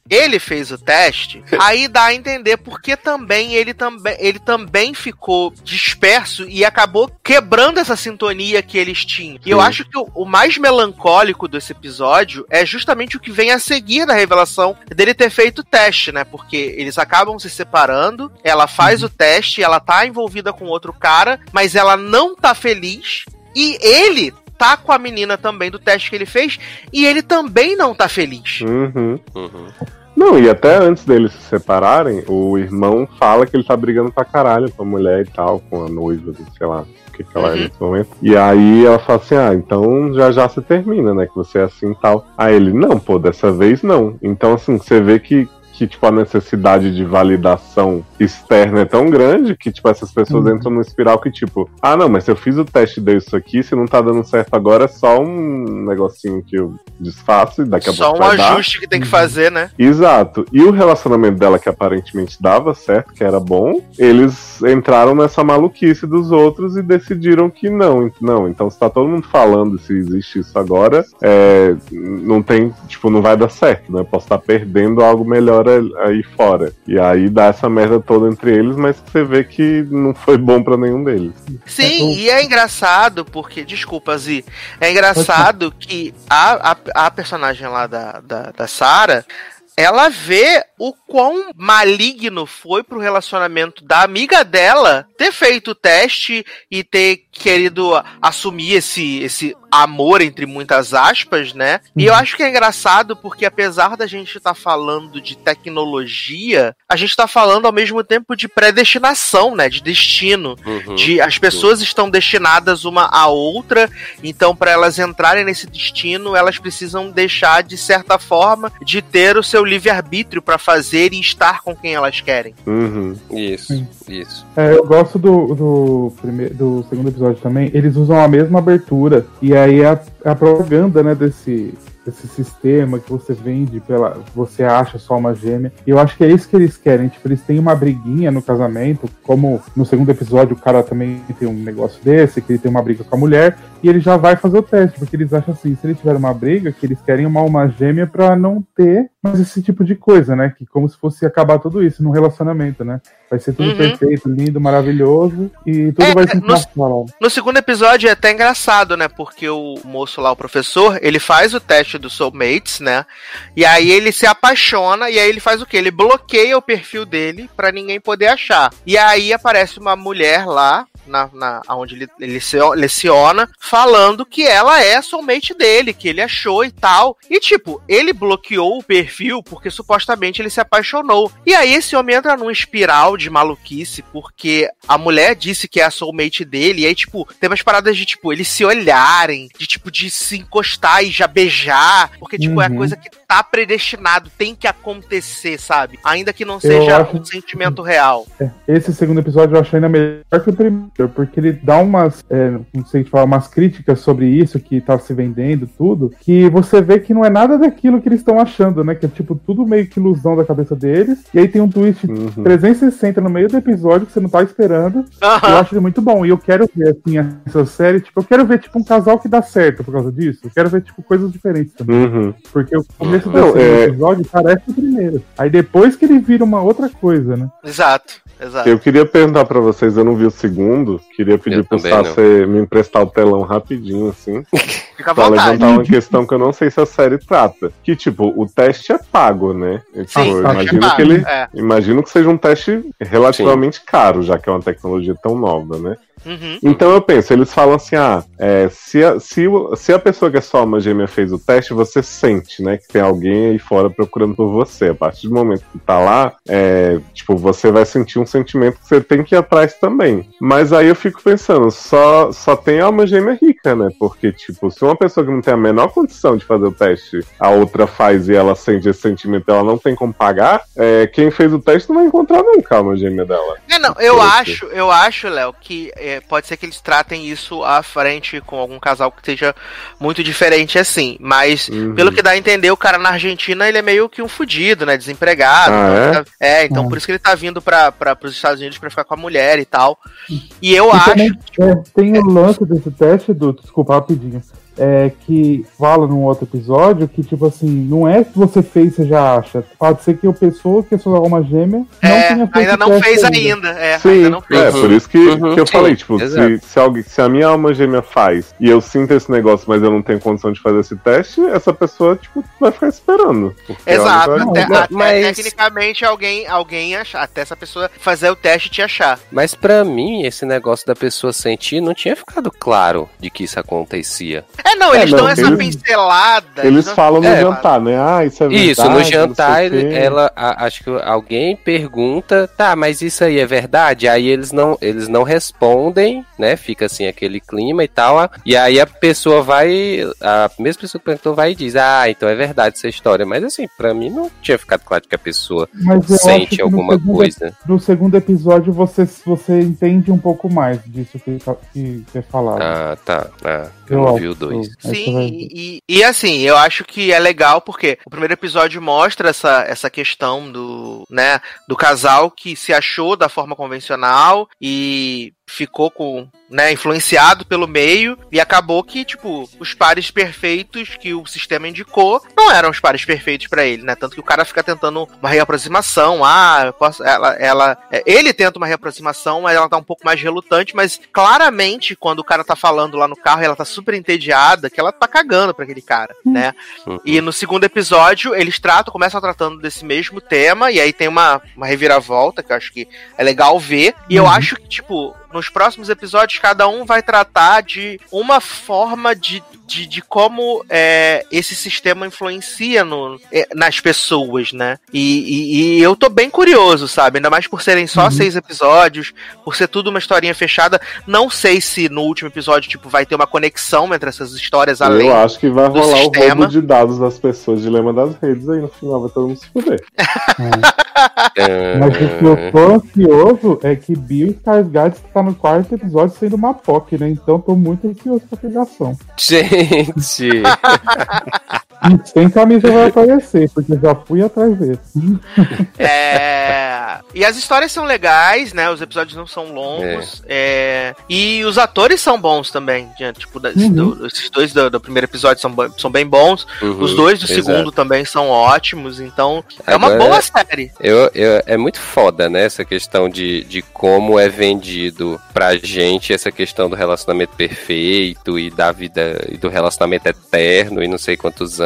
Ele fez o teste, aí dá a entender porque também ele também ele também ficou disperso e acabou quebrando essa sintonia que eles tinham. E eu acho que o, o mais melancólico desse episódio é justamente o que vem a seguir da revelação dele ter feito o teste, né? Porque eles acabam se separando, ela faz o teste, ela tá envolvida com outro cara, mas ela não tá feliz e ele tá com a menina também do teste que ele fez e ele também não tá feliz. Uhum. Uhum. Não, e até antes deles se separarem, o irmão fala que ele tá brigando pra caralho com a mulher e tal, com a noiva, sei lá, o que, que ela Uhum. é nesse momento. E aí ela fala assim: ah, então já já se termina, né? Que você é assim e tal. Aí ele, não, pô, dessa vez não. Então, assim, você vê que. Que, tipo, a necessidade de validação externa é tão grande que, tipo, essas pessoas Uhum. entram numa espiral que, tipo, ah, não, mas se eu fiz o teste e deu isso aqui, se não tá dando certo agora, é só um negocinho que eu desfaço e daqui a Só pouco um vai dar. ajuste que tem que fazer, né? Exato. E o relacionamento dela, que aparentemente dava certo, que era bom, eles entraram nessa maluquice dos outros e decidiram que não. Não, então se tá todo mundo falando se existe isso agora, é, não tem, tipo, não vai dar certo, né? Posso estar perdendo algo melhor aí fora. E aí dá essa merda toda entre eles, mas você vê que não foi bom pra nenhum deles. Sim, É, e é engraçado porque, desculpa, Zi, é engraçado que a, a, a personagem lá da, da, da Sarah, ela vê o quão maligno foi pro relacionamento da amiga dela ter feito o teste e ter querido assumir esse, esse amor, entre muitas aspas, né? E eu acho que é engraçado porque, apesar da gente estar falando de tecnologia, a gente tá falando ao mesmo tempo de predestinação, né? De destino. Uhum. De as pessoas estão destinadas uma à outra, então para elas entrarem nesse destino, elas precisam deixar de certa forma de ter o seu livre-arbítrio para fazer e estar com quem elas querem. Uhum. Isso, Sim. isso. É, eu gosto do, do, primeiro, do segundo episódio também. Eles usam a mesma abertura. E aí a, a propaganda, né, desse, sistema que você vende pela. Você acha só uma gêmea. E eu acho que é isso que eles querem. Tipo, eles têm uma briguinha no casamento. Como no segundo episódio o cara também tem um negócio desse, que ele tem uma briga com a mulher. E ele já vai fazer o teste, porque eles acham assim, se ele tiver uma briga, que eles querem uma alma gêmea pra não ter mais esse tipo de coisa, né? Que como se fosse acabar tudo isso num relacionamento, né? Vai ser tudo Uhum. perfeito, lindo, maravilhoso e tudo É, vai se no- encaixar lá. No segundo episódio é até engraçado, né? Porque o moço lá, o professor, ele faz o teste do Soulmates, né? E aí ele se apaixona e aí ele faz o quê? Ele bloqueia o perfil dele pra ninguém poder achar. E aí aparece uma mulher lá. Na, na, onde ele, ele se- leciona, falando que ela é a soulmate dele, que ele achou e tal. E tipo, ele bloqueou o perfil porque supostamente ele se apaixonou. E aí esse homem entra num espiral de maluquice, porque a mulher disse que é a soulmate dele, e aí, tipo, tem umas paradas de, tipo, eles se olharem, de, tipo, de se encostar e já beijar, porque, tipo, é a Uhum. coisa que tá predestinado, tem que acontecer, sabe? Ainda que não seja acho- um sentimento real. É, Esse segundo episódio eu achei ainda melhor que o primeiro, porque ele dá umas, é, não sei te falar, umas críticas sobre isso que tá se vendendo, tudo, que você vê que não é nada daquilo que eles estão achando, né? Que é tipo tudo meio que ilusão da cabeça deles, e aí tem um twist Uhum. 360 no meio do episódio que você não tá esperando. Eu Aham. acho ele muito bom. E eu quero ver, assim, essa série, tipo, eu quero ver, tipo, um casal que dá certo. Porque causa disso. Eu quero ver, tipo, coisas diferentes também. Uhum. Porque o começo desse é- episódio parece o primeiro. Aí depois que ele vira uma outra coisa, né? Exato, exato. Eu queria perguntar pra vocês, eu não vi o segundo, queria pedir Eu pro. Sasser me emprestar o telão rapidinho, assim, <laughs> Fica pra vontade. levantar uma questão que eu não sei se a série trata. Que, tipo, o teste é pago, né? Tipo, Sim, eu imagino pago, que ele. é. Imagino que seja um teste relativamente caro, já que é uma tecnologia tão nova, né? Uhum. Então eu penso, eles falam assim, ah, é, se, a, se, se a pessoa que é só uma gêmea fez o teste, você sente, né, que tem alguém aí fora procurando por você. A partir do momento que tá lá, é, tipo, você vai sentir um sentimento que você tem que ir atrás também. Mas aí eu fico pensando, só, só tem alma gêmea rica, né? Porque, tipo, se uma pessoa que não tem a menor condição de fazer o teste, a outra faz e ela sente esse sentimento, ela não tem como pagar, é, quem fez o teste não vai encontrar nunca a alma gêmea dela. É, não, eu acho, eu acho, Léo, que é, pode ser que eles tratem isso à frente com algum casal que seja muito diferente assim. Mas, Uhum. pelo que dá a entender, o cara na Argentina, ele é meio que um fudido, né? Desempregado. Ah, Então, é? então Ah. por isso que ele tá vindo pra, pra, pros Estados Unidos pra ficar com a mulher e tal. E eu E acho. também, é, tem o lance desse teste, do, desculpa, rapidinho. É que fala num outro episódio que, tipo assim, não é que você fez, você já acha. Pode ser que a pessoa que é sua alma gêmea não é, tenha feito ainda não fez ainda. É, Sim, ainda não fez. é, por isso que, Uhum, que eu sim, falei, tipo, se, exato. se, alguém, se a minha alma gêmea faz e eu sinto esse negócio, mas eu não tenho condição de fazer esse teste, essa pessoa, tipo, vai ficar esperando. Exato, ela vai- até, Não, até mas- tecnicamente alguém, alguém achar, até essa pessoa fazer o teste e te achar. Mas pra mim, esse negócio da pessoa sentir não tinha ficado claro de que isso acontecia. É, não, É, eles não, dão essa eles- pincelada. Eles falam no É, jantar, né? Ah, isso é verdade. Isso, no jantar, ela, a- acho que alguém pergunta, tá, mas isso aí é verdade? Aí eles não, eles não respondem, né? Fica assim aquele clima e tal. E aí a pessoa vai, a mesma pessoa que perguntou vai e diz, ah, então é verdade essa história. Mas assim, pra mim não tinha ficado claro que a pessoa Mas eu acho sente que no alguma segundo- coisa. No segundo episódio você, você entende um pouco mais disso que, que, que é falado. Ah, tá. Ah, eu Eu não vi o dois. Você Sim, e, e- e assim, eu acho que é legal porque o primeiro episódio mostra essa, essa questão do, né, do casal que se achou da forma convencional e ficou com, né, influenciado pelo meio e acabou que, tipo, os pares perfeitos que o sistema indicou não eram os pares perfeitos pra ele, né? Tanto que o cara fica tentando uma reaproximação, ah, eu posso, ela, ela, é, ele tenta uma reaproximação, mas ela tá um pouco mais relutante, mas claramente quando o cara tá falando lá no carro, ela tá super entediada, que ela tá cagando pra aquele cara, né? Uhum. E no segundo episódio, eles tratam, começam tratando desse mesmo tema, e aí tem uma, uma reviravolta, que eu acho que é legal ver. E eu Uhum. acho que, tipo, nos próximos episódios, cada um vai tratar de uma forma de, de, de como é, esse sistema influencia no, é, nas pessoas, né? E, e- e eu tô bem curioso, sabe? Ainda mais por serem só Uhum. seis episódios, por ser tudo uma historinha fechada. Não sei se no último episódio, tipo, vai ter uma conexão entre essas histórias além. Eu acho que vai rolar o sistema. roubo de dados das pessoas, dilema das redes, aí no final vai todo mundo se fuder. É. Mas o que eu tô ansioso é que Bill Skarsgård está no quarto episódio sendo uma POC, né? Então tô muito ansioso pra pegação. Gente, <laughs> sem camisa vai aparecer, porque eu já fui atrás dele. É... E as histórias são legais, né? Os episódios não são longos. é, E os atores são bons também. né? Tipo, da- Uhum. do- esses dois do, do primeiro episódio são, são bem bons. uhum, Os dois do exato. segundo também são ótimos. Então, é uma Agora- boa série. Eu, eu- é muito foda, né? Essa questão de, de como é vendido pra gente essa questão do relacionamento perfeito e da vida e do relacionamento eterno e não sei quantos anos,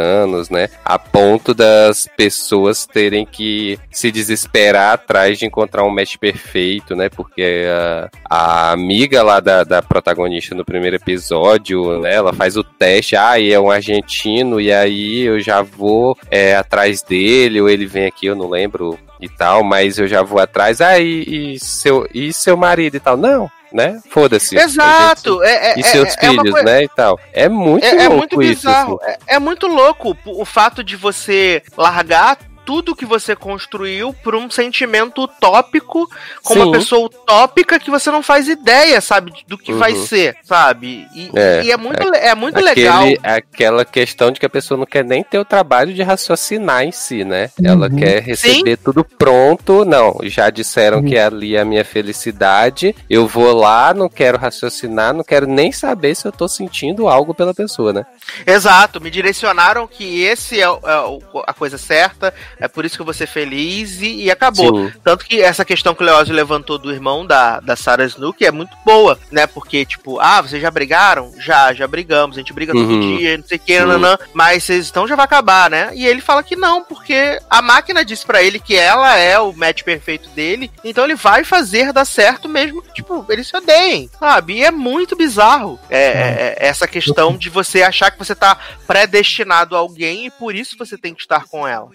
né? A ponto das pessoas terem que se desesperar atrás de encontrar um match perfeito, né? Porque a, a amiga lá da, da protagonista no primeiro episódio, né? Ela faz o teste, ah, e é um argentino, e aí eu já vou é, atrás dele, ou ele vem aqui, eu não lembro e tal, mas eu já vou atrás, ah, e, e seu, e seu marido e tal. Não, né? Foda-se. Exato. É, é, E seus é, filhos, né? E tal. É muito É, é louco muito isso. bizarro. assim. É, muito louco o o fato de você largar tudo que você construiu pra um sentimento utópico com uma Sim. pessoa utópica que você não faz ideia, sabe, do que vai Uhum. ser, sabe? E É, é, e é muito, le- é muito legal. Aquele, aquela questão de que a pessoa não quer nem ter o trabalho de raciocinar em si, né? Ela Uhum. quer receber tudo pronto. Não, já disseram Uhum. que ali é a minha felicidade. Eu vou lá, não quero raciocinar, não quero nem saber se eu tô sentindo algo pela pessoa, né? Exato, me direcionaram que esse é, é a coisa certa, é por isso que eu vou ser feliz e, e acabou. Sim. Tanto que essa questão que o Leózio levantou do irmão da, da Sarah Snook é muito boa, né? Porque, tipo, ah, vocês já brigaram? Já, já brigamos, a gente briga todo Uhum. dia, não sei o que, nanã, mas vocês estão já vai acabar, né? E ele fala que não, porque a máquina disse pra ele que ela é o match perfeito dele, então ele vai fazer dar certo mesmo que, tipo, eles se odeiem, sabe? E é muito bizarro é, é- é essa questão de você achar que você tá predestinado a alguém e por isso você tem que estar com ela.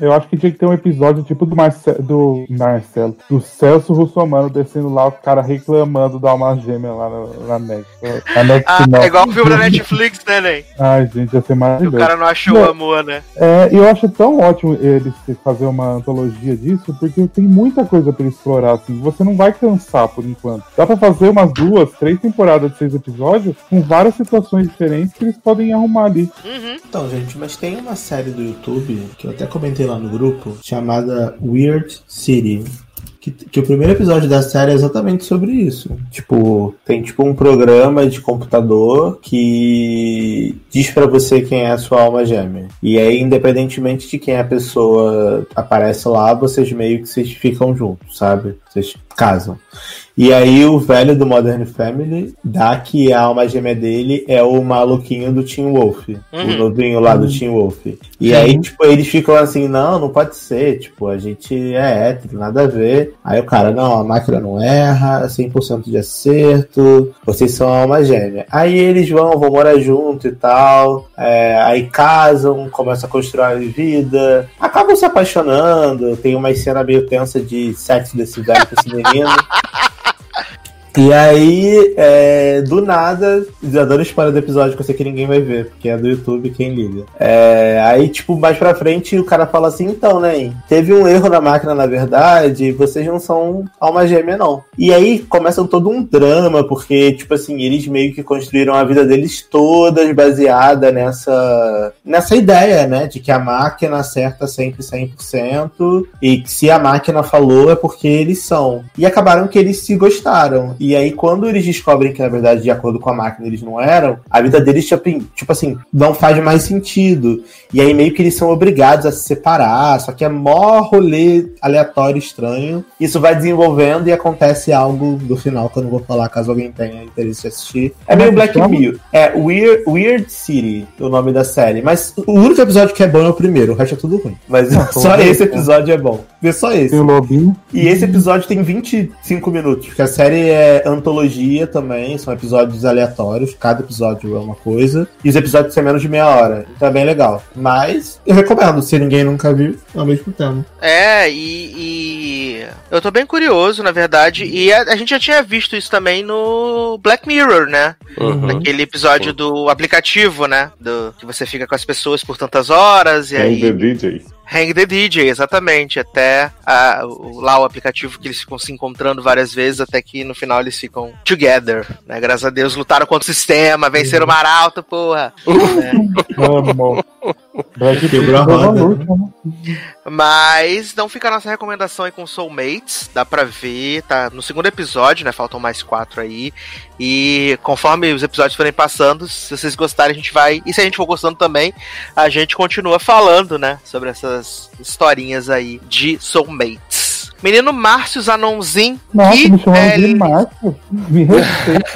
Eu acho que tinha que ter um episódio tipo do, Marce do Marcelo, do Celso Russomano descendo lá, o cara reclamando da alma gêmea lá na, na Next. Na Next Ah, não. é igual o filme da <laughs> Netflix, né, Ney? Ai, gente, ia ser O maravilhoso. cara não achou Não. o amor, né? É, eu acho tão ótimo eles fazer uma antologia disso, porque tem muita coisa pra explorar, assim. Você não vai cansar por enquanto. Dá pra fazer umas duas, três temporadas de seis episódios com várias situações diferentes que eles podem arrumar ali. Uhum. Então, gente, mas tem uma série do YouTube que eu até comentei lá no grupo, chamada Weird City. Que, que o primeiro episódio da série é exatamente sobre isso. Tipo, tem tipo um programa de computador que diz pra você quem é a sua alma gêmea. E aí, independentemente de quem a pessoa aparece lá, vocês meio que vocês ficam juntos, sabe? Vocês casam. E aí o velho do Modern Family dá que a alma gêmea dele é o maluquinho do Tim Wolf. O Uhum. novinho lá do Tim Wolf. E aí, tipo, eles ficam assim, não, não pode ser. Tipo, a gente é hétero, nada a ver. Aí o cara, não, a máquina não erra, 100% de acerto, vocês são a alma gêmea. Aí eles vão, vão morar junto e tal. é, aí casam, começam a construir uma vida. Acabam se apaixonando. Tem uma cena meio tensa de sexo desse velho com esse menino. <laughs> E aí, é, do nada, já dando spoiler do episódio que eu sei que ninguém vai ver, porque é do YouTube, quem liga. É, aí, tipo, mais pra frente, o cara fala assim, então, né, teve um erro na máquina, na verdade, vocês não são alma gêmea, não. E aí, começa todo um drama, porque, tipo assim, eles meio que construíram a vida deles todas baseada nessa, nessa ideia, né, de que a máquina acerta sempre 100%, e que se a máquina falou é porque eles são. E acabaram que eles se gostaram. E aí, quando eles descobrem que, na verdade, de acordo com a máquina, eles não eram, a vida deles, tipo, tipo assim, não faz mais sentido. E aí, meio que eles são obrigados a se separar, só que é mó rolê aleatório, estranho. Isso vai desenvolvendo e acontece algo do final, que eu não vou falar caso alguém tenha interesse em assistir. É meio é Black? Mirror. É Weird, Weird City, o nome da série. Mas o único episódio que é bom é o primeiro, o resto é tudo ruim. Mas <laughs> só bom, esse então. episódio é bom. Vê só esse. E esse episódio tem 25 minutos, porque a série é antologia também, são episódios aleatórios, cada episódio é uma coisa, e os episódios têm menos de meia hora, então é bem legal. Mas eu recomendo, se ninguém nunca viu, ao mesmo tempo. É, e, e eu tô bem curioso, na verdade, e a, a gente já tinha visto isso também no Black Mirror, né? Uhum. Naquele episódio do aplicativo, né? Do, que você fica com as pessoas por tantas horas e aí. the DJ. Hang the DJ, exatamente. Até a- o- lá o aplicativo que eles ficam se encontrando várias vezes, até que no final eles ficam together, né? Graças a Deus lutaram contra o sistema, venceram o Maralto, porra. <laughs> né? Black Quebrou a roda. luta, né? Mas não fica a nossa recomendação aí com Soulmates, dá pra ver, tá no segundo episódio, né? Faltam mais quatro aí. E conforme os episódios forem passando, se vocês gostarem, a gente vai. E se a gente for gostando também, a gente continua falando, né? Sobre essas historinhas aí de Soulmates. Menino Márcio Zanonzin. Nossa, que me de Márcio. Me respeita.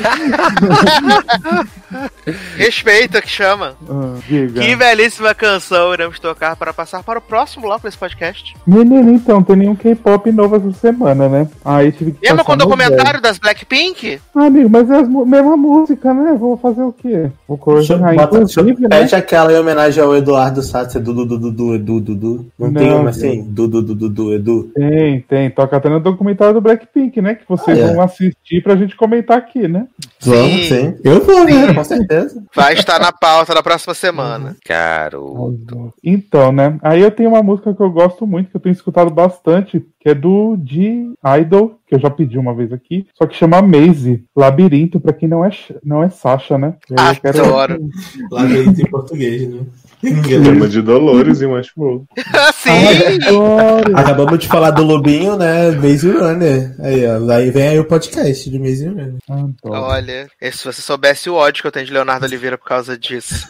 Respeita que chama. Ah. Que belíssima canção iremos tocar para passar para o próximo bloco desse podcast. Menino, então, tem nenhum K-pop novo essa semana, né? Aí tive que passar com o no documentário das Blackpink? Ah, amigo, mas é a mesma música, né? Vou fazer o quê? Vou Bota- inclusive, né? Pede aquela em homenagem ao Eduardo Satz, Dudu, Dudu, Dudu, Edu, Dudu. Não, tem uma assim? Dudu, Dudu, Dudu, Edu. Tem, Tem, toca até no documentário do Blackpink, né? Que vocês Ah, é. vão assistir pra gente comentar aqui, né? Vamos, sim. Eu vou, né? Com <laughs> certeza. Vai estar na pauta da próxima semana. Garoto. Então, né? Aí eu tenho uma música que eu gosto muito, que eu tenho escutado bastante, que é do de Idol, que eu já pedi uma vez aqui, só que chama Maze, Labirinto, pra quem não é, não é Sasha, né? Eu quero- Adoro. Labirinto em português, né? Chama de Dolores e Westworld. Sim! Adoro. Acabamos de falar do Lobinho, né? Maze Runner. Aí, ó. Aí vem aí o podcast de Maze Runner. Olha, se você soubesse o ódio que eu tenho de Leonardo Oliveira por causa disso.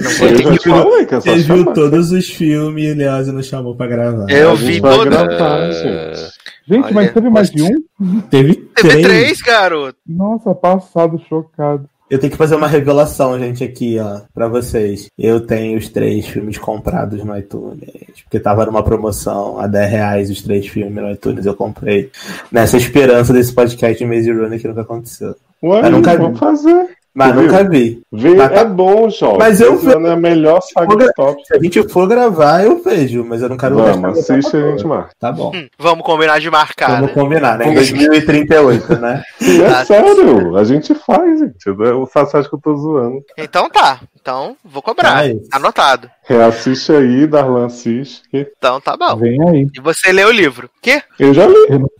Não vou Eu ter já que te falei que é Você viu todos os filmes e Leoz não chamou pra gravar. Eu vi gente vai todo. gravar, Ah, gente. Gente, Olha, mas teve mais de um? Teve Teve três. três, garoto. Nossa, passado, chocado. Eu tenho que fazer uma revelação, gente, aqui, ó, pra vocês. Eu tenho os três filmes comprados no iTunes. Porque tava numa promoção a 10 reais os três filmes no iTunes. Eu comprei. Nessa esperança desse podcast de Maze Runner que nunca aconteceu. Ué, Eu nunca vi. fazer. Mas Você nunca vi. Ver Mas tá- é bom, Jorge. Mas eu Esse ano é a melhor saga de top. Se a gente for gravar, eu vejo, mas eu não quero Vamos, gastar assiste e a gente marca. Tá bom. Vamos combinar de marcar, Vamos né? combinar, né? Em 2038, né? E é Ah, sério, a gente faz, gente. O Sassá acha que eu tô zoando. Então tá. Então vou cobrar. Isso. Anotado. Reassiste aí, Darlan assiste. Então tá bom. Vem aí. E você lê o livro. Quê? Eu já li.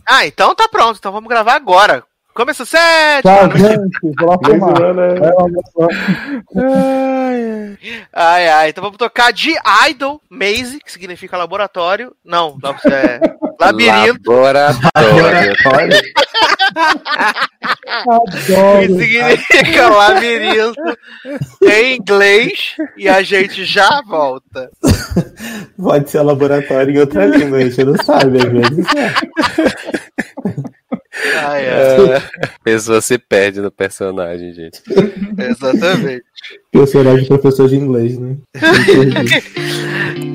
Ah, então tá pronto. Então vamos gravar agora. Começa sete. Tchau, gente. Vou lá lá, pessoal. Ai, ai. Então vamos tocar de Idol, Maze, que significa laboratório. Não, não é. <laughs> Labirinto, Laboratório. Olha, que Adoro. significa <laughs> labirinto em inglês. E a gente já volta. pode ser laboratório em outra língua, a gente não sabe, às <laughs> vezes. É. Ai. A pessoa se perde no personagem, gente. Exatamente. Personagem professor de inglês, né? <laughs>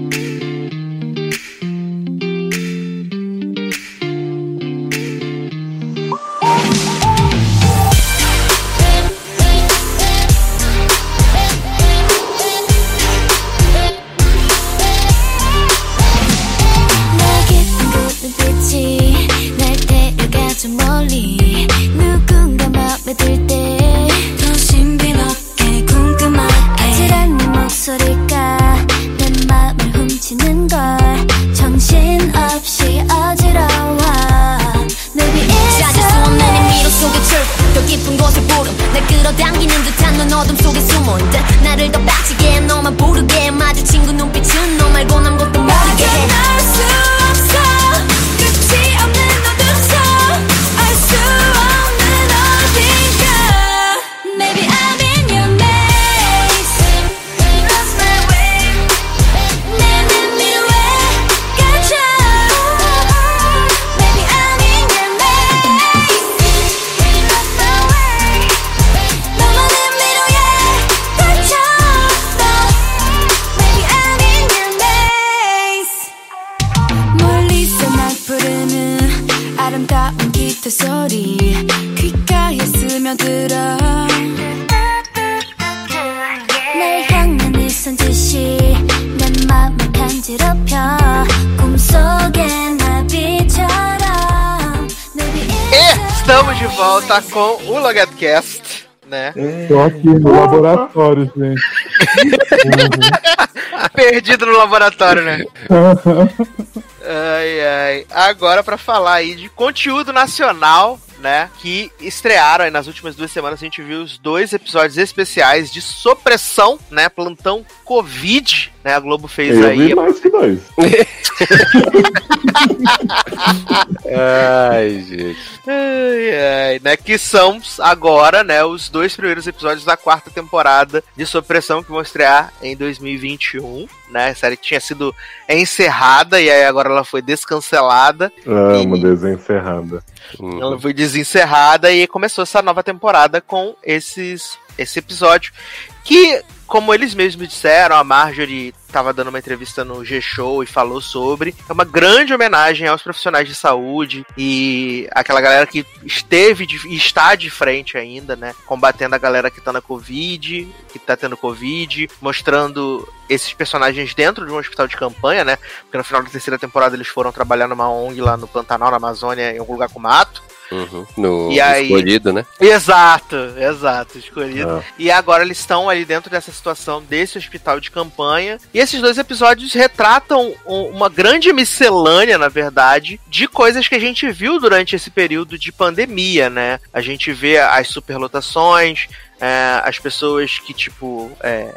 o Logadcast, né? Tô aqui no laboratório, gente. <laughs> Perdido no laboratório, né? <laughs> Ai, ai. Agora pra falar aí de conteúdo nacional, né? Que estrearam aí nas últimas duas semanas. A gente viu os dois episódios especiais de supressão, né? Plantão Covid, né? A Globo fez Eu aí. vi mais que dois. <laughs> Ai, gente. Ai, ai, né? Que são agora, né? Os dois primeiros episódios da quarta temporada de Supressão que vão estrear em 2021. Né, a série que tinha sido encerrada e aí agora ela foi descancelada. Amo E- desenho encerrada. Uhum. Ela foi desencerrada e começou essa nova temporada com esses esse episódio que como eles mesmos disseram, a Marjorie estava dando uma entrevista no G-Show e falou sobre. É uma grande homenagem aos profissionais de saúde e aquela galera que esteve e está de frente ainda, né? Combatendo a galera que tá na Covid, que tá tendo Covid, mostrando esses personagens dentro de um hospital de campanha, né? Porque no final da terceira temporada eles foram trabalhar numa ONG lá no Pantanal, na Amazônia, em algum lugar com mato. Uhum. No E aí- escolhido, né? Exato, exato, escolhido. Ah. E agora eles estão ali dentro dessa situação desse hospital de campanha. E esses dois episódios retratam um- uma grande miscelânea, na verdade, de coisas que a gente viu durante esse período de pandemia, né? A gente vê as superlotações. é, as pessoas que, tipo, é,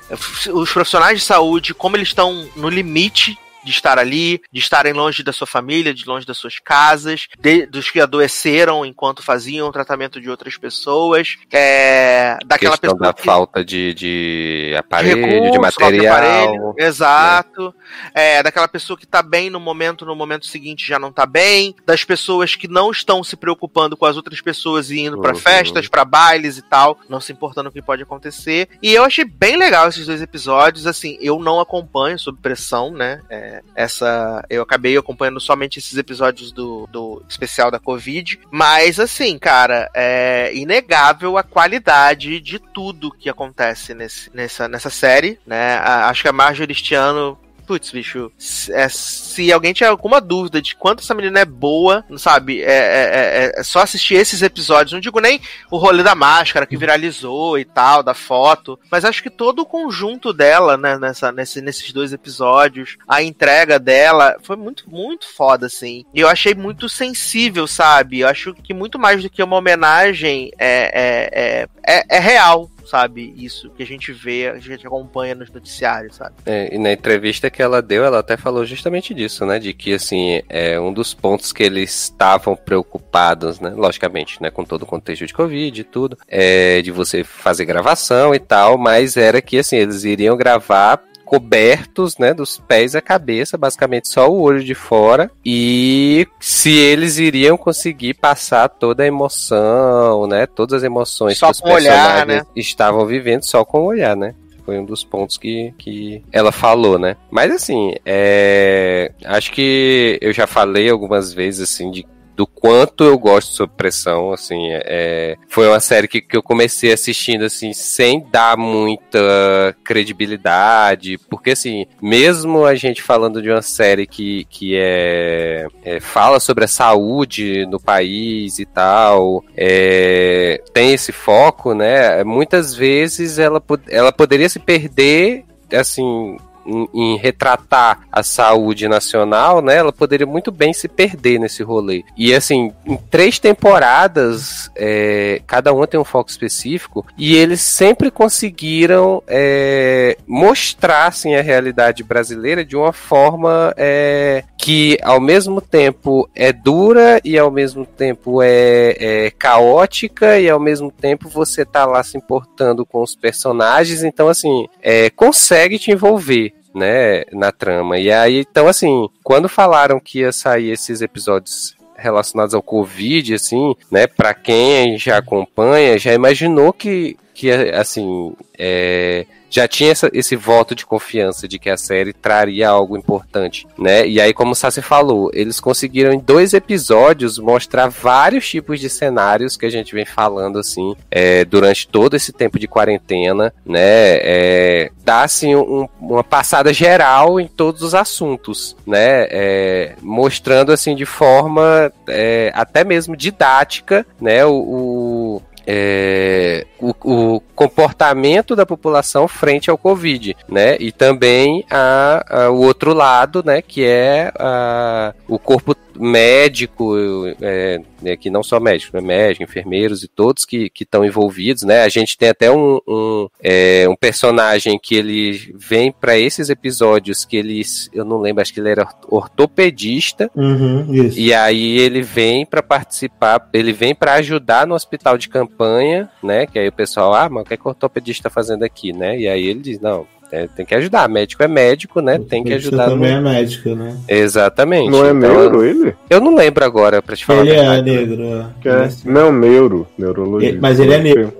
os profissionais de saúde, como eles estão no limite de estar ali, de estarem longe da sua família, de longe das suas casas, de- dos que adoeceram enquanto faziam o tratamento de outras pessoas, é, daquela questão pessoa da que- falta de, de aparelho, de, recurso, falta material. aparelho, exato. É, daquela pessoa que tá bem no momento, no momento seguinte já não tá bem. Das pessoas que não estão se preocupando com as outras pessoas e indo pra Uhum. festas, pra bailes e tal, não se importando com o que pode acontecer. E eu achei bem legal esses dois episódios. Assim, eu não acompanho sob pressão, né? É, essa. Eu acabei acompanhando somente esses episódios do, do especial da Covid. Mas, assim, cara, é inegável a qualidade de tudo que acontece nesse, nessa, nessa série, né? A- acho que a Marjorie este ano. Putz, bicho, se, é, se alguém tiver alguma dúvida de quanto essa menina é boa, sabe? É, é- é- é só assistir esses episódios. Não digo nem o rolê da máscara que viralizou e tal, da foto, mas acho que todo o conjunto dela, né, nessa, nesse, nesses dois episódios, a entrega dela foi muito, muito foda, assim. E eu achei muito sensível, sabe? Eu acho que muito mais do que uma homenagem é, é, é, é, é real. Sabe, isso que a gente vê, a gente acompanha nos noticiários, sabe? É, e na entrevista que ela deu, ela até falou justamente disso, né? De que, assim, é um dos pontos que eles estavam preocupados, né? Logicamente, né? Com todo o contexto de Covid e tudo, é, de você fazer gravação e tal, mas era que, assim, eles iriam gravar cobertos, né, dos pés à cabeça, basicamente só o olho de fora, e se eles iriam conseguir passar toda a emoção, né, todas as emoções Só que os o olhar, personagens né? estavam vivendo só com o olhar, né? Foi um dos pontos que, que ela falou, né? Mas assim, é... acho que eu já falei algumas vezes assim de do quanto eu gosto Sob Pressão, assim, é, foi uma série que, que eu comecei assistindo, assim, sem dar muita credibilidade, porque, assim, mesmo a gente falando de uma série que, que é, é, fala sobre a saúde no país e tal, é, tem esse foco, né, muitas vezes ela, ela poderia se perder, assim, em, em retratar a saúde nacional, né, ela poderia muito bem se perder nesse rolê. E assim, em três temporadas, é, cada uma tem um foco específico, e eles sempre conseguiram é, mostrar assim, a realidade brasileira de uma forma é, que ao mesmo tempo é dura e ao mesmo tempo é, é caótica e ao mesmo tempo você tá lá se importando com os personagens, então assim, é, consegue te envolver né, na trama. E aí, então assim, quando falaram que ia sair esses episódios relacionados ao Covid, assim, né, para quem já acompanha, já imaginou que, que assim, é, já tinha essa- esse voto de confiança de que a série traria algo importante, né? E aí, como o Sassi falou, eles conseguiram em dois episódios mostrar vários tipos de cenários que a gente vem falando, assim, é, durante todo esse tempo de quarentena, né? É, dá, assim, um- uma passada geral em todos os assuntos, né? É, mostrando, assim, de forma é, até mesmo didática, né? o- o é, o, o comportamento da população frente ao Covid, né? E também a, a- o outro lado, né? Que é a- o corpo médico, é, né, que não só médico, né, médico, enfermeiros e todos que estão envolvidos, né? A gente tem até um, um, é, um personagem que ele vem para esses episódios que ele, eu não lembro, acho que ele era ortopedista, Uhum, e aí ele vem pra participar, ele vem pra ajudar no hospital de campanha, né? Que aí o pessoal, ah, mas o que, é que o ortopedista tá fazendo aqui, né? E aí ele diz, não, é, tem que ajudar, médico é médico, né? Tem que Você ajudar. no- também é médico, né? Exatamente. Não é Então, neuro ele? Eu não lembro agora, pra te falar. Ele é negro. é. Que é- Não, neuro, neurologia. Mas ele é negro.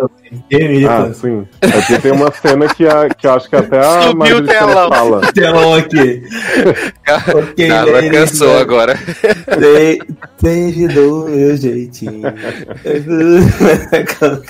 Ah, sim. É porque tem uma cena que, a, que eu acho que até a Subiu o telão. fala. Telão aqui. <laughs> ok, Ela ladies cansou agora. Tem- Desde do meu jeitinho.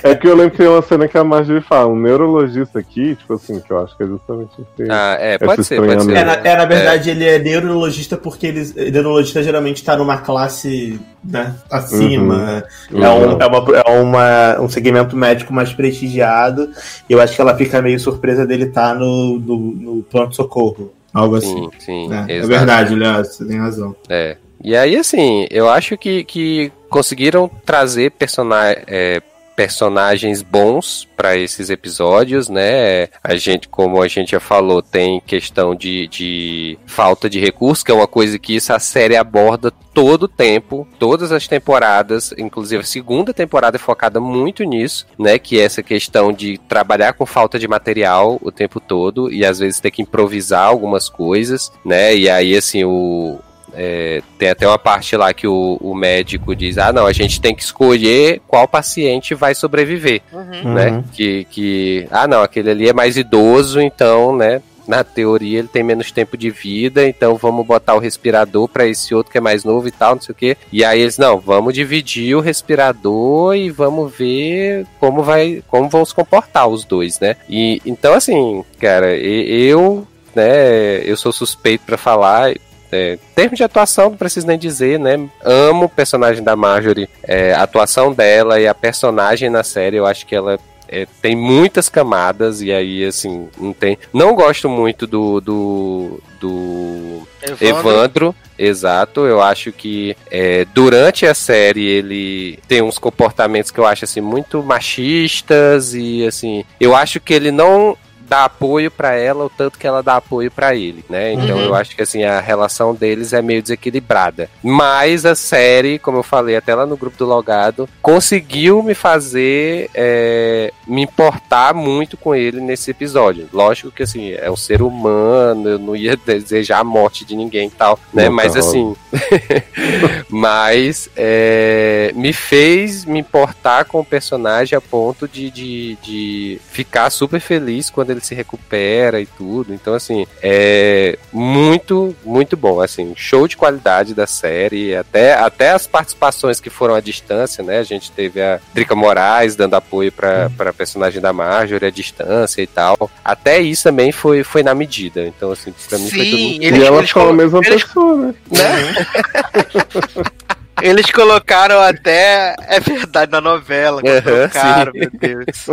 É que eu lembro que tem uma cena que a Marjorie fala, um neurologista aqui, tipo assim, que eu acho que é justamente esse. Ah, é, pode ser, pode ser. É, na, é, na verdade, ele é neurologista porque eles, neurologista geralmente tá numa classe né, acima. Uhum. É, um, é, uma, é uma- um segmento médico mais prestigiado. E eu acho que ela fica meio surpresa dele estar no, no, no pronto-socorro. Algo assim. Sim, sim, É, é verdade, Léo, você tem razão. É. E aí, assim, eu acho que, que conseguiram trazer persona é, personagens bons para esses episódios, né? A gente, como a gente já falou, tem questão de, de falta de recursos, que é uma coisa que essa série aborda todo o tempo, todas as temporadas, inclusive a segunda temporada é focada muito nisso, né? Que é essa questão de trabalhar com falta de material o tempo todo e às vezes ter que improvisar algumas coisas, né? E aí, assim, o, é, tem até uma parte lá que o, o médico diz: ah, não, a gente tem que escolher qual paciente vai sobreviver, Uhum. né? Que, que, ah, não, aquele ali é mais idoso, então, né? Na teoria ele tem menos tempo de vida, então vamos botar o respirador para esse outro que é mais novo e tal, não sei o quê. E aí eles, não, vamos dividir o respirador e vamos ver como vai, como vão se comportar os dois, né? E então assim, cara, eu, né, eu sou suspeito para falar, é, em termos de atuação, não preciso nem dizer, né? Amo o personagem da Marjorie, é, a atuação dela e a personagem na série, eu acho que ela é, tem muitas camadas e aí, assim, não tem. Não gosto muito do. do, do Evandro, exato. Eu acho que é, durante a série ele tem uns comportamentos que eu acho assim muito machistas e assim, eu acho que ele não dá apoio pra ela o tanto que ela dá apoio pra ele, né? Então Uhum. eu acho que assim a relação deles é meio desequilibrada. Mas a série, como eu falei até lá no grupo do Logado, conseguiu me fazer é, me importar muito com ele nesse episódio. Lógico que assim é um ser humano, eu não ia <laughs> desejar a morte de ninguém e tal, né? Nunca Mas rola. assim, <laughs> mas é, me fez me importar com o personagem a ponto de, de, de ficar super feliz quando ele se recupera e tudo. Então, assim, é muito, muito bom. Assim, show de qualidade da série. Até, até as participações que foram à distância, né? A gente teve a Drica Moraes dando apoio pra, pra personagem da Marjorie à distância e tal. Até isso também foi, foi na medida. Então, assim, pra mim foi tudo Sim, muito eles, e elas eles, são a mesma eles- pessoa, né? <laughs> eles colocaram até. É verdade, na novela. Que Aham, colocaram, sim. meu Deus.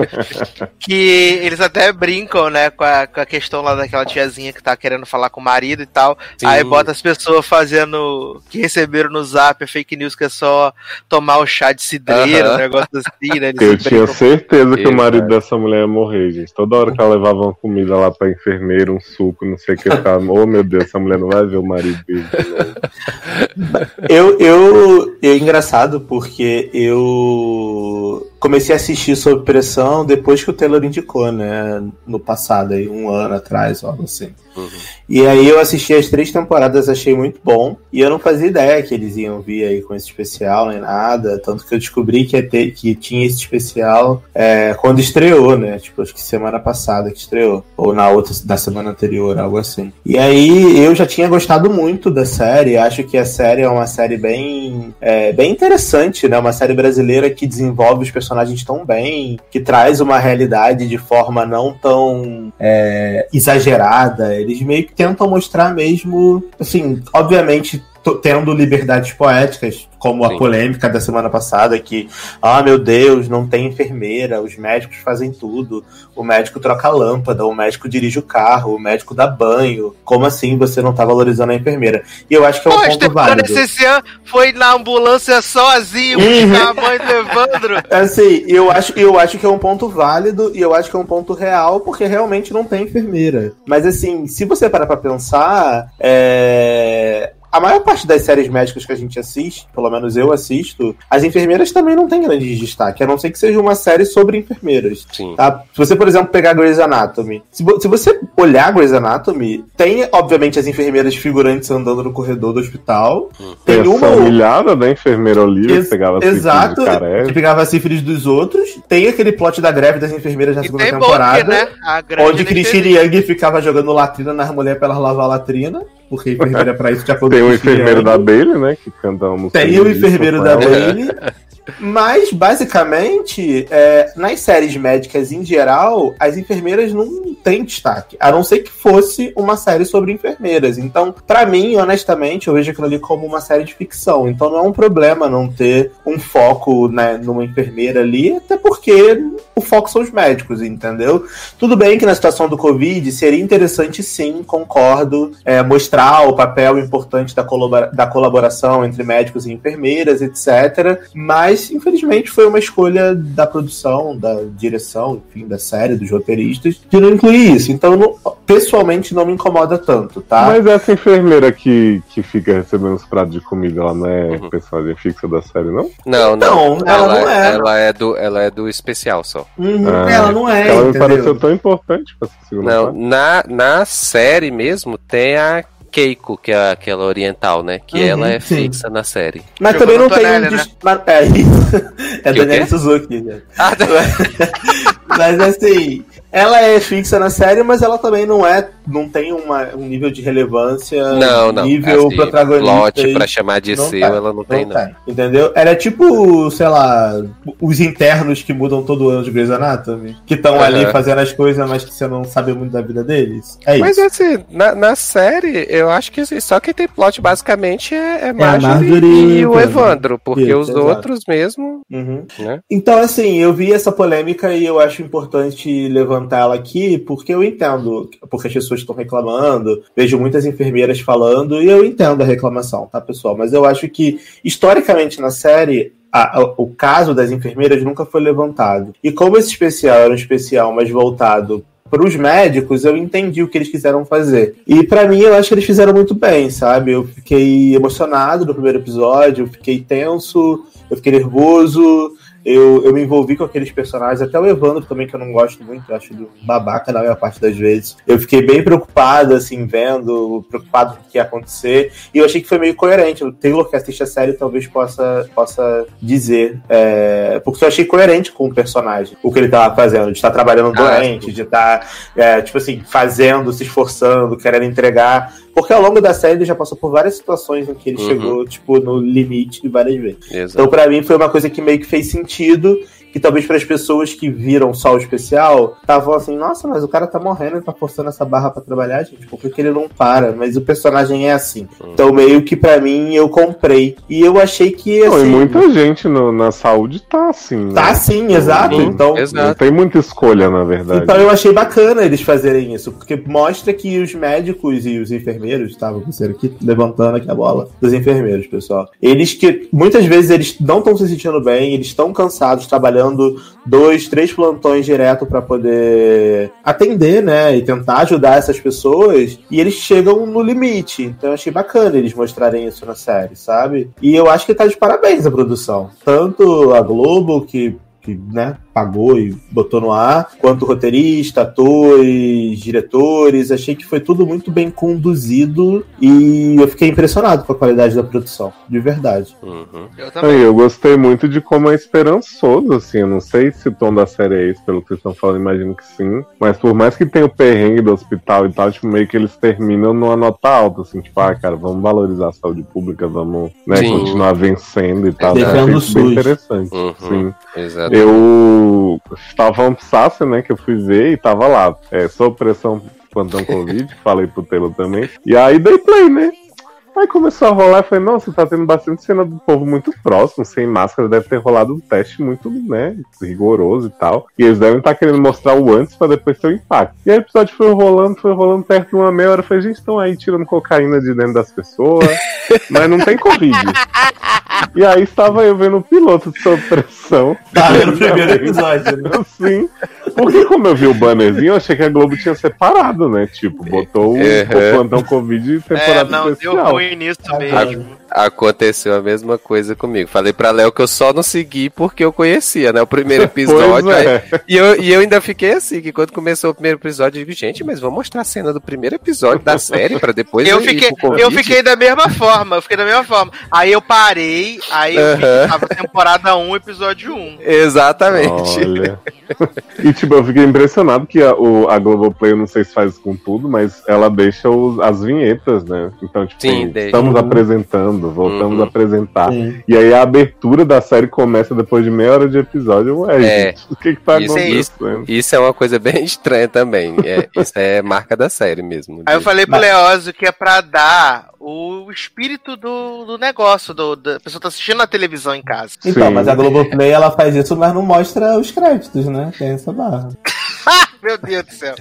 que eles até brincam, né, com a, com a questão lá daquela tiazinha que tá querendo falar com o marido e tal. Sim. Aí bota as pessoas fazendo. que receberam no zap a fake news que é só tomar o chá de cidreira, Aham. um negócio assim, né? Eles Eu tinha certeza que o Exato. marido dessa mulher ia morrer, gente. Toda hora que ela levava uma comida lá pra enfermeira, um suco, não sei o que, eu ficava, oh meu Deus, essa mulher não vai ver o marido dele. de novo." Eu, é engraçado porque eu comecei a assistir Sob Pressão depois que o Taylor indicou, né? No passado, aí, um ano atrás, algo assim. Uhum. E aí eu assisti as três temporadas, achei muito bom. E eu não fazia ideia que eles iam vir aí com esse especial, nem nada. Tanto que eu descobri que, ter, que tinha esse especial é, quando estreou, né? Tipo, acho que semana passada que estreou. Ou na outra, da semana anterior, algo assim. E aí eu já tinha gostado muito da série. Acho que a série é uma série bem, é, bem interessante, né? Uma série brasileira que desenvolve os personagens tão bem, que traz uma realidade de forma não tão é, exagerada. Eles meio que tentam mostrar mesmo, assim, obviamente tendo liberdades poéticas, como a Sim. polêmica da semana passada, que, ah, meu Deus, não tem enfermeira, os médicos fazem tudo, o médico troca a lâmpada, o médico dirige o carro, o médico dá banho, como assim você não tá valorizando a enfermeira? E eu acho que é um Pô, ponto válido. Necessian foi na ambulância sozinho Uhum. buscar a mãe do Evandro. <laughs> Assim, eu acho, eu acho que é um ponto válido e eu acho que é um ponto real, porque realmente não tem enfermeira. Mas assim, se você parar pra pensar, é, a maior parte das séries médicas que a gente assiste, pelo menos eu assisto, as enfermeiras também não têm grande destaque, a não ser que seja uma série sobre enfermeiras. Sim. Tá? Se você, por exemplo, pegar Grey's Anatomy, se, se você olhar Grey's Anatomy, tem, obviamente, as enfermeiras figurantes andando no corredor do hospital. Tem Tem uma humilhada da enfermeira Olivia, Ex- que pegava sífilis Exato, que pegava a sífilis dos outros. Tem aquele plot da greve das enfermeiras na E segunda tem temporada. Né? A grande Onde Christine. Young ficava jogando latrina nas mulheres pra elas lavar a latrina. Porque a enfermeira é pra isso de acordo Tem o enfermeiro Young. da Bailey, né? Que canta uma música. Tem o enfermeiro da. Bailey. <laughs> Mas, basicamente, é, nas séries médicas em geral, as enfermeiras não têm destaque. A não ser que fosse uma série sobre enfermeiras. Então, pra mim, honestamente, eu vejo aquilo ali como uma série de ficção. Então não é um problema não ter um foco né, numa enfermeira ali, até porque o foco são os médicos, entendeu? Tudo bem que na situação do Covid seria interessante, sim, concordo, é, mostrar o papel importante da, colabora- da colaboração entre médicos e enfermeiras, etc. Mas, infelizmente, foi uma escolha da produção, da direção, enfim, da série, dos roteiristas, de não incluir isso. Então, não- pessoalmente, não me incomoda tanto, tá? Mas essa enfermeira que, que fica recebendo os pratos de comida, ela não é personagem fixa da série, não? Não, não. Não, ela não é. Ela é do, ela é do especial só. Uhum, Ah, ela não é, ela me entendeu? pareceu tão importante pra essa segunda Não, parte. na, na série mesmo tem a Keiko, que é aquela oriental, né? Que Uhum, ela é sim. fixa na série. Mas Jogou também não tem um. Mas- É, <laughs> é Daniela? Suzuki. né? Ah, <laughs> Mas assim, ela é fixa na série, mas ela também não é. Não tem uma, um nível de relevância não, não. nível Assim, protagonista. plot e- pra chamar de não seu, tem, ela não tem, não. tem, entendeu? Ela é tipo, sei lá, os internos que mudam todo ano de Grey's Anatomy, que estão Aham. ali fazendo as coisas, mas que você não sabe muito da vida deles. É Mas isso. assim, na, na série, eu acho que assim, só quem tem plot basicamente é, é Marjorie, Marjorie e o e o Evandro, porque Isso, os exato. outros mesmo, Uhum. né? Então, assim, eu vi essa polêmica e eu acho importante levantá-la aqui, porque eu entendo porque as pessoas estão reclamando, vejo muitas enfermeiras falando, e eu entendo a reclamação, tá, pessoal? Mas eu acho que, historicamente na série, o caso das enfermeiras nunca foi levantado. E como esse especial era um especial mais voltado para os médicos, eu entendi o que eles quiseram fazer. E pra mim, eu acho que eles fizeram muito bem, sabe? Eu fiquei emocionado no primeiro episódio, eu fiquei tenso, eu fiquei nervoso, eu, eu me envolvi com aqueles personagens, até o Evandro também, que eu não gosto muito, eu acho babaca na maior parte das vezes. Eu fiquei bem preocupado, assim, vendo, preocupado com o que ia acontecer, e eu achei que foi meio coerente. O Taylor, que assiste a série, talvez possa, possa dizer, é, porque eu achei coerente com o personagem, o que ele tava fazendo, de estar trabalhando Ah, doente, de estar, é, tipo assim, fazendo, se esforçando, querendo entregar. Porque ao longo da série ele já passou por várias situações em que ele Uhum. chegou, tipo, no limite várias vezes. Exato. Então, pra mim, foi uma coisa que meio que fez sentido. Que talvez para as pessoas que viram só o especial, estavam assim, nossa, mas o cara tá morrendo e tá forçando essa barra pra trabalhar, gente. Por que, que ele não para? Mas o personagem é assim. Então, meio que pra mim, eu comprei. E eu achei que. Não, Assim, e muita gente no- na saúde tá assim, né? Tá assim, exato. Sim, Então, Não Exato. tem muita escolha, na verdade. Então eu achei bacana eles fazerem isso, porque mostra que os médicos e os enfermeiros, estavam pensando aqui, levantando aqui a bola, dos enfermeiros, pessoal. Eles que muitas vezes eles não estão se sentindo bem, eles estão cansados, trabalhando dois, três plantões direto para poder atender, né, e tentar ajudar essas pessoas, e eles chegam no limite. Então eu achei bacana eles mostrarem isso na série, sabe? E eu acho que tá de parabéns a produção. Tanto a Globo, que que né, pagou e botou no ar, quanto roteirista, atores, diretores. Achei que foi tudo muito bem conduzido e eu fiquei impressionado com a qualidade da produção, de verdade. Uhum. Eu também. Aí, eu gostei muito de como é esperançoso, assim. Eu não sei se o tom da série é esse, pelo que vocês estão falando, imagino que sim. Mas por mais que tenha o perrengue do hospital e tal, tipo, meio que eles terminam numa nota alta, assim, tipo, ah, cara, vamos valorizar a saúde pública, vamos né, continuar vencendo e tal. O isso bem interessante. Uhum. Sim. Exato. Eu tava um Sasser, né, que eu fui ver e tava lá, é, sob pressão plantão Covid, <laughs> falei pro Taylor também. E aí dei play, né? Aí começou a rolar e falei, nossa, tá tendo bastante cena do povo muito próximo, sem máscara, deve ter rolado um teste muito, né, rigoroso e tal. E eles devem estar querendo mostrar o antes pra depois ter o impacto. E aí o episódio foi rolando, foi rolando perto de uma meia hora. Eu falei, gente, estão aí tirando cocaína de dentro das pessoas, <laughs> mas não tem Covid. E aí estava eu vendo o piloto de pressão. Tá vendo o <laughs> primeiro episódio, né? Sim. Porque como eu vi o bannerzinho, eu achei que a Globo tinha separado, né? Tipo, botou o, Uhum. o plantão Covid É, temporada não, deu especial. ruim nisso mesmo. Aconteceu a mesma coisa comigo. Falei pra Léo que eu só não segui porque eu conhecia, né? O primeiro <laughs> episódio. É. aí- e, eu, e eu ainda fiquei assim, que quando começou o primeiro episódio, eu digo, gente, mas vamos mostrar a cena do primeiro episódio da série pra depois Eu fiquei, eu fiquei da mesma forma, eu fiquei da mesma forma. Aí eu parei, aí eu que tava temporada 1, episódio 1. Exatamente. Olha. e tipo, eu fiquei impressionado que a, o, a Globoplay, eu não sei se faz com tudo, mas ela deixa os- as vinhetas, né? Então, tipo, Sim, deixa. estamos Uhum. Voltamos Uhum. a apresentar. Sim. E aí a abertura da série começa depois de meia hora de episódio. Ué, É. gente, o que que tá Isso, acontecendo? Isso é uma coisa bem <laughs> estranha também. É, isso é marca da série mesmo. Aí eu falei pro Mas- Leózio que é pra dar o espírito do, do negócio, do, da a pessoa tá assistindo na televisão em casa. Então, Sim. mas a Globoplay ela faz isso, mas não mostra os créditos, né? Tem essa barra. Meu Deus do céu.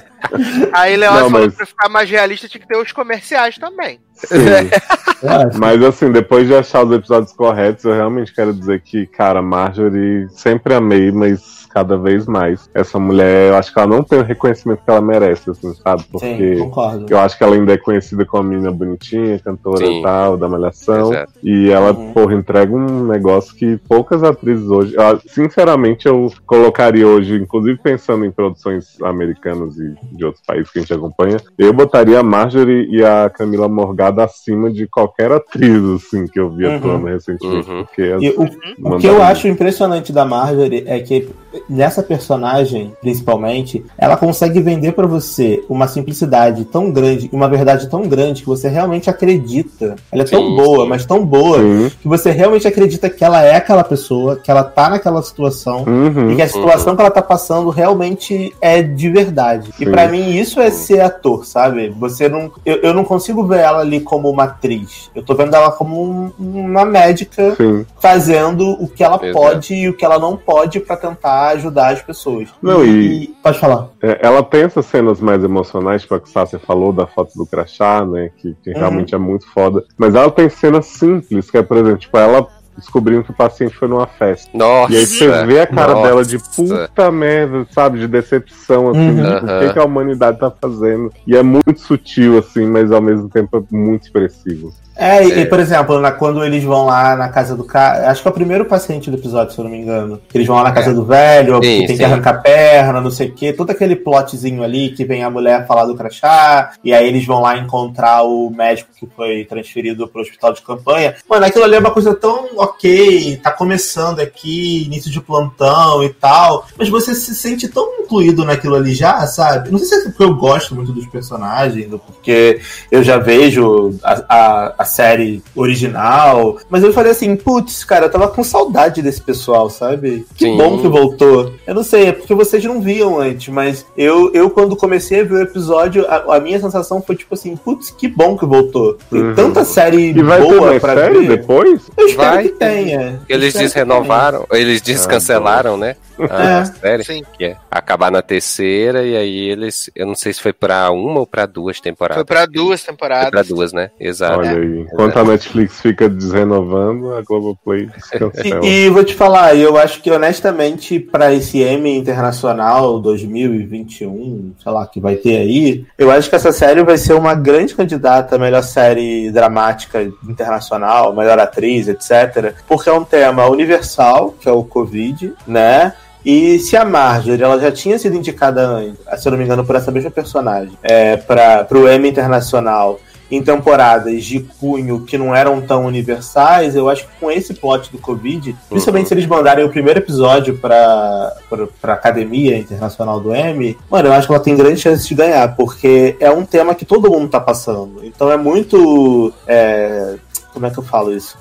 Aí Não, falou mas- que pra ficar mais realista tinha que ter os comerciais também. Acho. <laughs> Mas assim, depois de achar os episódios corretos, eu realmente quero dizer que, cara, Marjorie sempre amei, mas cada vez mais. Essa mulher, eu acho que ela não tem o reconhecimento que ela merece, assim, sabe? Sim, Porque concordo. eu acho que ela ainda é conhecida como a menina bonitinha, cantora Sim. e tal, da Malhação. Exato. E ela, Uhum. porra, entrega um negócio que poucas atrizes hoje. eu- sinceramente, eu colocaria hoje, inclusive pensando em produções americanas e de outros países que a gente acompanha, eu botaria a Marjorie e a Camila Morgado acima de qualquer atriz, assim, que eu vi Uhum. atuando recentemente. Uhum. Porque E o, o mandaram- que eu acho impressionante da Marjorie é que nessa personagem, principalmente, ela consegue vender pra você uma simplicidade tão grande, uma verdade tão grande que você realmente acredita. Ela é tão Sim, boa, sim. mas tão boa Sim. que você realmente acredita que ela é aquela pessoa, que ela tá naquela situação. Uhum. E que a situação que ela tá passando realmente é de verdade. E Sim. pra mim isso é ser ator, sabe? Você não. Eu, eu não consigo ver ela ali como uma atriz. Eu tô vendo ela como um- uma médica fazendo o que ela Exato. pode e o que ela não pode pra tentar ajudar as pessoas. Não, e- Pode falar. É, ela tem essas cenas mais emocionais, tipo a que Sassi falou da foto do crachá, né? Que, que Uhum. realmente é muito foda. Mas ela tem cenas simples, que é, por exemplo, tipo, ela descobrindo que o paciente foi numa festa. Nossa. E aí você vê a cara nossa. dela de puta merda, sabe? De decepção, assim, Uhum. de o que, que a humanidade tá fazendo. E é muito sutil, assim, mas ao mesmo tempo é muito expressivo. É, e, É. e, por exemplo, na- quando eles vão lá na casa do cara. Acho que é o primeiro paciente do episódio, se eu não me engano. Que eles vão lá na casa do velho, Sim, que tem sim. que arrancar a perna, não sei o quê. Todo aquele plotzinho ali que vem a mulher falar do crachá. E aí eles vão lá encontrar o médico que foi transferido pro hospital de campanha. Mano, aquilo ali é uma coisa tão ok, tá começando aqui, início de plantão e tal. Mas você se sente tão incluído naquilo ali já, sabe? Não sei se é porque eu gosto muito dos personagens, ou porque eu já vejo a, a, a série original, mas eu falei assim, putz, cara, eu tava com saudade desse pessoal, sabe? Que Sim. bom que voltou. Eu não sei, é porque vocês não viam antes, mas eu, eu quando comecei a ver o episódio, a, a minha sensação foi tipo assim, putz, que bom que voltou. Tem Uhum. tanta série E vai ter boa mais pra série ver. depois? Eu espero Vai que ter. tenha. Eles que desrenovaram, eles descancelaram, né? A É. série. Sim. Que é acabar na terceira, e aí eles. Eu não sei se foi pra uma ou pra duas temporadas. Foi pra duas Foi temporadas. pra duas, né? Exato. Olha aí. Enquanto a Netflix fica desrenovando, a Globoplay descancela. E, e vou te falar, eu acho que honestamente, para esse M Internacional 2021, sei lá, que vai ter aí, eu acho que essa série vai ser uma grande candidata a melhor série dramática internacional, melhor atriz, etc. Porque é um tema universal, que é o Covid, né? E se a Marjorie ela já tinha sido indicada antes, se eu não me engano, por essa mesma personagem, é, para o Emmy Internacional em temporadas de cunho que não eram tão universais, eu acho que com esse plot do Covid, principalmente se eles mandarem o primeiro episódio pra, pra, pra Academia Internacional do M, mano, eu acho que ela tem grande chance de ganhar, porque é um tema que todo mundo tá passando. Então é muito. é, como é que eu falo isso?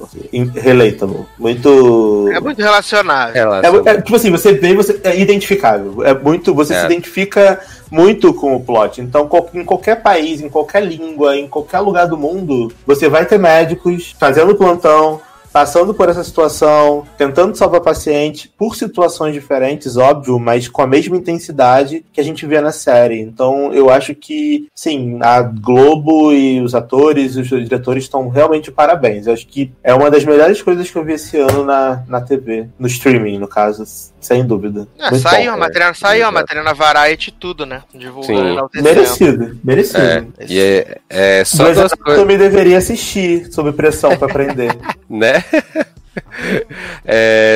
Relatable. Muito. É muito relacionável. Relação- É, é, tipo assim, você vê, você é identificável. É muito, você É. se identifica muito com o plot. Então, em qualquer país, em qualquer língua, em qualquer lugar do mundo, você vai ter médicos fazendo plantão, passando por essa situação, tentando salvar paciente, por situações diferentes, óbvio, mas com a mesma intensidade que a gente vê na série. Então, eu acho que, sim, a Globo e os atores e os diretores estão realmente parabéns. Eu acho que é uma das melhores coisas que eu vi esse ano na, na TV, no streaming, no caso, sem dúvida. É, Muito saiu bom. a matéria, saiu a matéria na Variety tudo, né? Divulgando Sim. enaltecendo. Merecido, merecido. É, e é, é só Mas duas eu coisas, também deveria assistir sob pressão pra aprender. <laughs> né? É, <laughs>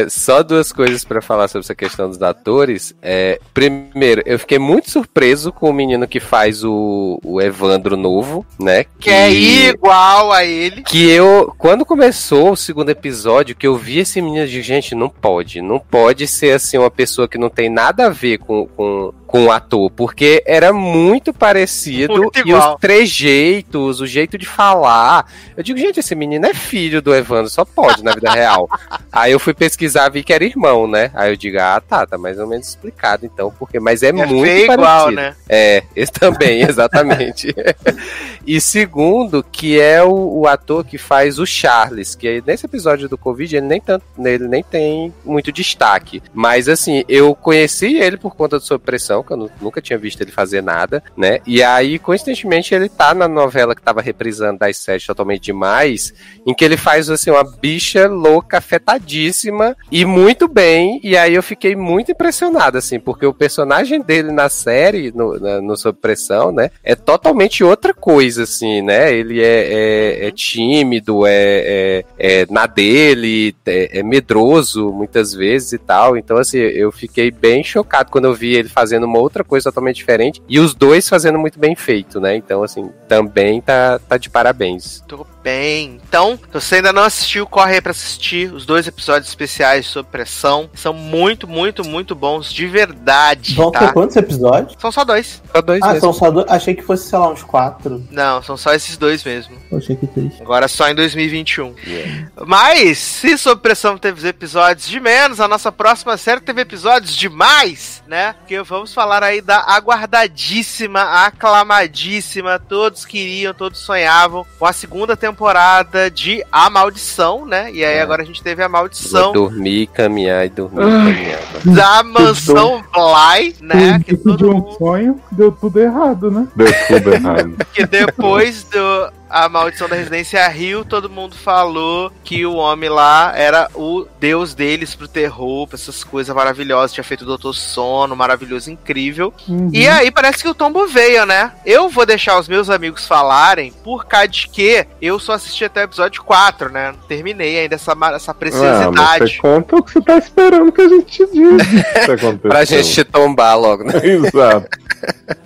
só duas coisas pra falar sobre essa questão dos atores. É, primeiro, eu fiquei muito surpreso com o menino que faz o, o Evandro novo, né? Que é igual a ele. Que eu, quando começou o segundo episódio, que eu vi esse menino de gente, não pode, não pode ser assim uma pessoa que não tem nada a ver com, com, com o ator, porque era muito parecido Muito e os trejeitos, o jeito de falar. Eu digo, gente, esse menino é filho do Evandro, só pode na vida real. <laughs> Aí eu fui pesquisar, vi que era irmão, né? Aí eu digo, ah, tá, tá mais ou menos explicado então, porque mas é, É muito parecido. igual, né? É, esse também, <laughs> exatamente. e segundo, que é o, o ator que faz o Charles, que nesse episódio do Covid ele nem tanto, ele nem tem muito destaque. Mas assim, eu conheci ele por conta do Sob Pressão, que eu nu- nunca tinha visto ele fazer nada, né? E aí, coincidentemente, ele tá na novela que tava reprisando das sete totalmente demais, em que ele faz assim uma bicha louca, afetadíssima e muito bem. E aí eu fiquei muito impressionado, assim, porque o personagem dele na série, no, na- no Sob Pressão, né, é totalmente outra coisa, assim, né? Ele é, é- é tímido, é, é- é na dele, é, é medroso muitas vezes e tal. Então, assim, eu fiquei bem chocado quando eu vi ele fazendo uma outra coisa totalmente diferente e os dois fazendo muito bem feito, né? Então, assim, também tá, tá de parabéns. Tô bem. Então, se você ainda não assistiu, corre aí pra assistir os dois episódios especiais sob pressão. São muito, muito, muito bons de verdade, Vão ter tá? quantos episódios? São só dois. Só dois Ah, mesmo. são só dois. Achei que fosse, sei lá, uns quatro. Não, são só esses dois mesmo. Eu achei que três. Agora só em 2021. Yeah. Mas, se sob pressão teve episódios de menos, a nossa próxima série teve episódios de mais, né? Porque vamos falar aí da aguardadíssima, aclamadíssima, todos queriam, todos sonhavam com a segunda temporada de A Maldição, né? E aí É. agora a gente teve a Vou Maldição dormir, caminhar e dormir, caminhar. da Mansão Bly, né? Que todo um mundo sonho, deu tudo errado, né? Deu tudo errado. <laughs> que depois do a maldição da residência Rio, todo mundo falou que o homem lá era o deus deles pro terror, pra essas coisas maravilhosas. Tinha feito o Doutor Sono, maravilhoso, incrível. Uhum. E aí parece que o tombo veio, né? Eu vou deixar os meus amigos falarem, por causa de que eu só assisti até o episódio 4, né? Não terminei ainda essa, essa Ah, preciosidade. você conta o que você tá esperando que a gente te diga. <laughs> Pra gente tombar logo, né? <laughs> Exato.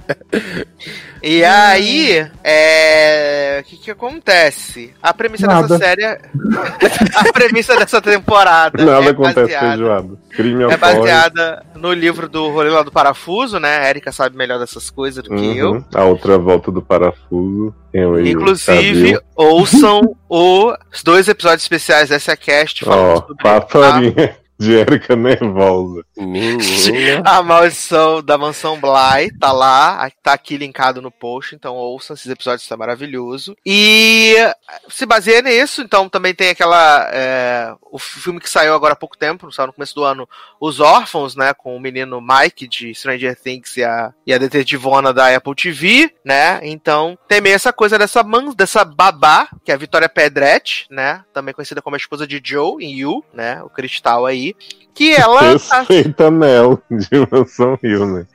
<laughs> E aí, é. O que que acontece? A premissa Nada. dessa série. é- <laughs> a premissa dessa temporada. Nada é acontece baseada, feijoada. Crime É ocorre. baseada no livro do Rolê lá do Parafuso, né? A Erika sabe melhor dessas coisas do que eu. Uhum. A outra volta do parafuso. Inclusive, ouçam os dois episódios especiais dessa cast falando Ó, sobre passa a linha de Érica nervosa. Menina. <laughs> a maldição da mansão Bly. Tá lá, tá aqui linkado no post. Então ouçam esses episódios, tá maravilhoso. E se baseia nisso. Então também tem aquela. é, o filme que saiu agora há pouco tempo, saiu no começo do ano, Os Órfãos, né? Com o menino Mike de Stranger Things e a, e a detetivona da Apple TV, né? Então tem meio essa coisa dessa, man, dessa babá, que é a Vitória Pedretti, né? Também conhecida como a esposa de Joe em You, né? O cristal aí. Que ela tá Respeita Mel de Mansão Rio, né?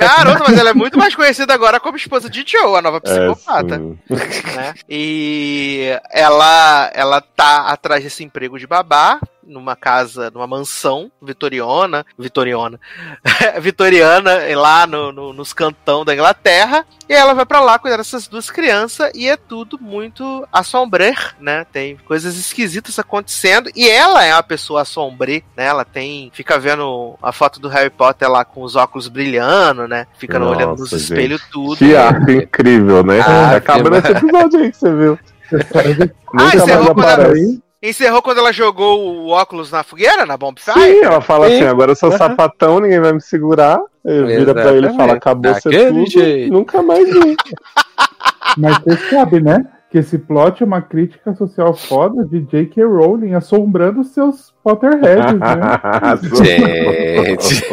Garota, mas ela é muito mais conhecida agora como esposa de Joe, a nova psicopata. É, né? E ela, ela tá atrás desse emprego de babá numa casa, numa mansão vitoriana, vitoriana, <laughs> vitoriana, lá no, no- nos cantão da Inglaterra. E ela vai pra lá cuidar dessas duas crianças e é tudo muito assombrer, né? Tem coisas esquisitas acontecendo e ela é uma pessoa assombre, né? Ela tem, fica vendo a foto do Harry Potter lá com os óculos brilhando, né? Fica Nossa, olhando nos gente. espelhos tudo. Que arte incrível, né? Ah, Acaba que nesse episódio aí que você viu. <laughs> Nunca encerrou mais quando ela- aparece. Encerrou quando ela jogou o óculos na fogueira, na Bonfire? Sim, ela fala Sim. assim: agora eu sou sapatão, ninguém vai me segurar. Ele vira pra ele e fala: acabou Daquele tudo. jeito. Nunca mais vi. <laughs> Mas você sabe, né? que esse plot é uma crítica social foda de J.K. Rowling assombrando seus Potterheads, né? <laughs> <laughs> Gente.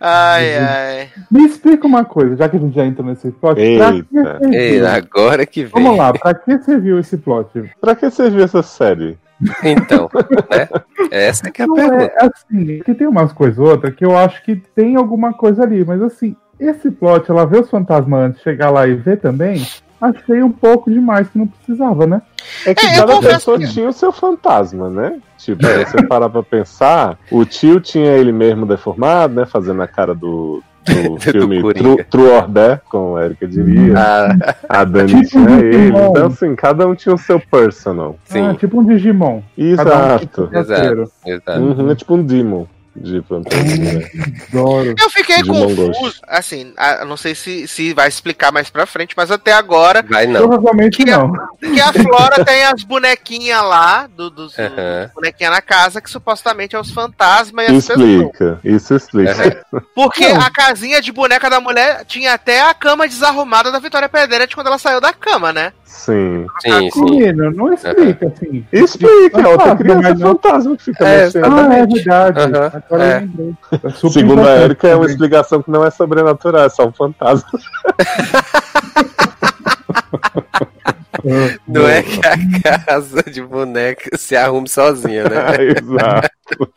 Ai, ai. Me explica uma coisa, já que a gente já entrou nesse plot. Eita. você Ei, viu? agora que vem. Vamos lá, pra que você viu esse plot? pra que você viu essa série? Então, né? Essa que é a Não pergunta. é assim, que tem umas coisas ou outra que eu acho que tem alguma coisa ali, mas assim, esse plot, ela vê os fantasmas antes, chegar lá e ver também, achei um pouco demais que não precisava, né? É que É, cada pessoa que- tinha o seu fantasma, né? Tipo, se você parar pra pensar, o tio tinha ele mesmo deformado, né? Fazendo a cara do, do <laughs> Do filme Coringa. True, True or Dare, como a Erika diria. Ah, A Dani Tipo tinha um ele. Então, assim, cada um tinha o seu personal. sim, Ah, tipo um Digimon. Cada um tem Exato. exato. Uhum, é tipo um Demon de fantasma? <laughs> Adoro. Eu fiquei Digimon confuso. Assim, a- eu não sei se, se vai explicar mais pra frente, mas até agora, Vai não. Provavelmente Que não. que a Flora <laughs> tem as bonequinhas lá, do, dos Aham. bonequinhas na casa, que supostamente é os fantasmas e as pessoas. Explica, isso explica. Porque Não. a casinha de boneca da mulher tinha até a cama desarrumada da Vitória Pedretti quando ela saiu da cama, né? Sim. Sim, sim. Menino, não explica assim. Explica, é outra Fantasma, criança fantasma que fica É, mexendo. Ah, é verdade. Aham, Agora é. É Segundo a Erika, é uma explicação que não é sobrenatural, é só um fantasma. <laughs> Não é que a casa de boneca se arrume sozinha, né? <laughs> Exato.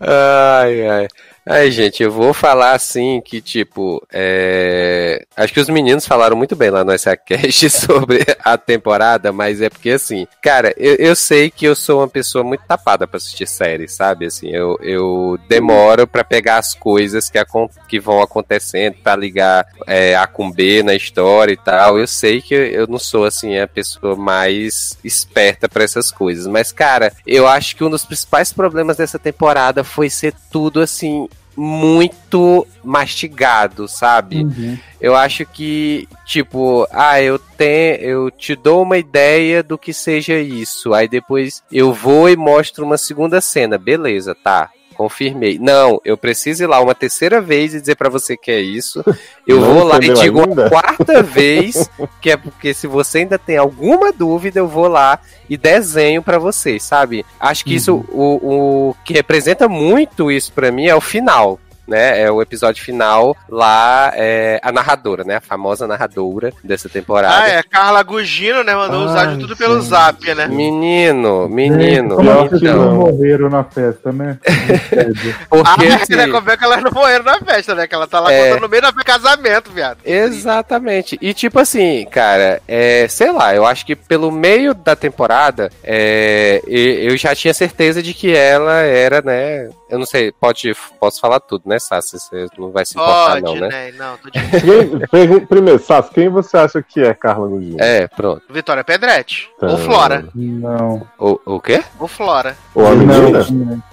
Ai, ai. Ai, gente, eu vou falar assim que, tipo, é... acho que os meninos falaram muito bem lá no SACast <laughs> sobre a temporada, mas é porque, assim, cara, eu, eu sei que eu sou uma pessoa muito tapada pra assistir série, sabe? Assim, eu, eu demoro pra pegar as coisas que, acon- que vão acontecendo, pra ligar é, A com B na história e tal. Eu sei que eu não sou, assim, a pessoa mais esperta pra essas coisas, mas, cara, eu acho que um dos principais problemas dessa temporada foi ser tudo, assim, muito mastigado, sabe? Uhum. Eu acho que, tipo, ah, eu tenho, eu te dou uma ideia do que seja isso. Aí depois eu vou e mostro uma segunda cena. Beleza, tá. Confirmei. Não, eu preciso ir lá uma terceira vez e dizer pra você que é isso. <laughs> Eu Não vou lá e digo ainda? a quarta <laughs> vez, que é porque se você ainda tem alguma dúvida, eu vou lá e desenho pra vocês, sabe? Acho que isso, o, o que representa muito isso pra mim é o final. Né, é o episódio final lá, é a narradora, né? A famosa narradora dessa temporada. Ah, é. Carla Gugino, né? Mandou os Ai, áudios tudo pelo zap, né? Menino, menino. Como pior as que pessoas não. morreram na festa, né? <laughs> Porque, ah, assim, né? Como é que elas não morreram na festa, né? Que ela tá lá É. contando no meio do casamento, viado. Exatamente. E tipo assim, cara, é, sei lá, eu acho que pelo meio da temporada, é, e- eu já tinha certeza de que ela era, né? Eu não sei, pode, posso falar tudo, né, Sassi? Você não vai se importar, Pode, não, né? né? Não, tô de... <laughs> Quem- primeiro, Sassi, quem você acha que é Carla Gugino? É, pronto. Vitória Pedretti. Tá. Ou Flora. Não. O, o quê? Ou Flora. Ou a menina?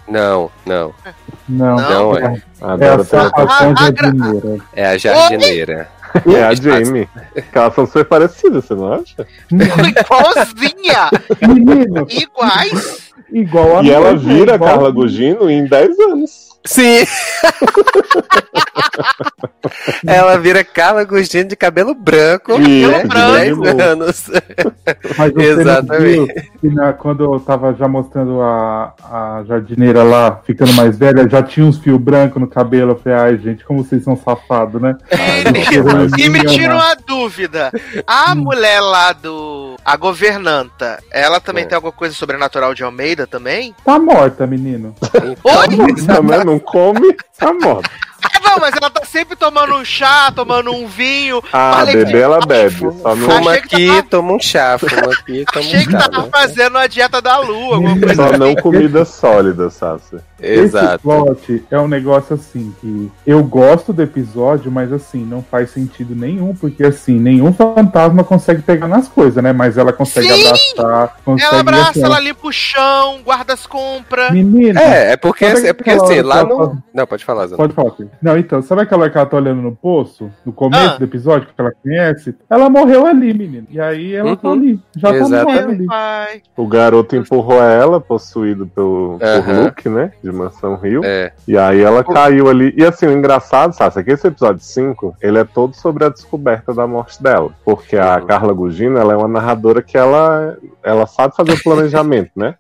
Não, não, não. não. Não, é. é. É a Agora tá- salvação Ah, ah, jardineira. É a jardineira. é a Jamie. Que elas são super parecidas, você não acha? Igualzinha! Menino, Iguais! igual a E ela vira igual- Carla Gugino em 10 anos. Sim! <laughs> Ela vira Carla Agostinho de cabelo branco. Isso, né? de De 10 branco. anos. <laughs> Mas você Exatamente. não viu na- quando eu tava já mostrando a, a jardineira lá, ficando mais velha, já tinha uns fios brancos no cabelo. Eu falei, ai, gente, como vocês são safados, né? <laughs> E, e me tira uma dúvida. A mulher lá do. A governanta, ela também É. tem alguma coisa sobrenatural de Almeida também? Tá morta, menino. Oi? Também não come, tá morta. Ah, não, mas ela tá sempre tomando um chá, tomando um vinho. Ah, Falei que- bebê ela bebe. Só não, Fuma Achei que aqui, tava- toma um chá. Fuma <laughs> aqui, toma Achei um que chá. tava fazendo a dieta da lua, <laughs> só não assim. comida sólida, Sassi. Esse Exato. plot é um negócio assim que eu gosto do episódio, mas assim, não faz sentido nenhum, porque assim, nenhum fantasma consegue pegar nas coisas, né? Mas ela consegue Sim! abraçar, consegue. Ela abraça, assim, ela limpa o chão, guarda as compras. Menina, É, é porque, é porque assim, lá ela no. Não, pode falar, Zana. pode falar, filho. Não, então, sabe aquela hora que ela tá olhando no poço? No começo Ah. do episódio, que ela conhece? Ela morreu ali, menino. E aí ela tá Uhum. ali. Já tá Exatamente. morrendo ali. Pai. O garoto empurrou ela, possuído pelo, por Aham. Luke, né? De Mansão Rio. É. E aí ela caiu ali. E assim, o engraçado, sabe, é que esse episódio 5, ele é todo sobre a descoberta da morte dela. Porque a Uhum. Carla Gugino, ela é uma narradora que ela, ela sabe fazer o planejamento, né?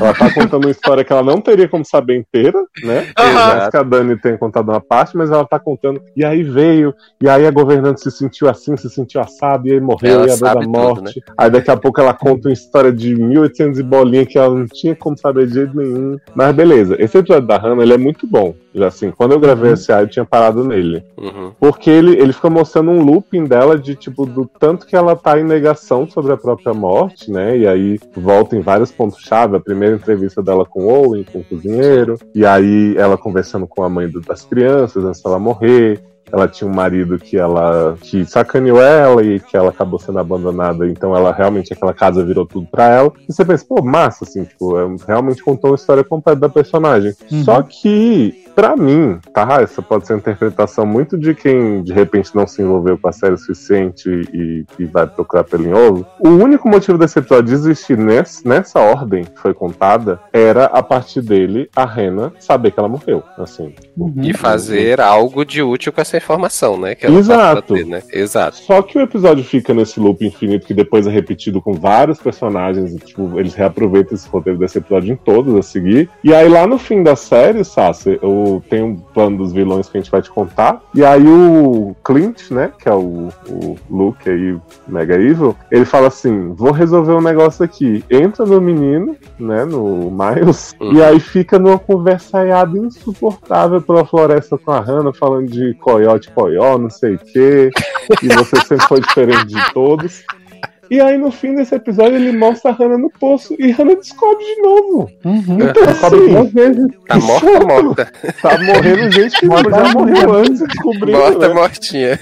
Ela tá contando uma história que ela não teria como saber inteira, né? Mas que a Dani tem contado uma parte, mas ela tá contando. E aí veio, e aí a governante se sentiu assim, se sentiu assado, e aí morreu, Ela e a dor da sabe tudo, morte. Aí daqui a pouco ela conta uma história de 1800 e bolinha que ela não tinha como saber de jeito nenhum. Mas beleza, esse episódio da Hannah, ele é muito bom. Já assim, quando eu gravei esse aí, eu tinha parado nele. Uhum. Porque ele, ele fica mostrando um looping dela de, tipo, do tanto que ela tá em negação sobre a própria morte, né? E aí volta em vários pontos-chave. A primeira entrevista dela com o Owen, com o cozinheiro. E aí ela conversando com a mãe do- das crianças antes dela morrer. Ela tinha um marido que ela que sacaneou ela e que ela acabou sendo abandonada, então ela realmente aquela casa virou tudo pra ela. E você pensa, pô, massa, assim, tipo, é- realmente contou uma história completa da personagem. Uhum. Só que, pra mim, tá? Essa pode ser uma interpretação muito de quem de repente não se envolveu com a série o suficiente e, e vai procurar pelo em ovo. O único motivo desse episódio existir nessa, nessa ordem que foi contada era a partir dele, a Rena, saber que ela morreu. Assim. Uhum. E fazer algo de útil com essa informação, né? Que ela Exato. a ter, né? Exato. Só que o episódio fica nesse loop infinito que depois é repetido com vários personagens. E, tipo, eles reaproveitam esse roteiro desse episódio em todos a seguir. E aí lá no fim da série, Sassi, tenho um plano dos vilões que a gente vai te contar. E aí o Clint, né, que é o, o Luke aí, Mega Evil, ele fala assim: vou resolver um negócio aqui. Entra no menino, né, no Miles, Uhum. e aí fica numa conversaiada insuportável pela floresta com a Hannah, falando de coiote, coió, não sei o quê. E você sempre foi diferente de todos. E aí, no fim desse episódio, ele mostra a Hannah no poço e Hannah descobre de novo. Uhum. Então, Descobre assim, duas vezes. Tá morta, morta. tá morrendo gente que Morta, já morreu morta. antes de descobrir. Morta, né? mortinha.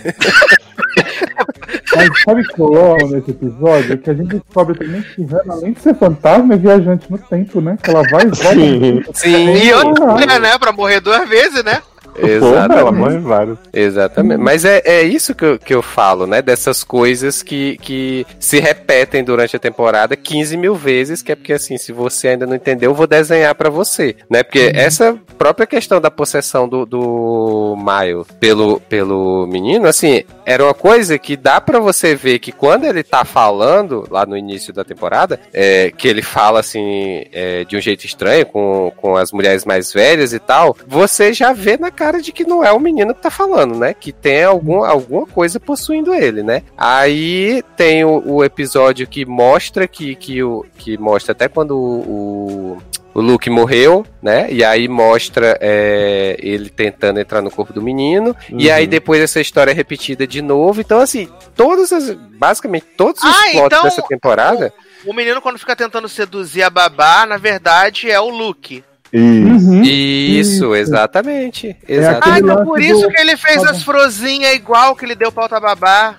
Mas sabe o que rolou nesse episódio? É que a gente descobre também que Hannah, além de ser fantasma, é viajante no tempo, né? Que ela vai e volta. Sim. E outra, né? Pra morrer duas vezes, né? Ela Exatamente. morre. Exatamente. Mas é, é isso que eu, que eu falo, né? Dessas coisas que, que se repetem durante a temporada 15 mil vezes, que é porque assim, se você ainda não entendeu, eu vou desenhar pra você, né? Porque essa própria questão da possessão do, do Maio pelo, pelo menino, assim, era uma coisa que dá pra você ver que quando ele tá falando, lá no início da temporada, é, que ele fala assim, é, de um jeito estranho, com, com as mulheres mais velhas e tal, você já vê na cara de que não é o menino que tá falando, né? Que tem algum, alguma coisa possuindo ele, né? Aí tem o, o episódio que mostra que, que, o, que mostra até quando o, o o Luke morreu, né? E aí mostra é, ele tentando entrar no corpo do menino. E Uhum. aí depois essa história é repetida de novo. Então, assim, todas as. Basicamente, todos os Ah, plots então- dessa temporada. O menino, quando fica tentando seduzir a babá, na verdade é o Luke. Isso. Uhum. Isso, Isso. exatamente. aquele Ah, Exatamente. então por isso do- que ele fez as frozinhas igual que ele deu pra outra babá.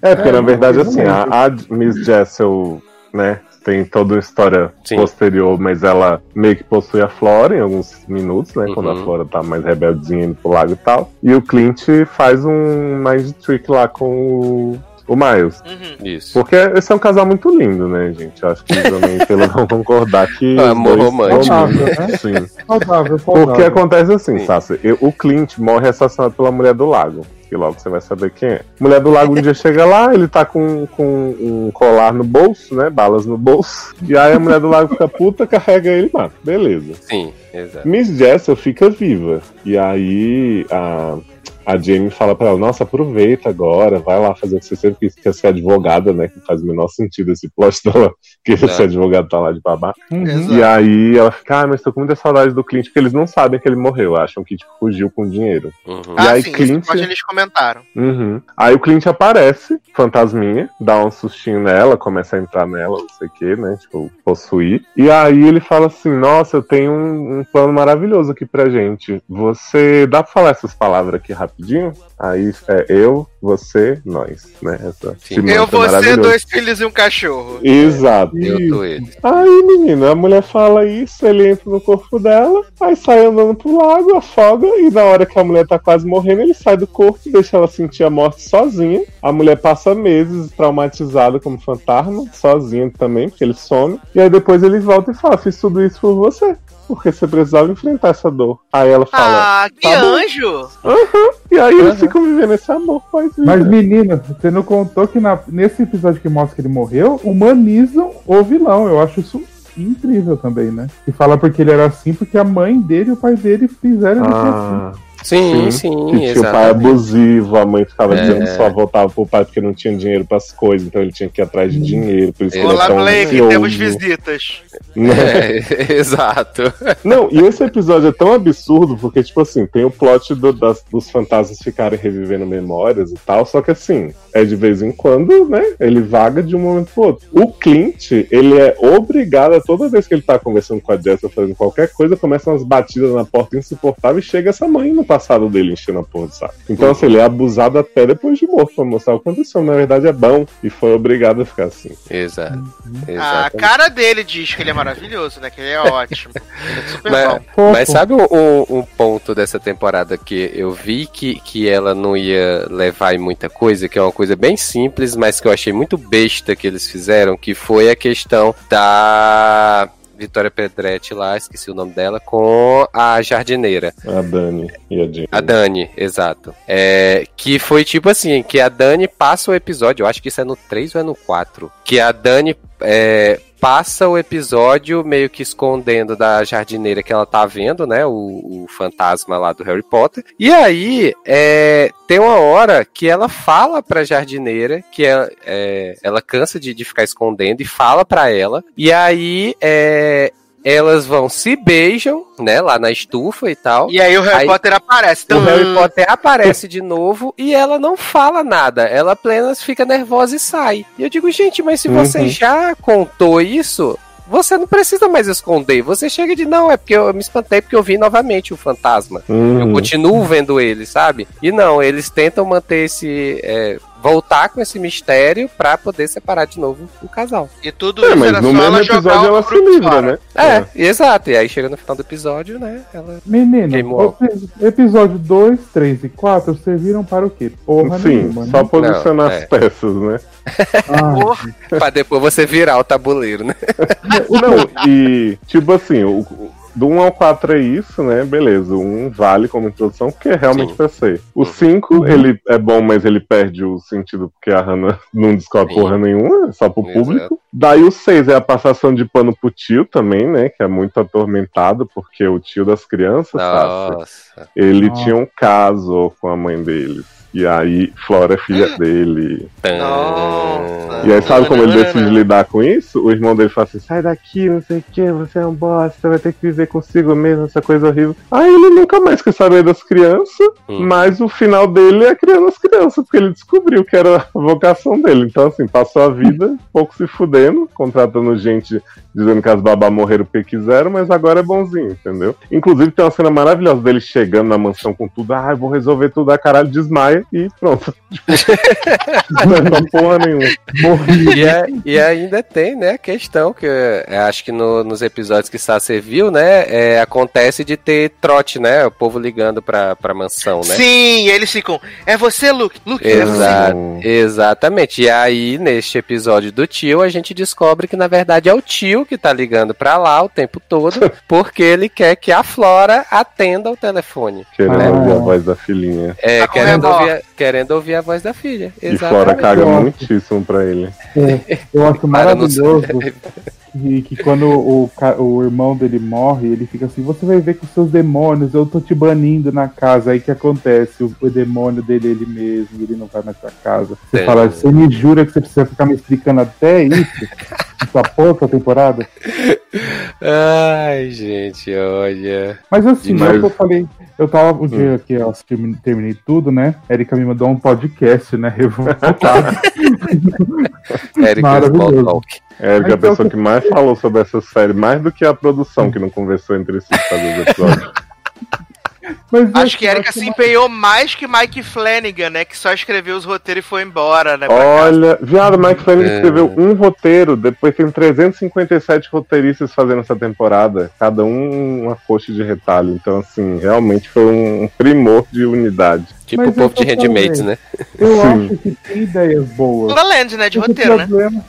É, porque É, na verdade, não, assim, a, a Miss Jessel, né, tem toda uma história Sim. posterior, mas ela meio que possui a Flora em alguns minutos, né, quando a Uhum. Flora tá mais rebeldezinha indo pro lago e tal. E o Clint faz um mind trick lá com o, o Miles. Uhum. Isso. Porque esse é um casal muito lindo, né, gente? Acho que também, pelo <laughs> vão concordar que. os Amor romântico. Saudável, né? Sim. Saudável, Porque acontece assim, Sim. Sassi, eu- o Clint morre assassinado pela mulher do lago. Que logo você vai saber quem é. Mulher do lago um dia chega lá, ele tá com, com um colar no bolso, né? Balas no bolso. E aí a mulher do lago fica puta, carrega ele e mata. Beleza. Sim, exato. Miss Jessel fica viva. E aí a, a Jamie fala pra ela, nossa, aproveita agora, vai lá fazer o que você sempre quis, quer ser advogada, né? Que faz o menor sentido esse plot <laughs> dela querer É. ser advogada tá lá de babá. Uhum. Exato. E aí ela fica, ah, mas tô com muita saudade do Clint, porque eles não sabem que ele morreu, acham que tipo, fugiu com dinheiro. Uhum. E Ah, aí, sim, Clint- isso pode eles comentaram. Uhum. Aí o Clint aparece, fantasminha, dá um sustinho nela, começa a entrar nela, não sei o que, né? Tipo, possuir. E aí ele fala assim: Nossa, eu tenho um, um plano maravilhoso aqui pra gente. Você. Dá pra falar essas palavras aqui rapidinho? Aí é eu, você, nós, né? Essa Eu, você, dois filhos e um cachorro. Exato. Eu tô ele. Aí, menino, a mulher fala isso, ele entra no corpo dela, aí sai andando pro lago, afoga, e na hora que a mulher tá quase morrendo, ele sai do corpo, deixa ela sentir a morte sozinha. A mulher passa meses traumatizada como fantasma, sozinha também, porque ele some. E aí depois ele volta e fala: Fiz tudo isso por você. Porque você precisava enfrentar essa dor. Aí ela fala. Ah, que tá anjo! E aí eles Aham. ficam vivendo esse amor, pós Mas, menina, você não contou que na- nesse episódio que mostra que ele morreu, humanizam o vilão. Eu acho isso incrível também, né? E fala porque ele era assim, porque a mãe dele e o pai dele fizeram ele ser assim. Sim, Sim, sim, que tinha o pai abusivo, a mãe ficava É. dizendo que só voltava pro pai porque não tinha dinheiro pras coisas, então ele tinha que ir atrás de dinheiro, por isso que ele Olá, é tão Blake, ansioso, temos visitas. né? É, <laughs> exato. Não, e esse episódio é tão absurdo porque, tipo assim, tem o plot do- das- dos fantasmas ficarem revivendo memórias e tal, só que assim, é de vez em quando, né? Ele vaga de um momento pro outro. O Clint, ele é obrigado, a toda vez que ele tá conversando com a Jess ou fazendo qualquer coisa, começam umas batidas na porta insuportáveis e chega essa mãe no passado dele enchendo a porra de saco. Então, assim, ele é abusado até depois de morto pra mostrar o que aconteceu. Na verdade, é bom e foi obrigado a ficar assim. Exato. A Exatamente. cara dele diz que ele é maravilhoso, né? Que ele é ótimo. Ele é super Mas, bom. Mas sabe um, um- um ponto dessa temporada que eu vi que, que ela não ia levar em muita coisa, que é uma coisa bem simples, mas que eu achei muito besta que eles fizeram, que foi a questão da Vitória Pedretti lá, esqueci o nome dela, com a jardineira. A Dani e a Jane. A Dani, exato. É, que foi tipo assim, que a Dani passa o episódio, eu acho que isso é no 3 ou é no 4, que a Dani é, passa o episódio meio que escondendo da jardineira que ela tá vendo, né, o, o fantasma lá do Harry Potter. E aí, é, tem uma hora que ela fala pra jardineira que é, é, ela cansa de, de ficar escondendo e fala pra ela. E aí, é, elas vão se beijam, né, lá na estufa e tal. E aí o Harry Aí- Potter aparece. O Tum. Harry Potter aparece de novo e ela não fala nada. Ela apenas fica nervosa e sai. E eu digo, gente, mas se você Uhum. já contou isso, você não precisa mais esconder. Você chega de, não, é porque eu me espantei porque eu vi novamente o fantasma. Eu Uhum. continuo vendo ele, sabe? E não, eles tentam manter esse. é, voltar com esse mistério pra poder separar de novo o casal. E tudo É, isso mas era no só mesmo episódio ela se livra, né? É, exato. E aí chega no final do episódio, né? Ela. O- episódio 2, 3 e 4 serviram para o quê? Porra Sim, nenhuma, só né? posicionar Não, as é. peças, né? <laughs> Ah, Porra. pra depois você virar o tabuleiro, né? Não, e tipo assim, o- do 1 ao 4 é isso, né? Beleza, o 1 vale como introdução, porque é realmente Sim. ser. O Uhum. 5, ele é bom, mas ele perde o sentido porque a Hannah <laughs> não descobre Sim. porra nenhuma, é só pro Exato. público. Daí o 6 é a passação de pano pro tio também, né? Que é muito atormentado, porque o tio das crianças, sabe? Nossa. Ele Nossa. tinha um caso com a mãe deles. E aí, Flora é filha <gasps> dele. Nossa. E aí, sabe como ele decide não. lidar com isso? O irmão dele fala assim: sai daqui, não sei o que, você é um bosta, você vai ter que viver consigo mesmo, essa coisa horrível. Aí ele nunca mais quer saber das crianças, Hum. mas o final dele é criando as crianças, porque ele descobriu que era a vocação dele. Então, assim, passou a vida um pouco se fudendo, contratando gente dizendo que as babá morreram porque quiseram, mas agora é bonzinho, entendeu? Inclusive tem uma cena maravilhosa dele chegando na mansão com tudo, ah, eu vou resolver tudo, a caralho, desmaia e pronto. Tipo, <laughs> não é pra porra nenhuma. morri. E, a- e ainda tem, né, a questão que eu acho que no- nos episódios que Sasser viu, né, é, acontece de ter trote, né, o povo ligando pra, pra mansão, né? Sim, eles ficam. É você, Luke. Luke, é você. Exato, exatamente. E aí, neste episódio do tio, a gente descobre que na verdade é o tio que tá ligando pra lá o tempo todo, <laughs> porque ele quer que a Flora atenda o telefone. Querendo Ah. ouvir a voz da filhinha. É, Tá querendo ouvir, a- querendo ouvir a voz da filha. E fora Exatamente. caga Eu acho. muitíssimo pra ele. É, eu acho Para maravilhoso e que quando o, o irmão dele morre, ele fica assim: Você vai ver com seus demônios, eu tô te banindo na casa. Aí que acontece? O, o demônio dele é ele mesmo, ele não vai mais pra casa. Você Sim. fala: Você me jura que você precisa ficar me explicando até isso? <laughs> Essa pouca temporada? Ai, gente, olha. Mas assim, Demais. é o que eu falei. Eu tava o dia que eu termi- terminei tudo, né? Erika me mandou um podcast, né? Revoltado. <laughs> Talk. É a pessoa que mais falou sobre essa série, mais do que a produção, que não conversou entre si fazer os episódios. <laughs> Mas Acho que Erika se empenhou mais que Mike Flanagan, né? Que só escreveu os roteiros e foi embora, né? Olha, viado, Mike Flanagan É. escreveu um roteiro, depois tem 357 roteiristas fazendo essa temporada, cada um uma coxa de retalho. Então, assim, realmente foi um primor de unidade. Tipo Mas o povo de Handmaids, né? Eu Sim. acho que tem ideias boas. La Land, né? De roteiro, o né? problema,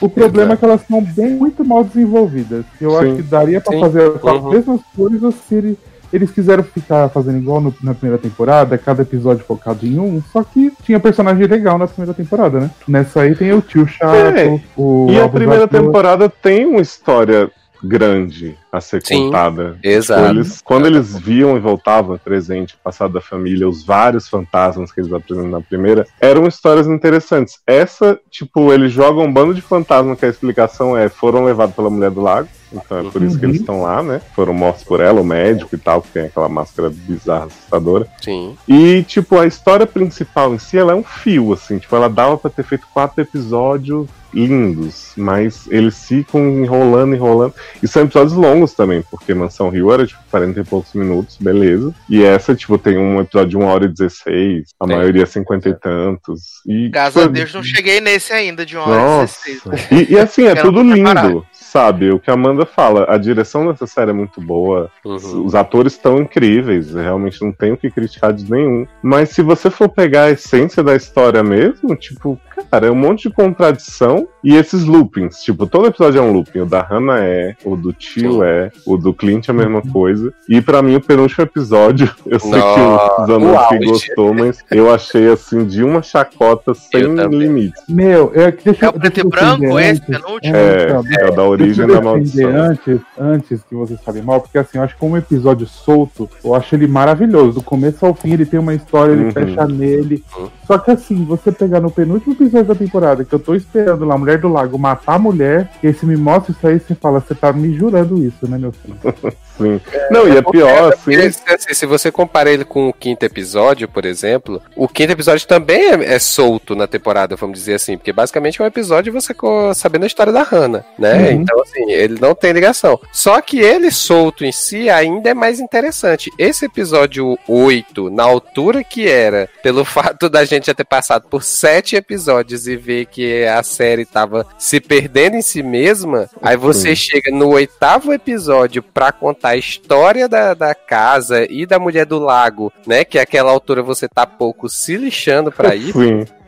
O problema é que elas são bem muito mal desenvolvidas. Eu Sim. acho que daria pra Sim. fazer com as Uhum. mesmas coisas se ele- eles quiseram ficar fazendo igual no- na primeira temporada, cada episódio focado em um, só que tinha personagem legal na primeira temporada, né? Nessa aí tem o tio chato, É. o E a primeira temporada tem uma história grande a ser Sim, contada. exato. Tipo, eles- quando eles viam e voltavam presente, passado da família, os vários fantasmas que eles apresentam na primeira, eram histórias interessantes. Essa, tipo, eles jogam um bando de fantasmas que a explicação é foram levados pela mulher do lago. Então é por isso que Uhum. eles estão lá, né? Foram mortos por ela, o médico e tal, que tem aquela máscara bizarra, assustadora. Sim. E, tipo, a história principal em si, ela é um fio, assim. Tipo, ela dava pra ter feito quatro episódios lindos, mas eles ficam enrolando, enrolando. E são episódios longos também, porque Mansão Rio era, tipo, 40 e poucos minutos, beleza. E essa, tipo, tem um episódio de 1 hora e 16, a Tem. maioria 50 e tantos. E, Graças tipo, a Deus não cheguei nesse ainda de uma hora e nossa. 16. E, e assim, é tudo lindo, preparar. Sabe? O que a Amanda fala, a direção dessa série é muito boa, Uhum. os atores estão incríveis, realmente não tenho o que criticar de nenhum. Mas se você for pegar a essência da história mesmo, tipo, cara, é um monte de contradição e esses loopings. Tipo, todo episódio é um looping. O da Hannah é, o do tio é, o do Clint é a mesma coisa. E pra mim, o penúltimo episódio, <laughs> eu sei Nossa, que o auge. gostou, mas eu achei assim, de uma chacota sem limites. Meu, é que deixa É eu- o preto e branco esse, penúltimo? É, é o da origem da maldição. Antes, antes que vocês falem mal, porque assim, eu acho que como episódio solto, eu acho ele maravilhoso. Do começo ao fim, ele tem uma história, ele Uhum. fecha nele. Uhum. Só que assim, você pegar no penúltimo episódio da temporada, que eu tô esperando lá, a Mulher do Lago matar a mulher, e aí você me mostra isso aí, você fala, você tá me jurando isso, né, meu filho? <laughs> Sim. Não, e é pior, assim. Porque, assim, se você compara ele com o quinto episódio, por exemplo, o quinto episódio também é, é solto na temporada, vamos dizer assim, porque basicamente é um episódio você sabendo a história da Hannah, né? Uhum. Então, assim, ele não tem ligação. Só que ele solto em si ainda é mais interessante. Esse episódio 8, na altura que era, pelo <laughs> fato da gente já ter passado por sete episódios e ver que a série tava se perdendo em si mesma, aí você chega no oitavo episódio pra contar a história da, da casa e da mulher do lago, né? Que aquela altura você tá pouco se lixando pra ir.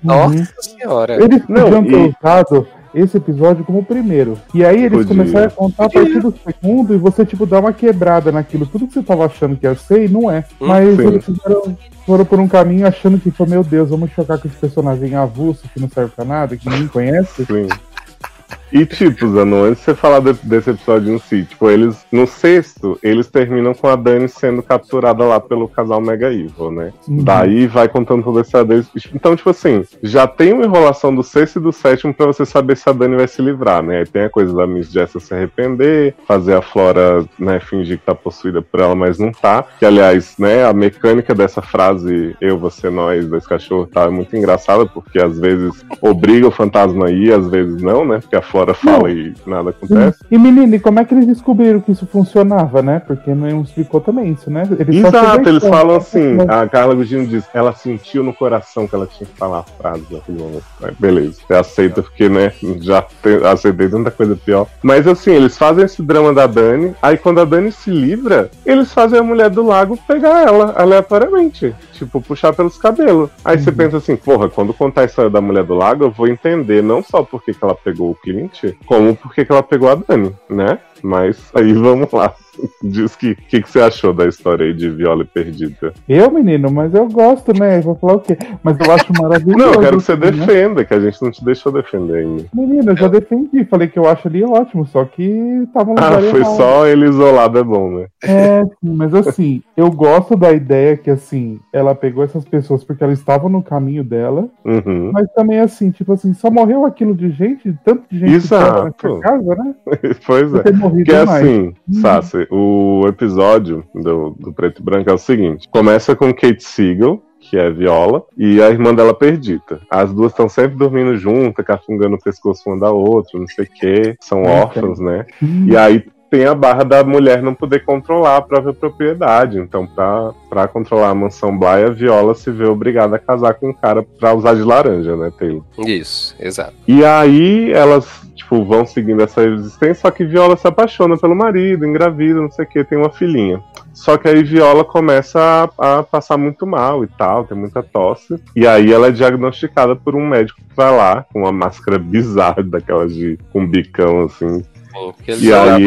Nossa Uhum. senhora. Eles Não, e- usado esse episódio como o primeiro. E aí eles Podia. começaram a contar a partir do segundo e você, tipo, dá uma quebrada naquilo. Tudo que você tava achando que ia ser e não é. Hum, Mas sim. eles fizeram, foram por um caminho achando que foi, meu Deus, vamos chocar com esse personagem avulso que não serve pra nada, que ninguém conhece. Sim. E tipo, Zano, antes de você falar de- desse episódio em si, tipo, eles, no sexto, eles terminam com a Dani sendo capturada lá pelo casal Mega Evil, né? Uhum. Daí vai contando toda essa deles. Então, tipo assim, já tem uma enrolação do sexto e do sétimo pra você saber se a Dani vai se livrar, né? Aí tem a coisa da Miss Jessa se arrepender, fazer a Flora, né, fingir que tá possuída por ela, mas não tá. Que, aliás, né, a mecânica dessa frase, eu, você, nós, dois cachorros, tá muito engraçada, porque às vezes obriga o fantasma a ir, às vezes não, né? Porque a Flora fala e nada acontece. E menino, e como é que eles descobriram que isso funcionava, né? Porque não explicou também isso, né? Eles Exato, e eles falam, assim, Mas- a Carla Gugino diz, ela sentiu no coração que ela tinha que falar a frase naquele momento. Beleza, você aceita porque, né, já te- aceitei tanta coisa pior. Mas assim, eles fazem esse drama da Dani, aí quando a Dani se livra, eles fazem a mulher do lago pegar ela aleatoriamente. Tipo, puxar pelos cabelos. Aí você pensa assim, porra, quando contar a história da mulher do lago, eu vou entender não só porque que ela pegou o Como porque que ela pegou a Dani, né? Mas aí vamos lá. <laughs> Diz que o que, que você achou da história aí de Viola Perdida. Eu, menino, mas eu gosto, né? Vou falar o quê? Mas eu acho maravilhoso. Não, eu quero que você assim, né? defenda, que a gente não te deixou defender ainda. Menino, eu já defendi, falei que eu acho ali ótimo, só que tava Ah, foi errado. só ele isolado, é bom, né? É, sim, mas assim, eu gosto da ideia que, assim, ela pegou essas pessoas porque elas estavam no caminho dela, Uhum. mas também, assim, tipo assim, só morreu aquilo de gente, tanto de gente Exato. que casa, né? <laughs> pois é. ter morrido Que é mais. assim, Sassi, o episódio do, do Preto e Branco é o seguinte: começa com Kate Siegel, que é Viola, e a irmã dela perdida. As duas estão sempre dormindo juntas, cafungando o pescoço uma da outra, não sei o quê, são órfãos, né? Hum, E aí tem a barra da mulher não poder controlar a própria propriedade. Então, pra, pra controlar a mansão Bly, a Viola se vê obrigada a casar com um cara pra usar de laranja, né, Taylor? Isso, exato. E aí elas, tipo, vão seguindo essa existência, só que Viola se apaixona pelo marido, engravida, não sei o que, tem uma filhinha. Só que aí Viola começa a, a passar muito mal e tal, tem muita tosse. E aí ela é diagnosticada por um médico que vai lá, com uma máscara <laughs> bizarra, daquelas de com bicão, assim. Sim, porque eles E aí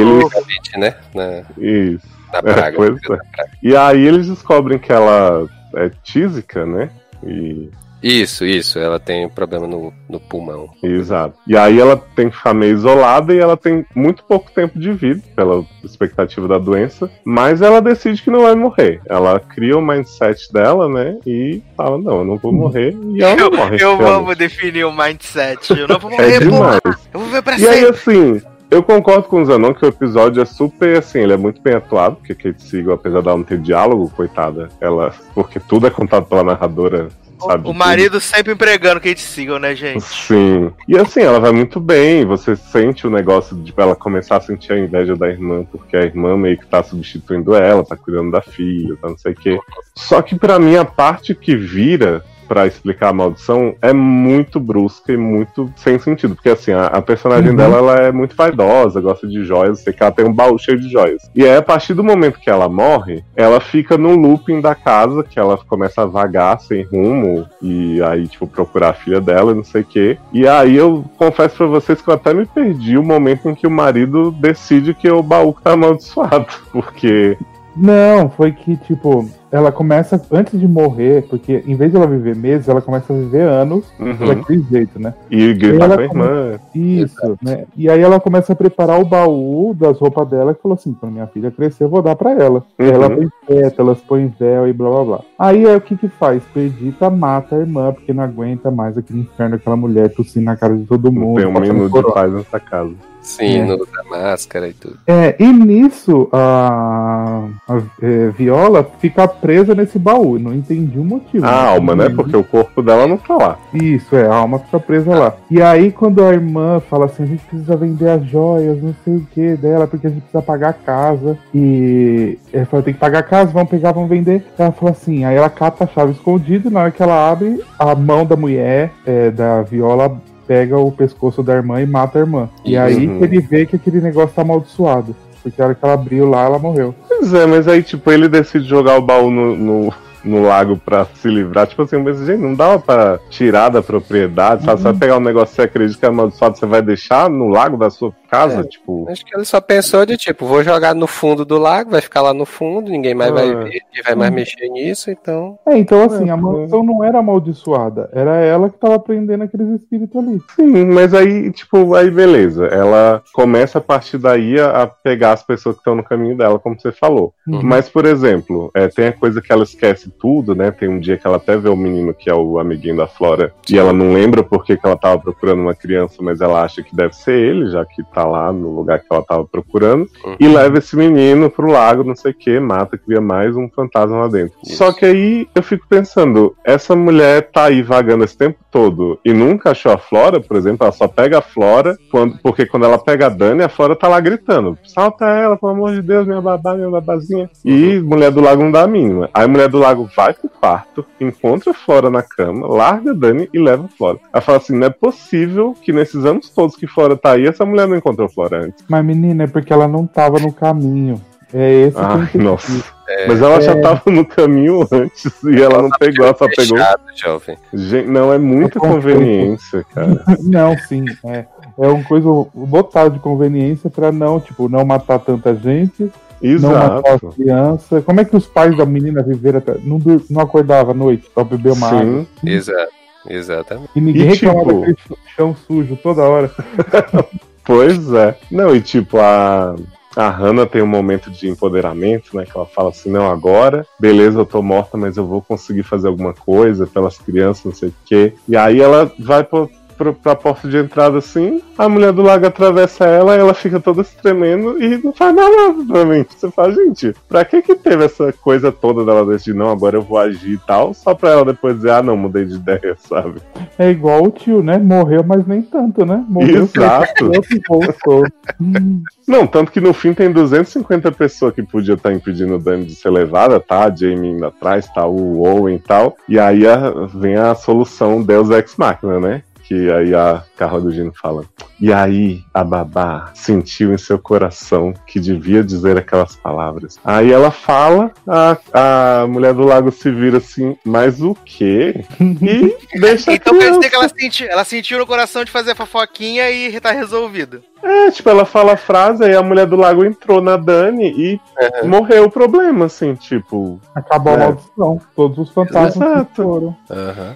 né? Na, Isso. na praga. pois é. E aí eles descobrem que ela é tísica, né? E Isso, isso. Ela tem um problema no, no pulmão. Exato. E aí ela tem que ficar meio isolada e ela tem muito pouco tempo de vida, pela expectativa da doença, mas ela decide que não vai morrer. Ela cria o mindset dela, né? E fala, não, eu não vou morrer. E ela Eu, não morre. eu realmente. amo definir o mindset. Eu não vou <laughs> É morrer, porra. demais. Eu vou ver pra E aí, sempre. assim, eu concordo com o Zanon que o episódio é super, assim, ele é muito bem atuado, porque Kate Siegel, apesar dela não ter diálogo, coitada, ela, porque tudo é contado pela narradora, sabe? O marido sempre empregando Kate Siegel, né, gente? Sim. E assim, ela vai muito bem. Você sente o negócio de ela começar a sentir a inveja da irmã, porque a irmã meio que tá substituindo ela, tá cuidando da filha, tá não sei o quê. Só que pra mim, a parte que vira pra explicar a maldição é muito brusca e muito sem sentido. Porque assim, a, a personagem Uhum. dela ela é muito vaidosa, gosta de joias, sei que ela tem um baú cheio de joias. E aí, a partir do momento que ela morre, ela fica no looping da casa, que ela começa a vagar sem rumo, e aí, tipo, procurar a filha dela e não sei o quê. E aí eu confesso pra vocês que eu até me perdi o momento em que o marido decide que o baú tá amaldiçoado. <laughs> Porque. Não, foi que, tipo, ela começa, antes de morrer, porque em vez de ela viver meses, ela começa a viver anos Uhum. daquele jeito, né? E gritar com a irmã. Isso, né? E aí ela começa a preparar o baú das roupas dela e falou assim: quando minha filha crescer, eu vou dar pra ela. E Uhum. ela põe pétalas, põe véu e blá blá blá. Aí é o que que faz? Perdita mata a irmã, porque não aguenta mais aquele inferno, aquela mulher tossindo na cara de todo Não mundo. tem um minuto de paz nessa casa. Sim, É. não usa máscara e tudo. É, e nisso a, a é, Viola fica presa nesse baú. Não entendi o motivo. A alma, né? entendi. Porque o corpo dela não tá lá. Isso, é, a alma fica presa lá. E aí, quando a irmã fala assim, a gente precisa vender as joias, não sei o que dela, porque a gente precisa pagar a casa. E ela fala, tem que pagar a casa, vamos pegar, vamos vender. Ela fala assim, aí ela cata a chave escondida, e na hora que ela abre, a mão da mulher, é, da viola, pega o pescoço da irmã e mata a irmã. E aí Uhum. ele vê que aquele negócio tá amaldiçoado. Porque a hora que ela abriu lá, ela morreu. Pois é, mas aí, tipo, ele decide jogar o baú no, no, no lago pra se livrar. Tipo assim, mas, gente, não dava pra tirar da propriedade, sabe? Você vai pegar um negócio que você acredita que é amaldiçoado, você vai deixar no lago da sua casa, É. tipo. Acho que ele só pensou de tipo, vou jogar no fundo do lago, vai ficar lá no fundo, ninguém mais vai Ah. ver, ninguém vai mais mexer nisso, então. É, então assim, É, a mansão não era amaldiçoada, era ela que tava prendendo aqueles espíritos ali. Sim, mas aí, tipo, aí beleza. Ela começa a partir daí a, a pegar as pessoas que estão no caminho dela, como você falou. Uhum. Mas, por exemplo, é, tem a coisa que ela esquece tudo, né? Tem um dia que ela até vê o menino que é o amiguinho da Flora e ela não lembra porque que ela tava procurando uma criança, mas ela acha que deve ser ele, já que tá lá no lugar que ela tava procurando. Uhum. E leva esse menino pro lago, não sei o que, mata, cria mais um fantasma lá dentro. Isso. Só que aí eu fico pensando, essa mulher tá aí vagando esse tempo todo e nunca achou a Flora, por exemplo, ela só pega a Flora, quando, porque quando ela pega a Dani, a Flora tá lá gritando: salta ela, pelo amor de Deus, minha babá, minha babazinha. E mulher do lago não dá a mínima. Aí mulher do lago vai pro quarto, encontra a Flora na cama, larga a Dani e leva a Flora. Ela fala assim: não é possível que nesses anos todos que Flora tá aí, essa mulher não encontrou Flora antes. Mas menina, é porque ela não tava no caminho. É esse Ai, que eu nossa. entendi. Mas ela já tava no caminho antes e ela não pegou, ela só pegou. Jovem. Gente, não, é muita confio. conveniência, cara. <laughs> Não, sim, é. É uma coisa botada de conveniência pra não, tipo, não matar tanta gente, não matar as Exato. crianças. Como é que os pais da menina viveram até. Não, não acordava à noite pra beber uma água? Sim. Exato. Exatamente. E ninguém E, reclamava tipo- daquele ch- chão sujo toda hora. <laughs> Pois é. Não, e tipo, a, a Hannah tem um momento de empoderamento, né? Que ela fala assim, não, agora, beleza, eu tô morta, mas eu vou conseguir fazer alguma coisa pelas crianças, não sei o quê. E aí ela vai pro, pra, pra porta de entrada assim, a mulher do lago atravessa ela, ela fica toda se tremendo e não faz nada pra mim. Você fala, gente, pra que que teve essa coisa toda dela decidir, não, agora eu vou agir e tal, só pra ela depois dizer, ah, não, mudei de ideia, <laughs> sabe? É igual o tio, né? Morreu, mas nem tanto, né? Morreu Exato. voltou. <laughs> Não, tanto que no fim tem 250 pessoas que podia estar impedindo o Dani de ser levada, tá? A Jamie indo atrás, tá? O Owen e tal. E aí a- vem a solução Deus Ex Machina, né? Que aí a Carla Gugino fala. E aí a babá sentiu em seu coração que devia dizer aquelas palavras. Aí ela fala, a, a mulher do lago se vira assim, mas o quê? E <laughs> deixa Então quer dizer que ela, senti, ela sentiu no coração de fazer a fofoquinha e tá resolvido. É, tipo, ela fala a frase, aí a mulher do lago entrou na Dani e morreu o problema, assim, tipo. Acabou a É. maldição. Todos os fantasmas Exato. foram.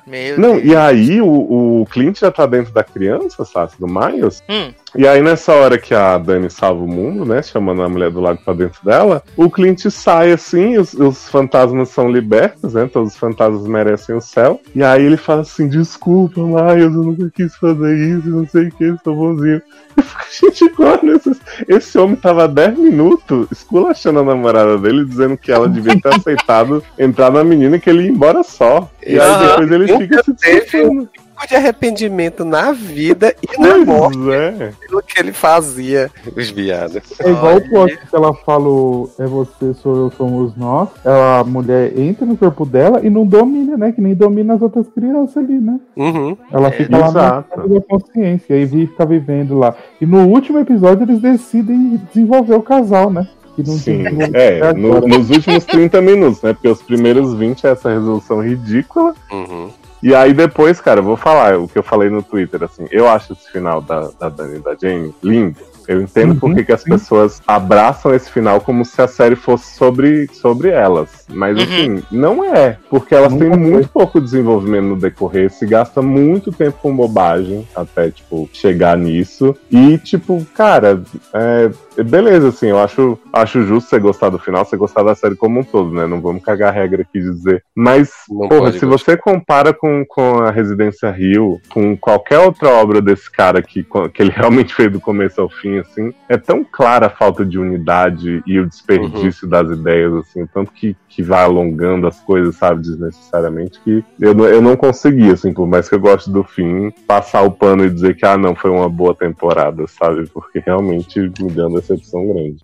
Meu Não, Deus. e aí o, o Clint já tá dentro da criança, sabe, do Miles. Hum. E aí nessa hora que a Dani salva o mundo, né, chamando a mulher do lago pra dentro dela, o Clint sai assim, os, os fantasmas são libertos, né, todos os fantasmas merecem o céu. E aí ele fala assim, desculpa, Miles, eu nunca quis fazer isso, não sei o que, sou bonzinho. Eu fico, <laughs> gente, mano, esse, esse homem tava 10 minutos esculachando a namorada dele, dizendo que ela devia ter aceitado entrar na menina e que ele ia embora só. E aí depois ele fica se desculpando. Tipo de arrependimento na vida e na morte é. pelo que ele fazia. Os viados. É igual o plot que ela falou, é você, sou eu, somos nós. Ela, a mulher entra no corpo dela e não domina, né? Que nem domina as outras crianças ali, né? Uhum. Ela fica lá na exato. da consciência e vi fica vivendo lá. E no último episódio eles decidem desenvolver o casal, né? Que não Sim, é, no- nos últimos 30 minutos, né? Porque os primeiros 20 é essa resolução ridícula. Uhum. E aí depois, cara, eu vou falar o que eu falei no Twitter, assim, eu acho esse final da, da Dani e da Jane lindo. Eu entendo Uhum, por que as sim. pessoas abraçam esse final como se a série fosse sobre, sobre elas. Mas Uhum. assim, não é. Porque elas têm foi. muito pouco desenvolvimento no decorrer, se gasta muito tempo com bobagem até, tipo, chegar nisso. E, tipo, cara, é, beleza, assim, eu acho, acho justo você gostar do final, você gostar da série como um todo, né? Não vamos cagar a regra aqui de dizer. Mas, Não porra, se gostar. você compara com, com a Residência Rio, com qualquer outra obra desse cara que, que ele <laughs> realmente fez do começo ao fim, assim, é tão clara a falta de unidade e o desperdício Uhum. das ideias, assim, tanto que, que vai alongando as coisas, sabe, desnecessariamente, que eu, não- eu não consegui, assim, por mais que eu goste do fim, passar o pano e dizer que, ah, não, foi uma boa temporada, sabe, porque realmente me uma decepção grande.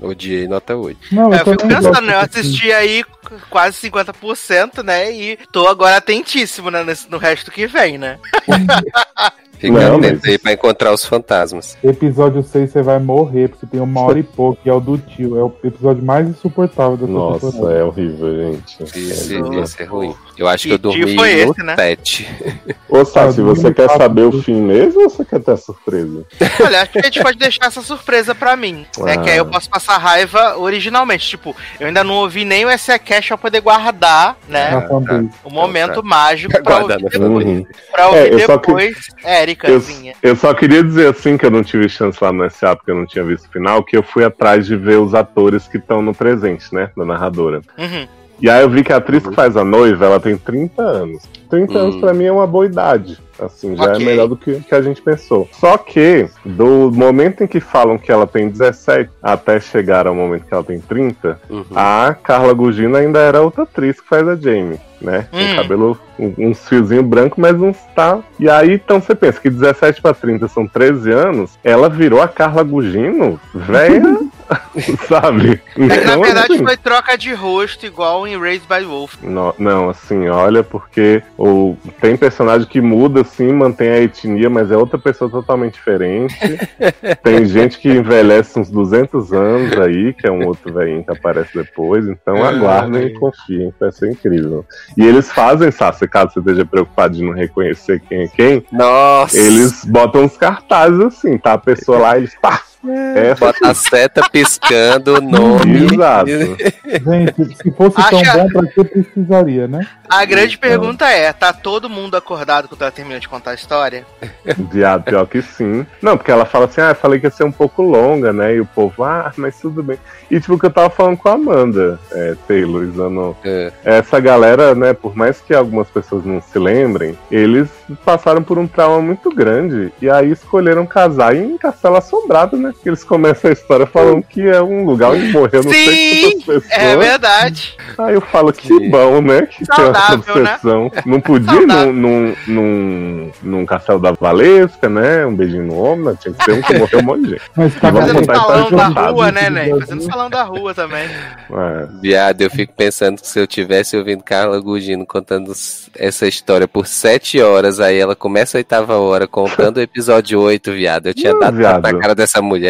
Odiei nota 8. Não, É, eu fico pensando, né? Eu assisti aí quase 50%, né? E tô agora atentíssimo, né? no resto que vem, né? <laughs> Fica Não, atento mas- aí pra encontrar os fantasmas. Episódio 6 você vai morrer, porque tem uma hora <laughs> e pouco, e é o do tio. É o episódio mais insuportável dessa Nossa, temporada. é horrível, gente. Esse, É, esse é ruim. Eu acho que, Que eu dormi foi no esse, né? 7. Ô, Sassi, Ah, você quer saber o fim mesmo ou você quer ter a surpresa? <laughs> Olha, acho que a gente pode deixar essa surpresa pra mim, né? Ah. Que aí eu posso passar raiva originalmente. Tipo, eu ainda não ouvi nem o SA Cash pra poder guardar, né? Na fanbase. O momento mágico pra ouvir na depois. Uhum. Pra ouvir É, só que- depois, Éricazinha. Eu só queria dizer assim que eu não tive chance lá no SA porque eu não tinha visto o final, que eu fui atrás de ver os atores que estão no presente, né? Da narradora. Uhum. E aí eu vi que a atriz que faz a noiva, ela tem 30 anos. 30 anos Hum. pra mim é uma boa idade. Assim, já Ok. é melhor do que, que a gente pensou. Só que, do momento em que falam que ela tem 17 até chegar ao momento que ela tem 30, Uhum. a Carla Gugino ainda era outra atriz que faz a Jamie, né? Hum. cabelo, um- uns fiozinhos brancos, mas uns tá. E aí, então você pensa que 17 pra 30 são 13 anos, ela virou a Carla Gugino, velha, <laughs> sabe? É que na Então, verdade assim, foi troca de rosto, igual em Raised by Wolf. no- não, assim, olha, porque o, tem personagem que muda, assim, mantém a etnia, mas é outra pessoa totalmente diferente. <laughs> tem gente que envelhece uns 200 anos aí, que é um outro velhinho que aparece depois. Então Ah, aguardem e confiem, vai ser incrível. E eles fazem, Sassi, caso você esteja preocupado de não reconhecer quem é quem, Nossa! eles botam uns cartazes assim, tá? A pessoa lá, eles pá, Essa Bota a seta piscando o <laughs> nome. Exato. Gente, se fosse Acha- tão bom, pra que precisaria, né? A grande Então. pergunta é: tá todo mundo acordado quando ela termina de contar a história? Viado, pior que sim. Não, porque ela fala assim, ah, eu falei que ia ser um pouco longa, né? E o povo, ah, mas tudo bem. E tipo, o que eu tava falando com a Amanda, é, Taylor, Zanon. É. Essa galera, né, por mais que algumas pessoas não se lembrem, eles passaram por um trauma muito grande. E aí escolheram casar em Castelo Assombrado, né? Que eles começam a história falando que é um lugar onde morreu não sei Sim, quantas pessoas. É verdade. Aí eu falo, que Sim. bom, né? Que tem Saudável, né? obsessão. Não podia ir num, num, num, num castelo da Valesca, né? Um beijinho no né? tinha que ser um que morreu um monte de gente. Mas tá Vamos Fazendo salão da rua, lado. né, Ney? Fazendo salão da rua também. É. Viado, eu fico pensando que se eu tivesse ouvindo Carla Gugino contando essa história por sete horas, aí ela começa a oitava hora contando o episódio 8, viado. Eu tinha Não, dado viado. na cara dessa mulher.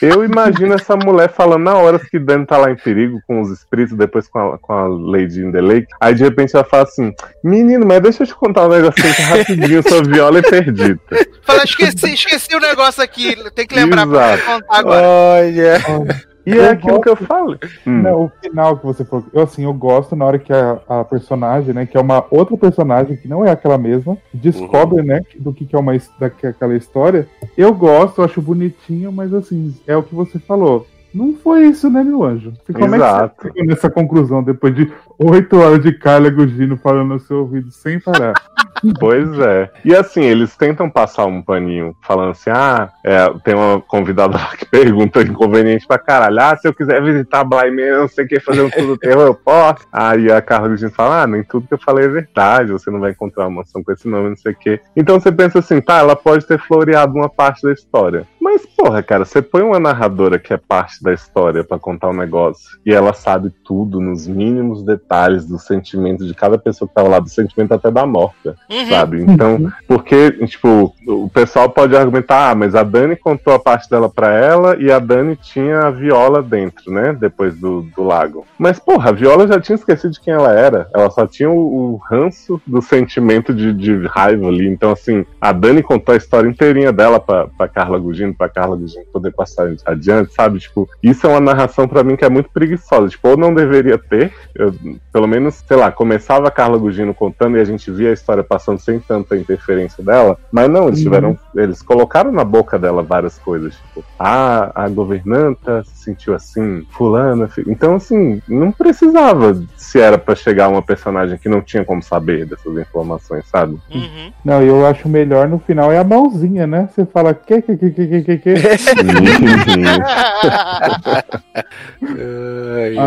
Eu imagino essa mulher falando na hora que Dani tá lá em perigo com os espíritos, depois com a, com a Lady in the Lake. Aí de repente ela fala assim: Menino, mas deixa eu te contar um negocinho rapidinho, sua viola é perdida. Fala, esqueci, esqueci o negócio aqui. Tem que lembrar pra Exato. contar agora. Olha. E Eu é aquilo que eu gosto- falo. Hum. Não, o final que você falou. Eu, assim, eu gosto na hora que a, a personagem, né? Que é uma outra personagem que não é aquela mesma, descobre, né? Do que, que é uma daquela história. Eu gosto, eu acho bonitinho, mas assim, é o que você falou. Não foi isso, né, meu anjo? E como é Exato. que você chegou nessa conclusão depois de oito horas de Carla Gugino falando no seu ouvido sem parar? <laughs> Pois é. E assim, eles tentam passar um paninho, falando assim: ah, é, tem uma convidada lá que pergunta inconveniente pra caralho: ah, se eu quiser visitar Manor, não sei o que, fazer um tudo terror, eu posso. Aí a Carla Gugino fala: ah, nem tudo que eu falei é verdade, você não vai encontrar uma mansão com esse nome, não sei o que. Então você pensa assim: tá, ela pode ter floreado uma parte da história. Mas, porra, cara, você põe uma narradora que é parte da história pra contar um negócio e ela sabe tudo, nos mínimos detalhes do sentimento de cada pessoa que tava lá, do sentimento até da morta Uhum. sabe? Então, porque, tipo, o pessoal pode argumentar, ah, mas a Dani contou a parte dela pra ela e a Dani tinha a Viola dentro, né? Depois do, do lago. Mas, porra, a Viola já tinha esquecido de quem ela era. Ela só tinha o, o ranço do sentimento de, de raiva ali. Então, assim, a Dani contou a história inteirinha dela pra, pra Carla Gugino, pra Carla Gugino poder passar adiante, sabe? Tipo, isso é uma narração pra mim que é muito preguiçosa. Tipo, ou não deveria ter, eu- pelo menos, sei lá, começava a Carla Gugino contando e a gente via a história passando sem tanta interferência dela, mas não, eles Uhum. tiveram, eles colocaram na boca dela várias coisas, tipo, ah, a governanta se sentiu assim, fulana, então assim, não precisava se era pra chegar uma personagem que não tinha como saber dessas informações, sabe? Uhum. Não, eu acho melhor no final é a mãozinha, né? Você fala que, que, que, que, que, que, que.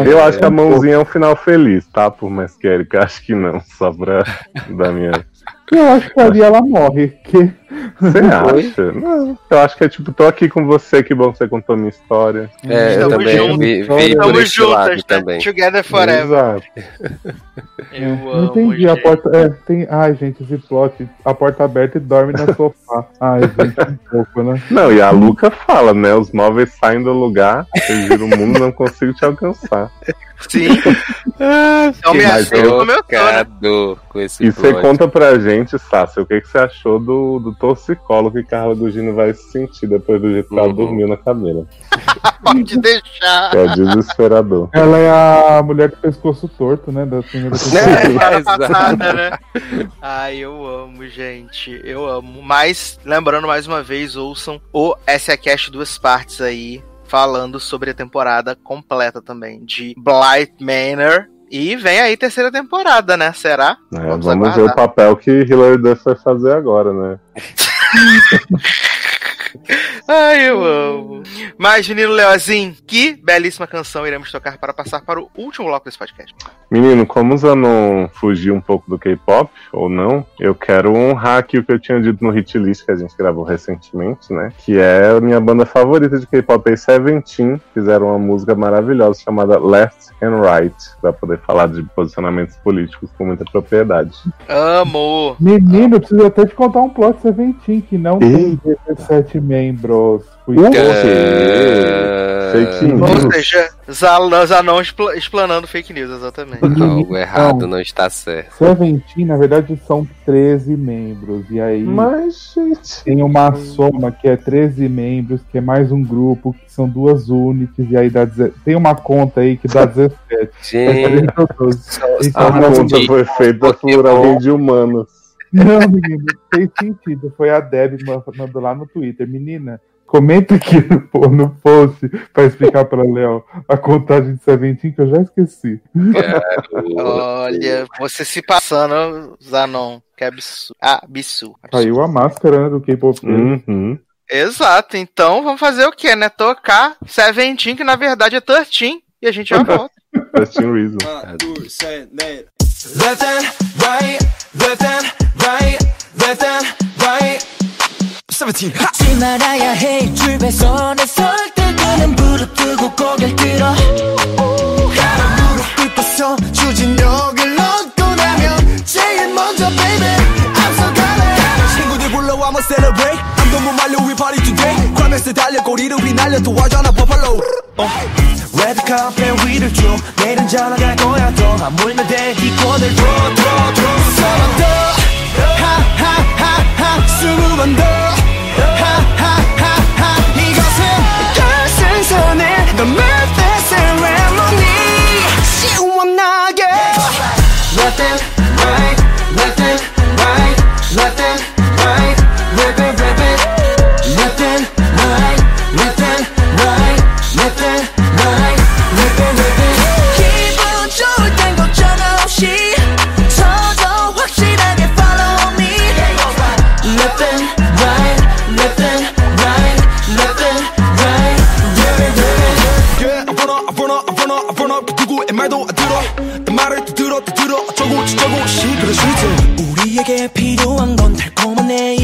Eu acho que a mãozinha é um final feliz, tá? Por mais que Erika, acho que não, só pra <laughs> dar minha Eu acho que ali ela morre. Que... Você acha? Não. Eu acho que é tipo, tô aqui com você, que bom que você contou minha história. É, eu Estamos também juntos. vi, vi por Estamos juntas, né? também. Together forever. Exato. <laughs> Eu não amo, entendi. A porta. É, tem. Ai, gente, esse plot. A porta aberta e dorme no sofá. <laughs> Ai, gente, um pouco, né? Não, e a Luca fala, né? Os móveis saem do lugar, eu giro o mundo, não consigo te alcançar. Sim. <laughs> Então me Mas aceita eu- como eu tô, né? Chocado com esse E você conta pra gente, Sácio, o que, que você achou do, do torcicolo que Carla Gugino vai se sentir depois do jeito que ela Uhum. dormiu na cadeira. Pode deixar. É desesperador. Ela é a mulher do pescoço torto, né? Da primeira. Semana Exato. passada, né? Ai, eu amo, gente. Eu amo. Mas, lembrando mais uma vez, ouçam o SA Cast duas partes aí, falando sobre a temporada completa também de Blight Manor. E vem aí terceira temporada, né? Será? É, Vamos vamos ver o papel que Hilary Duff vai fazer agora, né? <laughs> Ai, eu amo. Mas, menino Leozinho, que belíssima canção iremos tocar para passar para o último bloco desse podcast. Menino, como o Zanon fugiu um pouco do K-pop, ou não, eu quero honrar aqui o que eu tinha dito no hit list que a gente gravou recentemente, né? Que é a minha banda favorita de K-pop, é Seventeen. Fizeram uma música maravilhosa chamada Left and Right, pra poder falar de posicionamentos políticos com muita propriedade. Amo. Menino, eu preciso até te contar um plot Seventeen que não tem 17 membros. O quê? Fake news. Ou seja, Zan- Zanon expla- explanando fake news, exatamente. algo errado não está certo. Seventeen, na verdade, são 13 membros. E aí Mas, gente. tem uma soma que é 13 membros, que é mais um grupo, que são duas unidades, e aí dá deze- tem uma conta aí que dá 17. Gente, <laughs> Então, A conta foi feita por alguém de humanos. Não, menino, fez sentido. Foi a Deb mandou lá no Twitter. Menina, comenta aqui no, no post pra explicar pra Léo a contagem de Seventeen, que eu já esqueci. Olha, você se passando, Zanon. Que absurdo. Ah, absurdo. Caiu a máscara né, do K-pop. Uhum. Exato, então vamos fazer o que, né? Tocar Seventeen, que na verdade é 13, e a gente já volta. <laughs> Testing reason. Left and right, left and right, left and right. 17. 하! 잊지 말아야 해 줄배선에 설 때는 부르뜨고 고개를 들어 무릎 꿇고서 추진력을 얻고 나면 제일 먼저 baby 앞서가네 친구들 불러와 I'ma celebrate 과메스 달려 꼬리를 휘날려 도와줘나 버팔로. 레드 카페 위를 쭉 내일은 잘 나갈 거야. 더 하물며 대기권을 들어 들 struggle, 그럴 수 있어 우리에게 필요한 건 달콤한 내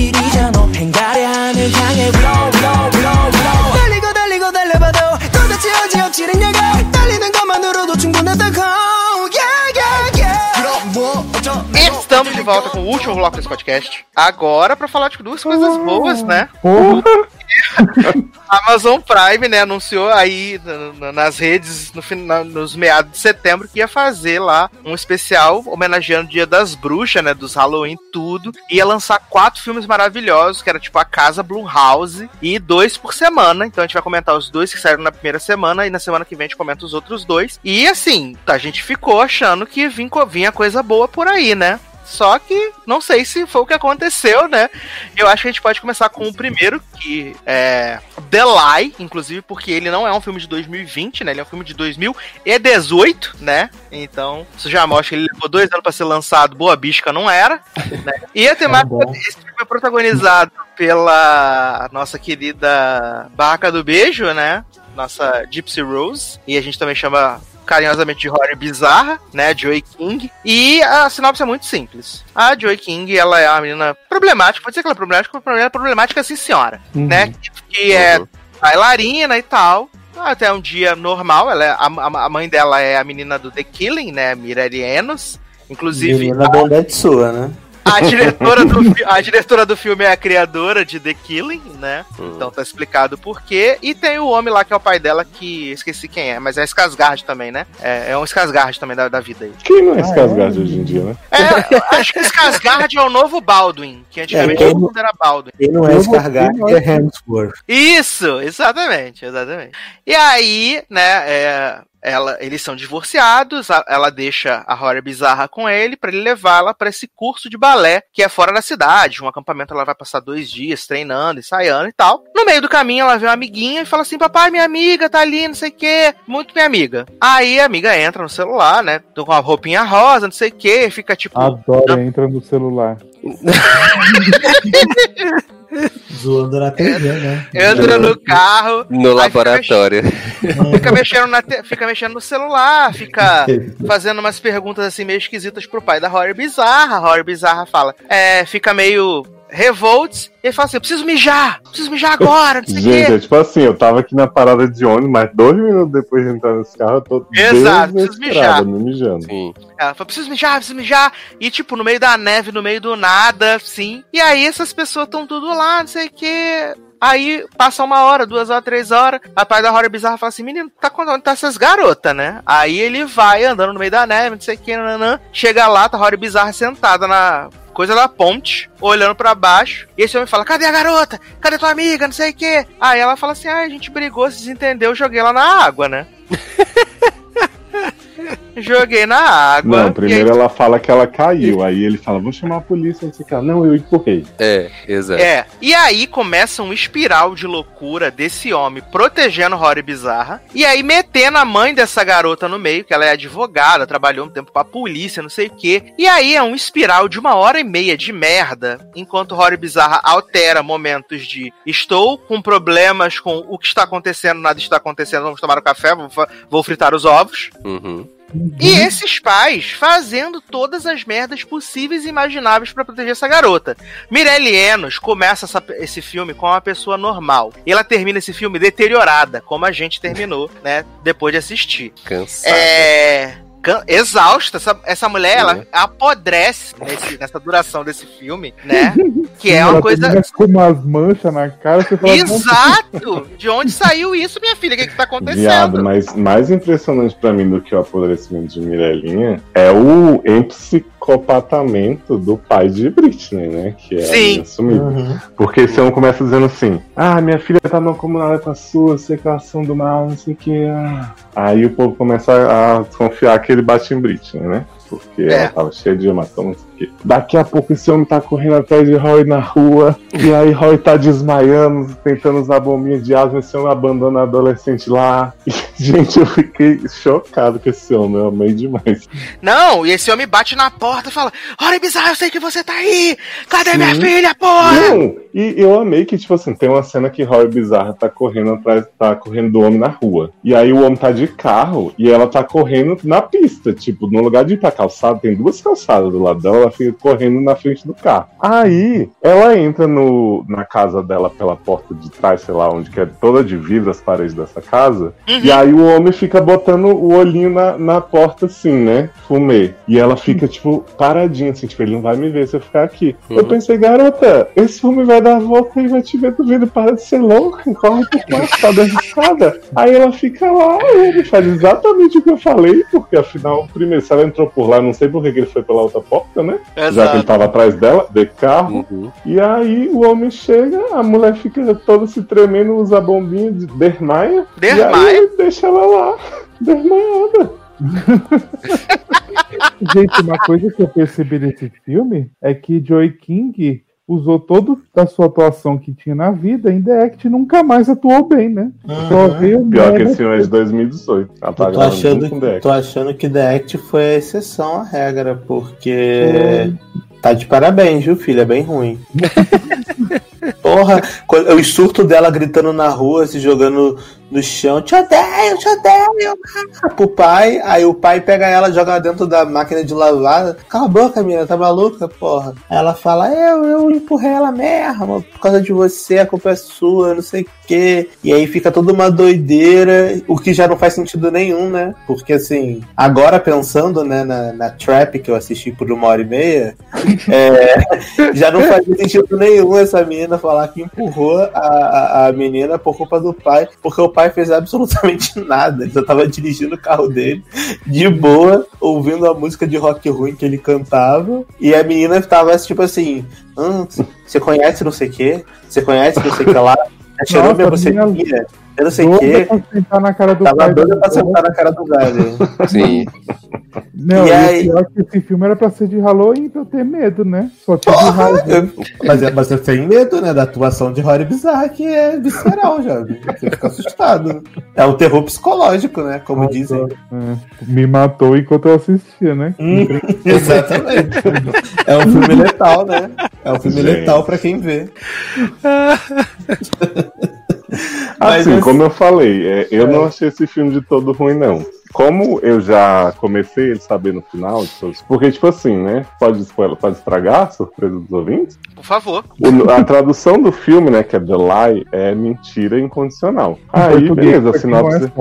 Estamos de volta com o último bloco desse podcast. Agora pra falar de duas coisas boas, né? Porra! <laughs> Amazon Prime, né, anunciou aí na- na- nas redes no final, nos meados de setembro que ia fazer lá um especial homenageando o Dia das Bruxas, né, dos Halloween, tudo. Ia lançar quatro filmes maravilhosos, que era tipo a Casa Blumhouse e dois por semana. Então a gente vai comentar os dois que saíram na primeira semana e na semana que vem a gente comenta os outros dois. E assim, a gente ficou achando que vinha coisa boa por aí, né? Só que não sei se foi o que aconteceu, né? Eu acho que a gente pode começar com o primeiro, que é The Lie, inclusive porque ele não é um filme de 2020, né? Ele é um filme de 2018, né? Então, isso já mostra que ele levou dois anos pra ser lançado, boa bisca não era, né? E a temática bom. desse filme é protagonizado pela nossa querida Barraca do Beijo, né? Nossa Gypsy Rose, e a gente também chama carinhosamente de horror bizarra, né, Joy King. E a sinopse é muito simples. A Joy King, ela é uma menina problemática, pode ser que ela é problemática, mas ela é problemática sim senhora, né, que, que é bailarina e tal. Até um dia normal, ela é, a, a- a mãe dela é a menina do The Killing, né, Mirari Enos. Inclusive, Menina bondade sua, né? A <laughs> diretora, do, fi- a diretora do filme é a criadora de The Killing, né? Hum. Então tá explicado o porquê. E tem o homem lá que é o pai dela, que esqueci quem é, mas é Skarsgård também, né? É, é um Skarsgård também da, da vida aí. Quem não é Ah, Casgard hoje em dia, né? É, acho que Skarsgård é o novo Baldwin, que antigamente É, mundo era Baldwin. Quem não é eu é Hemsworth. Isso, exatamente, exatamente. E aí, né, é, ela, eles são divorciados, a- ela deixa a Rory bizarra com ele pra ele levá-la pra esse curso de balé que é fora da cidade. Um acampamento ela vai passar dois dias treinando, ensaiando e tal. No meio do caminho ela vê uma amiguinha e fala assim: Papai, minha amiga tá ali, não sei o que, muito minha amiga. Aí a amiga entra no celular, né, com a roupinha rosa, não sei o que, fica tipo. Adoro, entra no celular. <laughs> Zoando na TV, né? Entra no carro, No laboratório. fica mexendo, na te- fica mexendo no celular, fica <laughs> fazendo umas perguntas assim meio esquisitas pro pai da Rory Bizarra. A Rory Bizarra fala, é, fica meio revolts, e ele fala assim, eu preciso mijar, preciso mijar agora, não sei o Gente, quê. é tipo assim, eu tava aqui na parada de ônibus, mas dois minutos depois de entrar nesse carro, eu tô Exato, preciso desesperado, me mijando. Sim. Ela fala, preciso mijar, preciso mijar. E tipo, no meio da neve, no meio do nada, assim. E aí essas pessoas estão tudo lá, não sei o quê. Aí passa uma hora, duas horas, três horas. A pai da Rory Bizarra fala assim: menino, tá contando onde tá essas garotas, né? Aí ele vai andando no meio da neve, não sei o que, nanã. Chega lá, tá a Rory Bizarra sentada na coisa da ponte, olhando pra baixo. E esse homem fala: Cadê a garota? Cadê tua amiga? Não sei o que. Aí ela fala assim: Ah, a gente brigou, se desentendeu, joguei ela na água, né? <laughs> Joguei na água. Não, primeiro aí- ela fala que ela caiu. <laughs> Aí ele fala, vou chamar a polícia. Não sei o que. Não, eu empurrei. É, exato. É, e aí começa um espiral de loucura desse homem protegendo Rory Bizarra. E aí metendo a mãe dessa garota no meio, que ela é advogada, trabalhou um tempo pra polícia, não sei o quê. E aí é um espiral de uma hora e meia de merda, enquanto Rory Bizarra altera momentos de estou com problemas com o que está acontecendo, nada está acontecendo, vamos tomar um café, vou, vou fritar os ovos. Uhum. E esses pais fazendo todas as merdas possíveis e imagináveis pra proteger essa garota. Mirelle Enos começa essa- esse filme com uma pessoa normal. E ela termina esse filme deteriorada, como a gente terminou, né? Depois de assistir. Cansado. É. can- Exausta, essa, essa mulher, ela apodrece nesse- nessa duração desse filme, <laughs> né? Que é Ela uma coisa. termina Com umas manchas na cara, você fala. Exato! De onde saiu isso, minha filha? O que, que tá Viado, acontecendo? mas mais impressionante pra mim do que o apodrecimento de Mirelinha é o empsicopatamento do pai de Britney, né? Que é a Sim. menina sumida. Uhum. Porque esse homem começa dizendo assim: Ah, minha filha tá mancomunada com a sua, sei que elas são do mal, não sei o que. Ah. Aí o povo começa a desconfiar que ele bate em Britney, né? Porque É. ela tava cheia de hematoma, Daqui a pouco esse homem tá correndo atrás de Roy na rua. E aí Roy tá desmaiando, tentando usar bombinha de asma. Esse homem abandona a adolescente lá. <laughs> E, gente, eu fiquei chocado com esse homem. Eu amei demais. Não, e esse homem bate na porta e fala: Olha, bizarro, eu sei que você tá aí! Cadê minha Sim. filha, porra? Não, e eu amei que, tipo assim, tem uma cena que Roy Bizarra tá correndo atrás, tá correndo do homem na rua. E aí o homem tá de carro e ela tá correndo na pista. Tipo, no lugar de ir pra calçada, tem duas calçadas do lado dela, ela fica correndo na frente do carro. Aí ela entra no, na casa dela pela porta de trás, sei lá, onde que é toda de vidro as paredes dessa casa. E aí o homem fica botando o olhinho na, na porta assim, né? Fumê. E ela fica, tipo, paradinha, assim, tipo, ele não vai me ver se eu ficar aqui. Eu pensei, garota, esse homem vai dar a volta e vai te ver do vidro, para de ser louca, corre por baixo, tá escada. Aí ela fica lá, ele faz exatamente o que eu falei, porque afinal, primeiro, se ela entrou por lá, não sei por que ele foi pela outra porta, né? Já que ele tava atrás dela, de carro. Uhum. E aí o homem chega, a mulher fica toda se tremendo, usa a bombinha de dermaia. E Dermaia? aí ele deixa ela lá, <laughs> desmaiada. <laughs> Gente, uma coisa que eu percebi nesse filme é que Joey King usou todo da sua atuação que tinha na vida em The Act e nunca mais atuou bem, né? Só veio Pior que esse filme é de 2018. Ela tá Eu tô achando, tô achando que The Act foi a exceção à regra, porque tá de parabéns, viu, filho? É bem ruim. <laughs> Porra, o surto dela gritando na rua, se jogando no chão, te odeio, te odeio, ah, pro pai, aí o pai pega ela, joga dentro da máquina de lavar, cala a boca, menina, tá maluca, porra. Aí ela fala, eu, eu empurrei ela mesmo, por causa de você, a culpa é sua, não sei o quê. E aí fica toda uma doideira, o que já não faz sentido nenhum, né? Porque assim, agora pensando, né, na, na Trap que eu assisti por uma hora e meia, <laughs> é, já não faz sentido nenhum essa menina falar que empurrou a, a, a menina por culpa do pai, porque o pai fez absolutamente <laughs> nada. Ele só tava dirigindo o carro dele, de boa, ouvindo a música de rock ruim que ele cantava, e a menina tava tipo assim: hum, você conhece não sei o quê? Você conhece não sei o que lá? Já cheirou minha a menina bucetinha? Eu não sei o quê. pra sentar na cara do Tava doida do- pra sentar na cara do velho. Sim. Não, E aí- o pior é que esse filme era pra ser de Halloween pra eu ter medo, né? Só tive raiva. Eu- mas, é- mas você tem medo, né, da atuação de Rory Bizarra, que é visceral, já. Você fica assustado. É um terror psicológico, né, como dizem. É, me matou enquanto eu assistia, né? Hum, <laughs> exatamente. É um filme letal, né? É um filme Gente. letal pra quem vê. <laughs> <laughs> Mas Assim, assim- como eu falei, é, eu não achei esse filme de todo ruim, não. Como eu já comecei a saber no final, porque, tipo assim, né? Pode, pode estragar a surpresa dos ouvintes? Por favor. O- a tradução do filme, né, que é The Lie, é mentira incondicional. Aí, beleza, a é sinopse.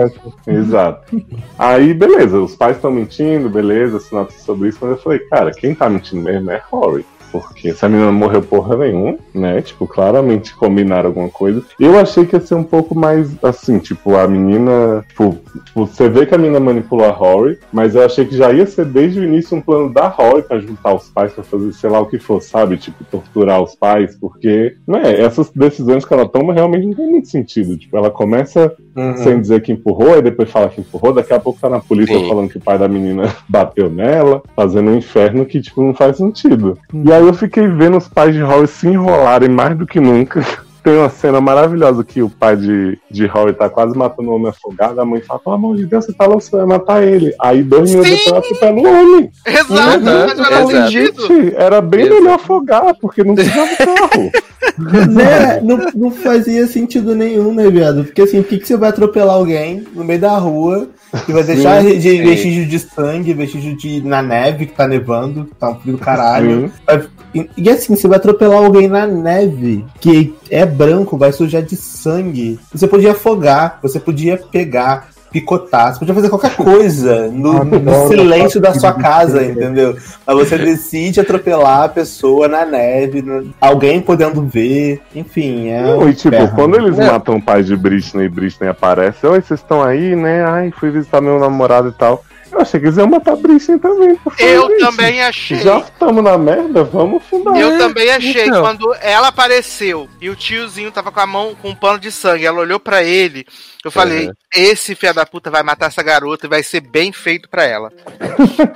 Exato. Aí, beleza, os pais estão mentindo, beleza, sinopse sobre isso, mas eu falei, cara, quem tá mentindo mesmo é Rory. Porque essa menina não morreu porra nenhuma, né? Tipo, claramente combinaram alguma coisa. Eu achei que ia ser um pouco mais assim, tipo, a menina. Tipo, você vê que a menina manipulou a Rory, mas eu achei que já ia ser desde o início um plano da Rory pra juntar os pais pra fazer sei lá o que for, sabe? Tipo, torturar os pais, porque, né, essas decisões que ela toma realmente não tem muito sentido. Tipo, ela começa Uhum. sem dizer que empurrou, aí depois fala que empurrou, daqui a pouco tá na polícia Sim. falando que o pai da menina <laughs> bateu nela, fazendo um inferno que, tipo, não faz sentido. E aí eu fiquei vendo os pais de Rory se enrolarem mais do que nunca. <laughs> Tem uma cena maravilhosa que o pai de, de Rory tá quase matando o homem afogado, a mãe fala, pelo amor de Deus, você tá louco, você vai matar ele. Aí dois minutos depois ela atropela o homem. Exato, menor exato. sentido. Gente, era bem Exato. melhor afogar, porque não precisava de carro. <laughs> Né? Não, não fazia sentido nenhum, né, viado? Porque assim, por que, que você vai atropelar alguém no meio da rua e vai deixar de, sim. vestígio de sangue, vestígio de na neve que tá nevando, que tá um frio do caralho. Sim. E, e assim, você vai atropelar alguém na neve, que é branco, vai sujar de sangue. Você podia afogar, você podia pegar. Picotar, você podia fazer qualquer <laughs> coisa no, Ah, no silêncio não da sua casa, entendeu? Mas você decide atropelar a pessoa na neve, no- alguém podendo ver, enfim, é. Não, e tipo, inferno. quando eles Não. matam o pai de Britney e Britney aparece, oi, vocês estão aí, né? Ai, fui visitar meu namorado e tal. Eu achei que eles iam matar a também. Eu gente. também achei. Já estamos na merda, vamos fundar. Eu também achei então. quando ela apareceu e o tiozinho tava com a mão com um pano de sangue, ela olhou pra ele, eu falei, Uhum. esse filho da puta vai matar essa garota e vai ser bem feito pra ela.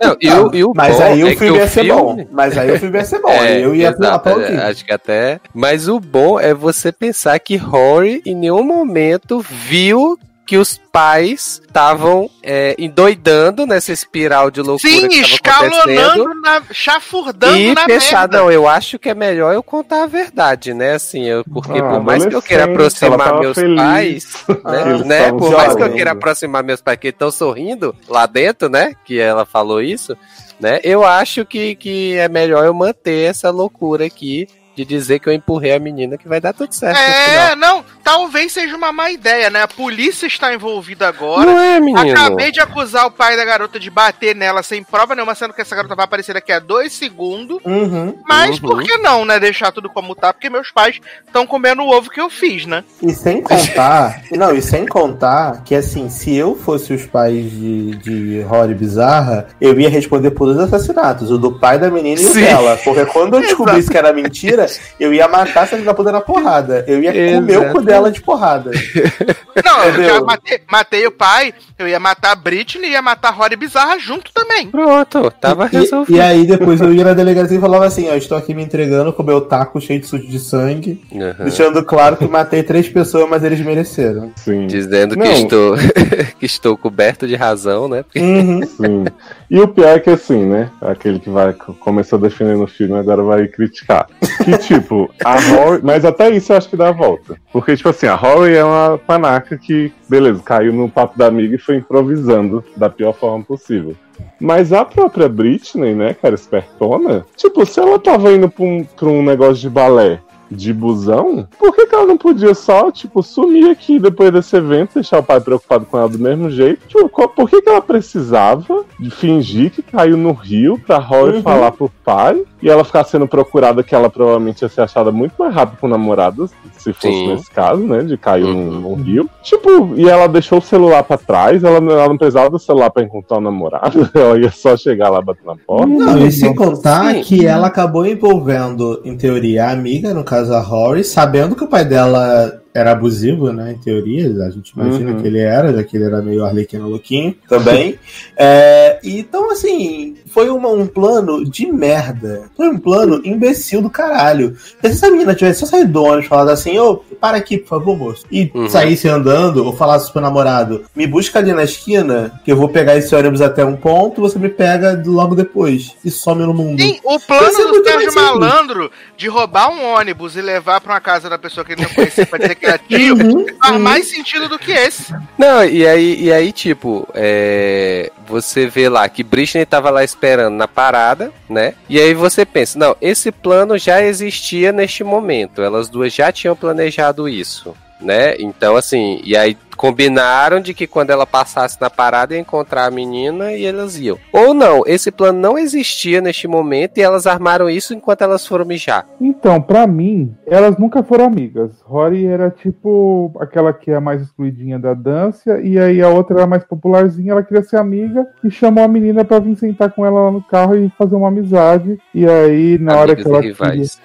Não, e, o, e o Mas bom aí é o que filme ia ser filme- bom. Mas aí o filme ia ser bom. <laughs> É, eu ia exato, aplaudir. é, Acho que até. Mas o bom é você pensar que Rory em nenhum momento viu que os pais estavam é, endoidando nessa espiral de loucura Sim, que escalonando, na, chafurdando E na pensar, merda. não, eu acho que é melhor eu contar a verdade, né? Assim, eu, porque Ah, por mais que eu queira aproximar meus feliz. pais, né? Eles né, estavam Por mais que eu queira aproximar meus pais que estão sorrindo lá dentro, né? Que ela falou isso, né? Eu acho que, que é melhor eu manter essa loucura aqui de dizer que eu empurrei a menina que vai dar tudo certo. É, não, talvez seja uma má ideia, né? A polícia está envolvida agora. Não é, menino? Acabei de acusar o pai da garota de bater nela sem prova nenhuma, sendo que essa garota vai aparecer daqui a dois segundos. Uhum. Mas Uhum. por que não, né? Deixar tudo como tá? Porque meus pais estão comendo o ovo que eu fiz, né? E sem contar. <laughs> não, e sem contar que assim, se eu fosse os pais de, de Rory Bizarra, eu ia responder por dois assassinatos: o do pai da menina e o Sim. dela. Porque quando eu descobrisse <laughs> que era mentira, eu ia matar essa filha da puta na porrada. Eu ia comer o cu Exato. dela de porrada. <laughs> Não, eu Entendeu? já matei, matei o pai, eu ia matar a Britney e ia matar a Rory Bizarra junto também. Pronto, tava E- resolvido. E, aí depois eu ia na delegacia e falava assim, ó, estou aqui me entregando com meu taco cheio de sujo de sangue, Uhum. deixando claro que matei três pessoas, mas eles mereceram. Sim. Dizendo que estou, <laughs> que estou coberto de razão, né? Uhum. Sim. E o pior é que assim, né? Aquele que vai começou defendendo o filme agora vai criticar. Que tipo, a Rory. Mas até isso eu acho que dá a volta. Porque, tipo assim, a Rory é uma panaca que, beleza, caiu no papo da amiga e foi improvisando da pior forma possível. Mas a própria Britney, né, cara, espertona, tipo, se ela tava indo pra um, pra um negócio de balé de busão, por que, que ela não podia só, tipo, sumir aqui depois desse evento, deixar o pai preocupado com ela do mesmo jeito? Tipo, qual- por que, que ela precisava de fingir que caiu no rio pra Roy Uhum. falar pro pai e ela ficar sendo procurada, que ela provavelmente ia ser achada muito mais rápido com o namorado, se fosse Sim. nesse caso, né, de cair Uhum. num, num rio. Tipo, e ela deixou o celular pra trás, ela, não- ela não precisava do celular pra encontrar o namorado, <laughs> ela ia só chegar lá bater na porta. Não, e sem contar Sim. que ela acabou envolvendo, em teoria, a amiga, no caso Rory, sabendo que o pai dela era abusivo, né? Em teoria, a gente imagina Uhum. que ele era, já que ele era meio arlequino louquinho também. <laughs> É, então, assim, foi uma- um plano de merda. Foi um plano imbecil do caralho. Se essa menina tivesse só saído do ônibus e falado assim, ô, para aqui, por favor, moço. E Uhum. saísse andando, ou falasse pro namorado, me busca ali na esquina, que eu vou pegar esse ônibus até um ponto, você me pega logo depois. E some no mundo. Sim, o plano é do Sérgio. Malandro de roubar um ônibus e levar pra uma casa da pessoa que ele não conhecia pra dizer tio Uhum, faz uhum. mais sentido do que esse. Não, e aí, e aí tipo, é, você vê lá que Britney tava lá esperando na parada, né? E aí você pensa, não, esse plano já existia neste momento. Elas duas já tinham planejado isso, né? Então, assim, e aí combinaram de que quando ela passasse na parada ia encontrar a menina e elas iam. Ou não, esse plano não existia neste momento e elas armaram isso enquanto elas foram mijar. Então, pra mim, elas nunca foram amigas. Rory era tipo aquela que é a mais excluidinha da dança, e aí a outra era mais popularzinha, ela queria ser amiga e chamou a menina pra vir sentar com ela lá no carro e fazer uma amizade. E aí, na hora que ela. queria-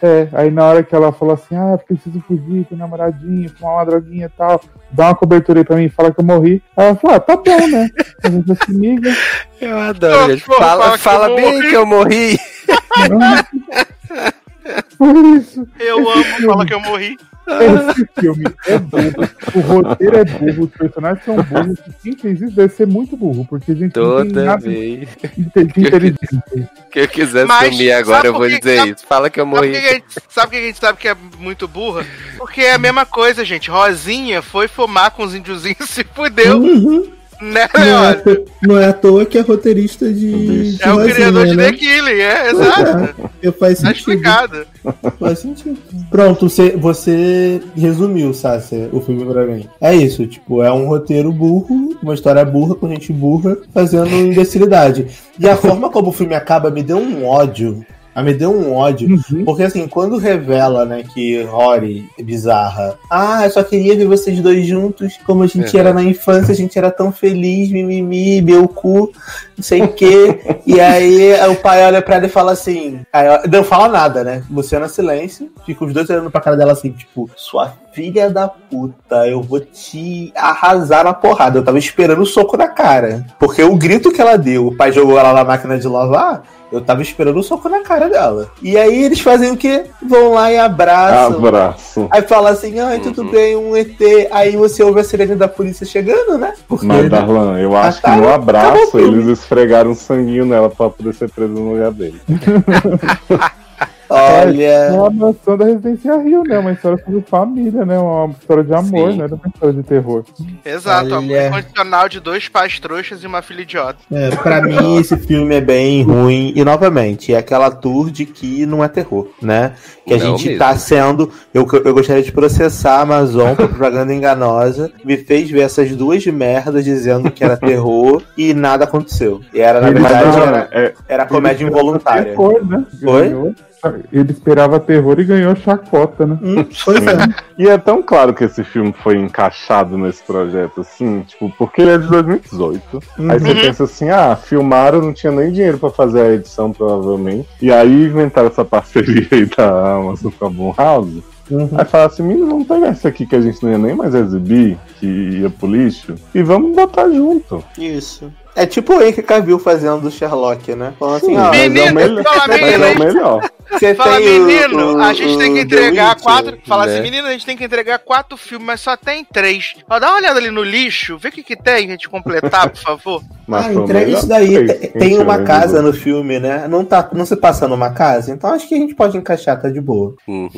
é, aí na hora que ela falou assim: ah, preciso fugir, tô namoradinha, fumar uma droguinha e tal, dá uma cobertura aí pra mim, fala que eu morri. Ela falou: ah, tá bom, né? <laughs> A gente. Eu adoro, gente. Fala, fala que fala bem morri. que eu morri. <laughs> Foi isso. Eu amo, fala que eu morri. Esse filme é burro. O roteiro é burro, os personagens são burros. Quem fez isso deve ser muito burro, porque a gente não tem Toda nada vez inteligente. que eu quiser Mas sumir agora, eu por vou que- dizer sabe- isso. Fala que eu Sabe por que morri. que sabe por que a gente sabe que é muito burra? Porque é a mesma coisa, gente. Rosinha foi fumar com os índiozinhos e se fudeu, Uhum. Né, Não, é não é à toa que é roteirista de. de É o Rosinha, criador de né? The Killing, é, exato. <laughs> É, faz Tá sentido. explicado. Faz sentido. Pronto, você, você resumiu, Sácia, o filme pra mim. É isso, tipo, é um roteiro burro, uma história burra com gente burra fazendo imbecilidade. E a forma como o filme acaba me deu um ódio. Ah, me deu um ódio. Uhum. Porque assim, quando revela, né, que Rory é bizarra. Ah, eu só queria ver vocês dois juntos. Como a gente Uhum. era na infância, a gente era tão feliz, mimimi, meu cu, não sei o quê. e aí o pai olha pra ela e fala assim. aí não fala nada, né? Luciana silêncio. Fica os dois olhando pra cara dela assim, tipo, sua filha da puta, eu vou te arrasar na porrada. Eu tava esperando o soco na cara. Porque o grito que ela deu, o pai jogou ela na máquina de lavar. Eu tava esperando o soco na cara dela. E aí eles fazem o quê? Vão lá e abraçam. Abraço. Aí fala assim, ai, tudo Uhum. bem, um ET. Aí você ouve a sirene da polícia chegando, né? Porque Mas, Darlan, eu acho que tá- no abraço eles esfregaram um sanguinho nela pra poder ser preso no lugar dele. <laughs> olha. É uma mansão da Residência Rio, né? Uma história sobre família, né? Uma história de amor, Sim. né? Não uma história de terror. Exato, amor Olha. incondicional de dois pais trouxas e uma filha idiota. É, pra mim, <laughs> esse filme é bem ruim. E, novamente, é aquela tour de que não é terror, né? Que a Não gente mesmo. tá sendo. Eu, eu gostaria de processar a Amazon por propaganda enganosa. Me fez ver essas duas merdas dizendo que era terror e nada aconteceu. E era, na Ele verdade, era, É, era comédia involuntária. Terror, né? Oi? Ele esperava terror e ganhou chacota, né? Hum, pois é. E é tão claro que esse filme foi encaixado nesse projeto, assim, tipo, porque ele é de 2018. Aí você Uhum. pensa assim, ah, filmaram, não tinha nem dinheiro pra fazer a edição, provavelmente. E aí inventaram essa parceria aí da Amazon com a Blumhouse. Uhum. Aí fala assim, menino, vamos pegar isso aqui que a gente não ia nem mais exibir, que ia pro lixo, e vamos botar junto. Isso. É tipo o Henry Cavill fazendo o Sherlock, né? Falando assim, Sim, ó, mas é o Menino, melhor. fala, Mas é menino. o melhor. você Fala, o- menino, o- a gente tem que entregar The quatro. Witcher. Fala né? assim, menino, a gente tem que entregar quatro filmes, mas só tem três. Ó, dá uma olhada ali no lixo, vê o que, que tem, a gente completar, por favor. <laughs> Mas ah, entrega isso daí. Tem- Tem uma lembra. casa no filme, né? Não, tá, não se passa numa casa, então acho que a gente pode encaixar, tá de boa. Uhum.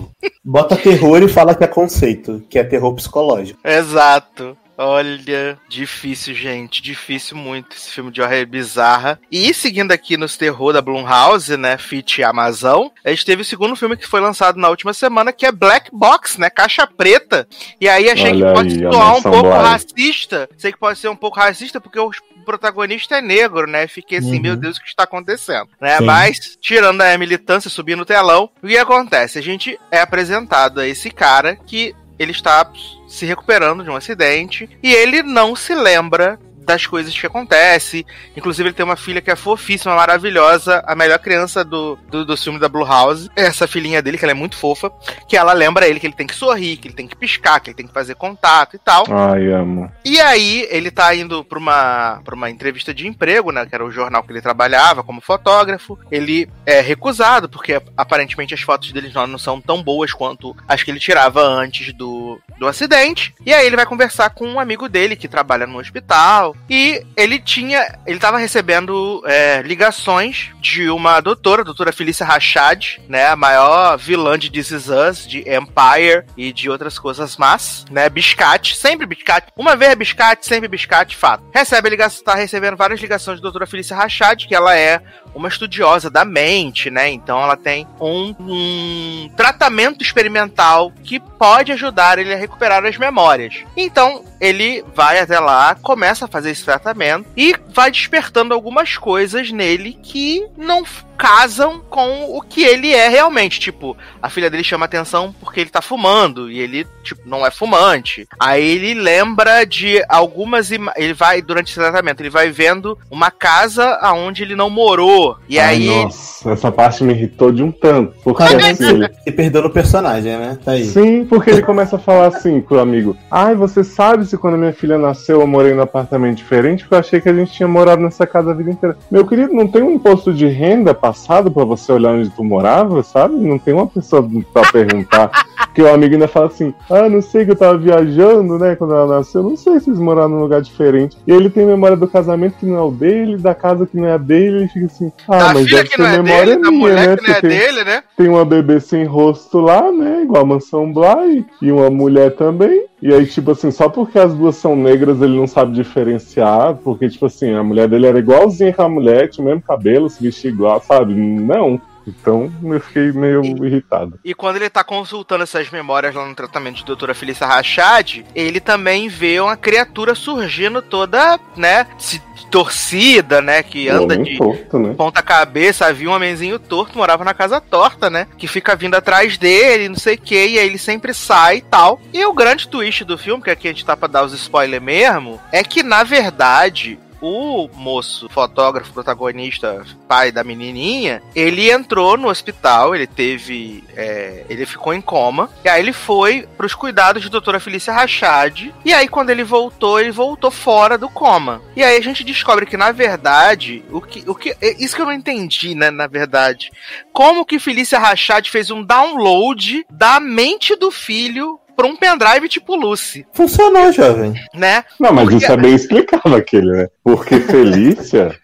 Bota terror e fala que é conceito, que é terror psicológico. Exato. Olha, difícil, gente. Difícil muito esse filme de horror bizarra. E seguindo aqui nos terror da Blumhouse, né? Fit Amazon, a gente teve o segundo filme que foi lançado na última semana, que é Black Box, né? Caixa Preta. E aí achei Olha que pode aí, soar um pouco Bly. racista. Sei que pode ser um pouco racista, porque o protagonista é negro, né? Fiquei assim, Uhum. meu Deus, o que está acontecendo? Né? Sim. Mas, tirando a militância, subir no telão, o que acontece? A gente é apresentado a esse cara que ele está se recuperando de um acidente e ele não se lembra das coisas que acontecem. Inclusive, ele tem uma filha que é fofíssima, maravilhosa, a melhor criança do, do, do filme da Blue House. Essa filhinha dele, que ela é muito fofa, que ela lembra ele que ele tem que sorrir, que ele tem que piscar, que ele tem que fazer contato e tal. Ai, amo. E aí, ele tá indo pra uma, pra uma entrevista de emprego, né? Que era o jornal que ele trabalhava como fotógrafo. Ele é recusado, porque aparentemente as fotos dele não não são tão boas quanto as que ele tirava antes do, do acidente. E aí ele vai conversar com um amigo dele que trabalha no hospital. E ele tinha. Ele tava recebendo é, ligações de uma doutora, a doutora Felícia Rachad, né? A maior vilã de This Is Us, de Empire e de outras coisas más, né? Biscate, sempre biscate. Uma vez é biscate, sempre biscate, fato. Recebe ligação, tá recebendo várias ligações da doutora Felícia Rachad, que ela é uma estudiosa da mente, né? Então ela tem um, um tratamento experimental que pode ajudar ele a recuperar as memórias. Então ele vai até lá, começa a fazer esse tratamento e vai despertando algumas coisas nele que não casam com o que ele é realmente. Tipo, a filha dele chama atenção porque ele tá fumando e ele, tipo, não é fumante. Aí ele lembra de algumas. Ele vai, durante esse tratamento, ele vai vendo uma casa aonde ele não morou. E Ai, aí. Nossa, essa parte me irritou de um tanto. Porque assim, ele- E perdeu no personagem, né? Tá aí. Sim, porque ele começa a falar assim pro amigo: Ai, você sabe se quando minha filha nasceu eu morei num apartamento diferente? Porque eu achei que a gente tinha morado nessa casa a vida inteira. Meu querido, não tem um imposto de renda passado pra você olhar onde tu morava, sabe? Não tem uma pessoa pra perguntar. Porque o amigo ainda fala assim: Ah, não sei que eu tava viajando, né? Quando ela nasceu, não sei se eles moraram num lugar diferente. E ele tem memória do casamento que não é o dele, da casa que não é a dele, ele fica assim: Ah, da mas deve não é memória dele, da minha, mulher né? que não é tem- dele, né? tem uma bebê sem rosto lá, né? Igual a Mansão Bly, e uma mulher também. E aí, tipo assim, só porque as duas são negras ele não sabe diferenciar, porque, tipo assim, a mulher dele era igualzinha com a mulher, tinha o mesmo cabelo, se vestia igual, sabe? Não. Então eu fiquei meio irritado. E quando ele tá consultando essas memórias lá no tratamento de doutora Felícia Rachad, ele também vê uma criatura surgindo toda, né, se torcida, né, que anda Homem de torto, né? ponta cabeça, havia um homenzinho torto, morava na casa torta, né, que fica vindo atrás dele, não sei o que, e aí ele sempre sai e tal. E o grande twist do filme, que aqui a gente tá pra dar os spoilers mesmo, é que na verdade o moço, fotógrafo, protagonista, pai da menininha, ele entrou no hospital, ele teve. é, ele ficou em coma, e aí ele foi pros cuidados de doutora Felícia Rachad, e aí quando ele voltou, ele voltou fora do coma. E aí a gente descobre que, na verdade, o que. O que é isso que eu não entendi, né, na verdade. Como que Felícia Rachad fez um download da mente do filho pra um pendrive tipo Lucy, Funcionou, jovem. né? Não, mas Porque- isso é bem explicado aquele, né? Porque Felícia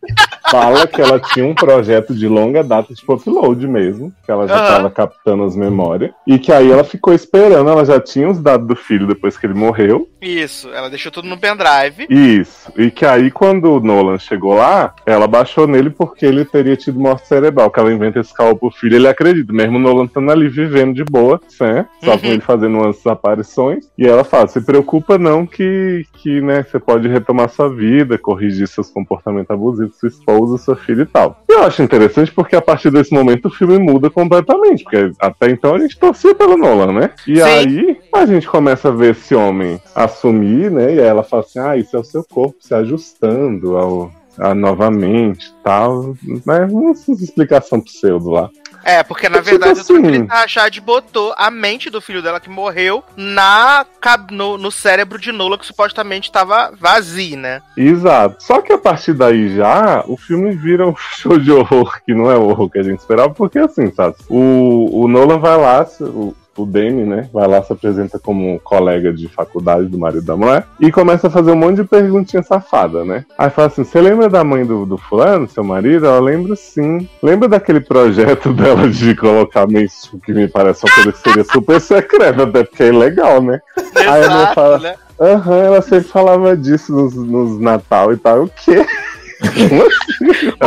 fala que ela tinha um projeto de longa data, tipo upload mesmo, que ela já estava captando as memórias, e que aí ela ficou esperando, ela já tinha os dados do filho depois que ele morreu, Isso, ela deixou tudo no pendrive. Isso. E que aí, quando o Nolan chegou lá, ela baixou nele porque ele teria tido morte cerebral. Que ela inventa esse caô pro filho, ele acredita. Mesmo o Nolan estando ali vivendo de boa, né? Só com Uhum. ele fazendo umas aparições. E ela fala: se preocupa não que, que né, você pode retomar sua vida, corrigir seus comportamentos abusivos, sua esposa, sua filha e tal. E eu acho interessante porque a partir desse momento o filme muda completamente. Porque até então a gente torcia pelo Nolan, né? E Sim. aí a gente começa a ver esse homem assumir, né? E aí ela fala assim: ah, isso é o seu corpo se ajustando ao. a novamente e tal, né? Uma explicação pseudo lá. É, porque na Tipo verdade assim. a Rachad botou a mente do filho dela que morreu na, no, no cérebro de Nola que supostamente estava vazio, né? Exato. Só que a partir daí já, o filme vira um <laughs> show de horror, que não é o horror que a gente esperava, porque assim, sabe? O, o Nolan vai lá, o, o Demi, né? Vai lá, se apresenta como colega de faculdade do marido da mulher e começa a fazer um monte de perguntinha safada, né? Aí fala assim: você lembra da mãe do, do fulano, seu marido? Ela lembra sim. Lembra daquele projeto <laughs> dela de colocar menstruação que me parece uma coisa que seria super secreta, até porque é ilegal, né? Aí a mulher fala, né? Aham, ela sempre falava disso nos, nos Natal e tal. O quê?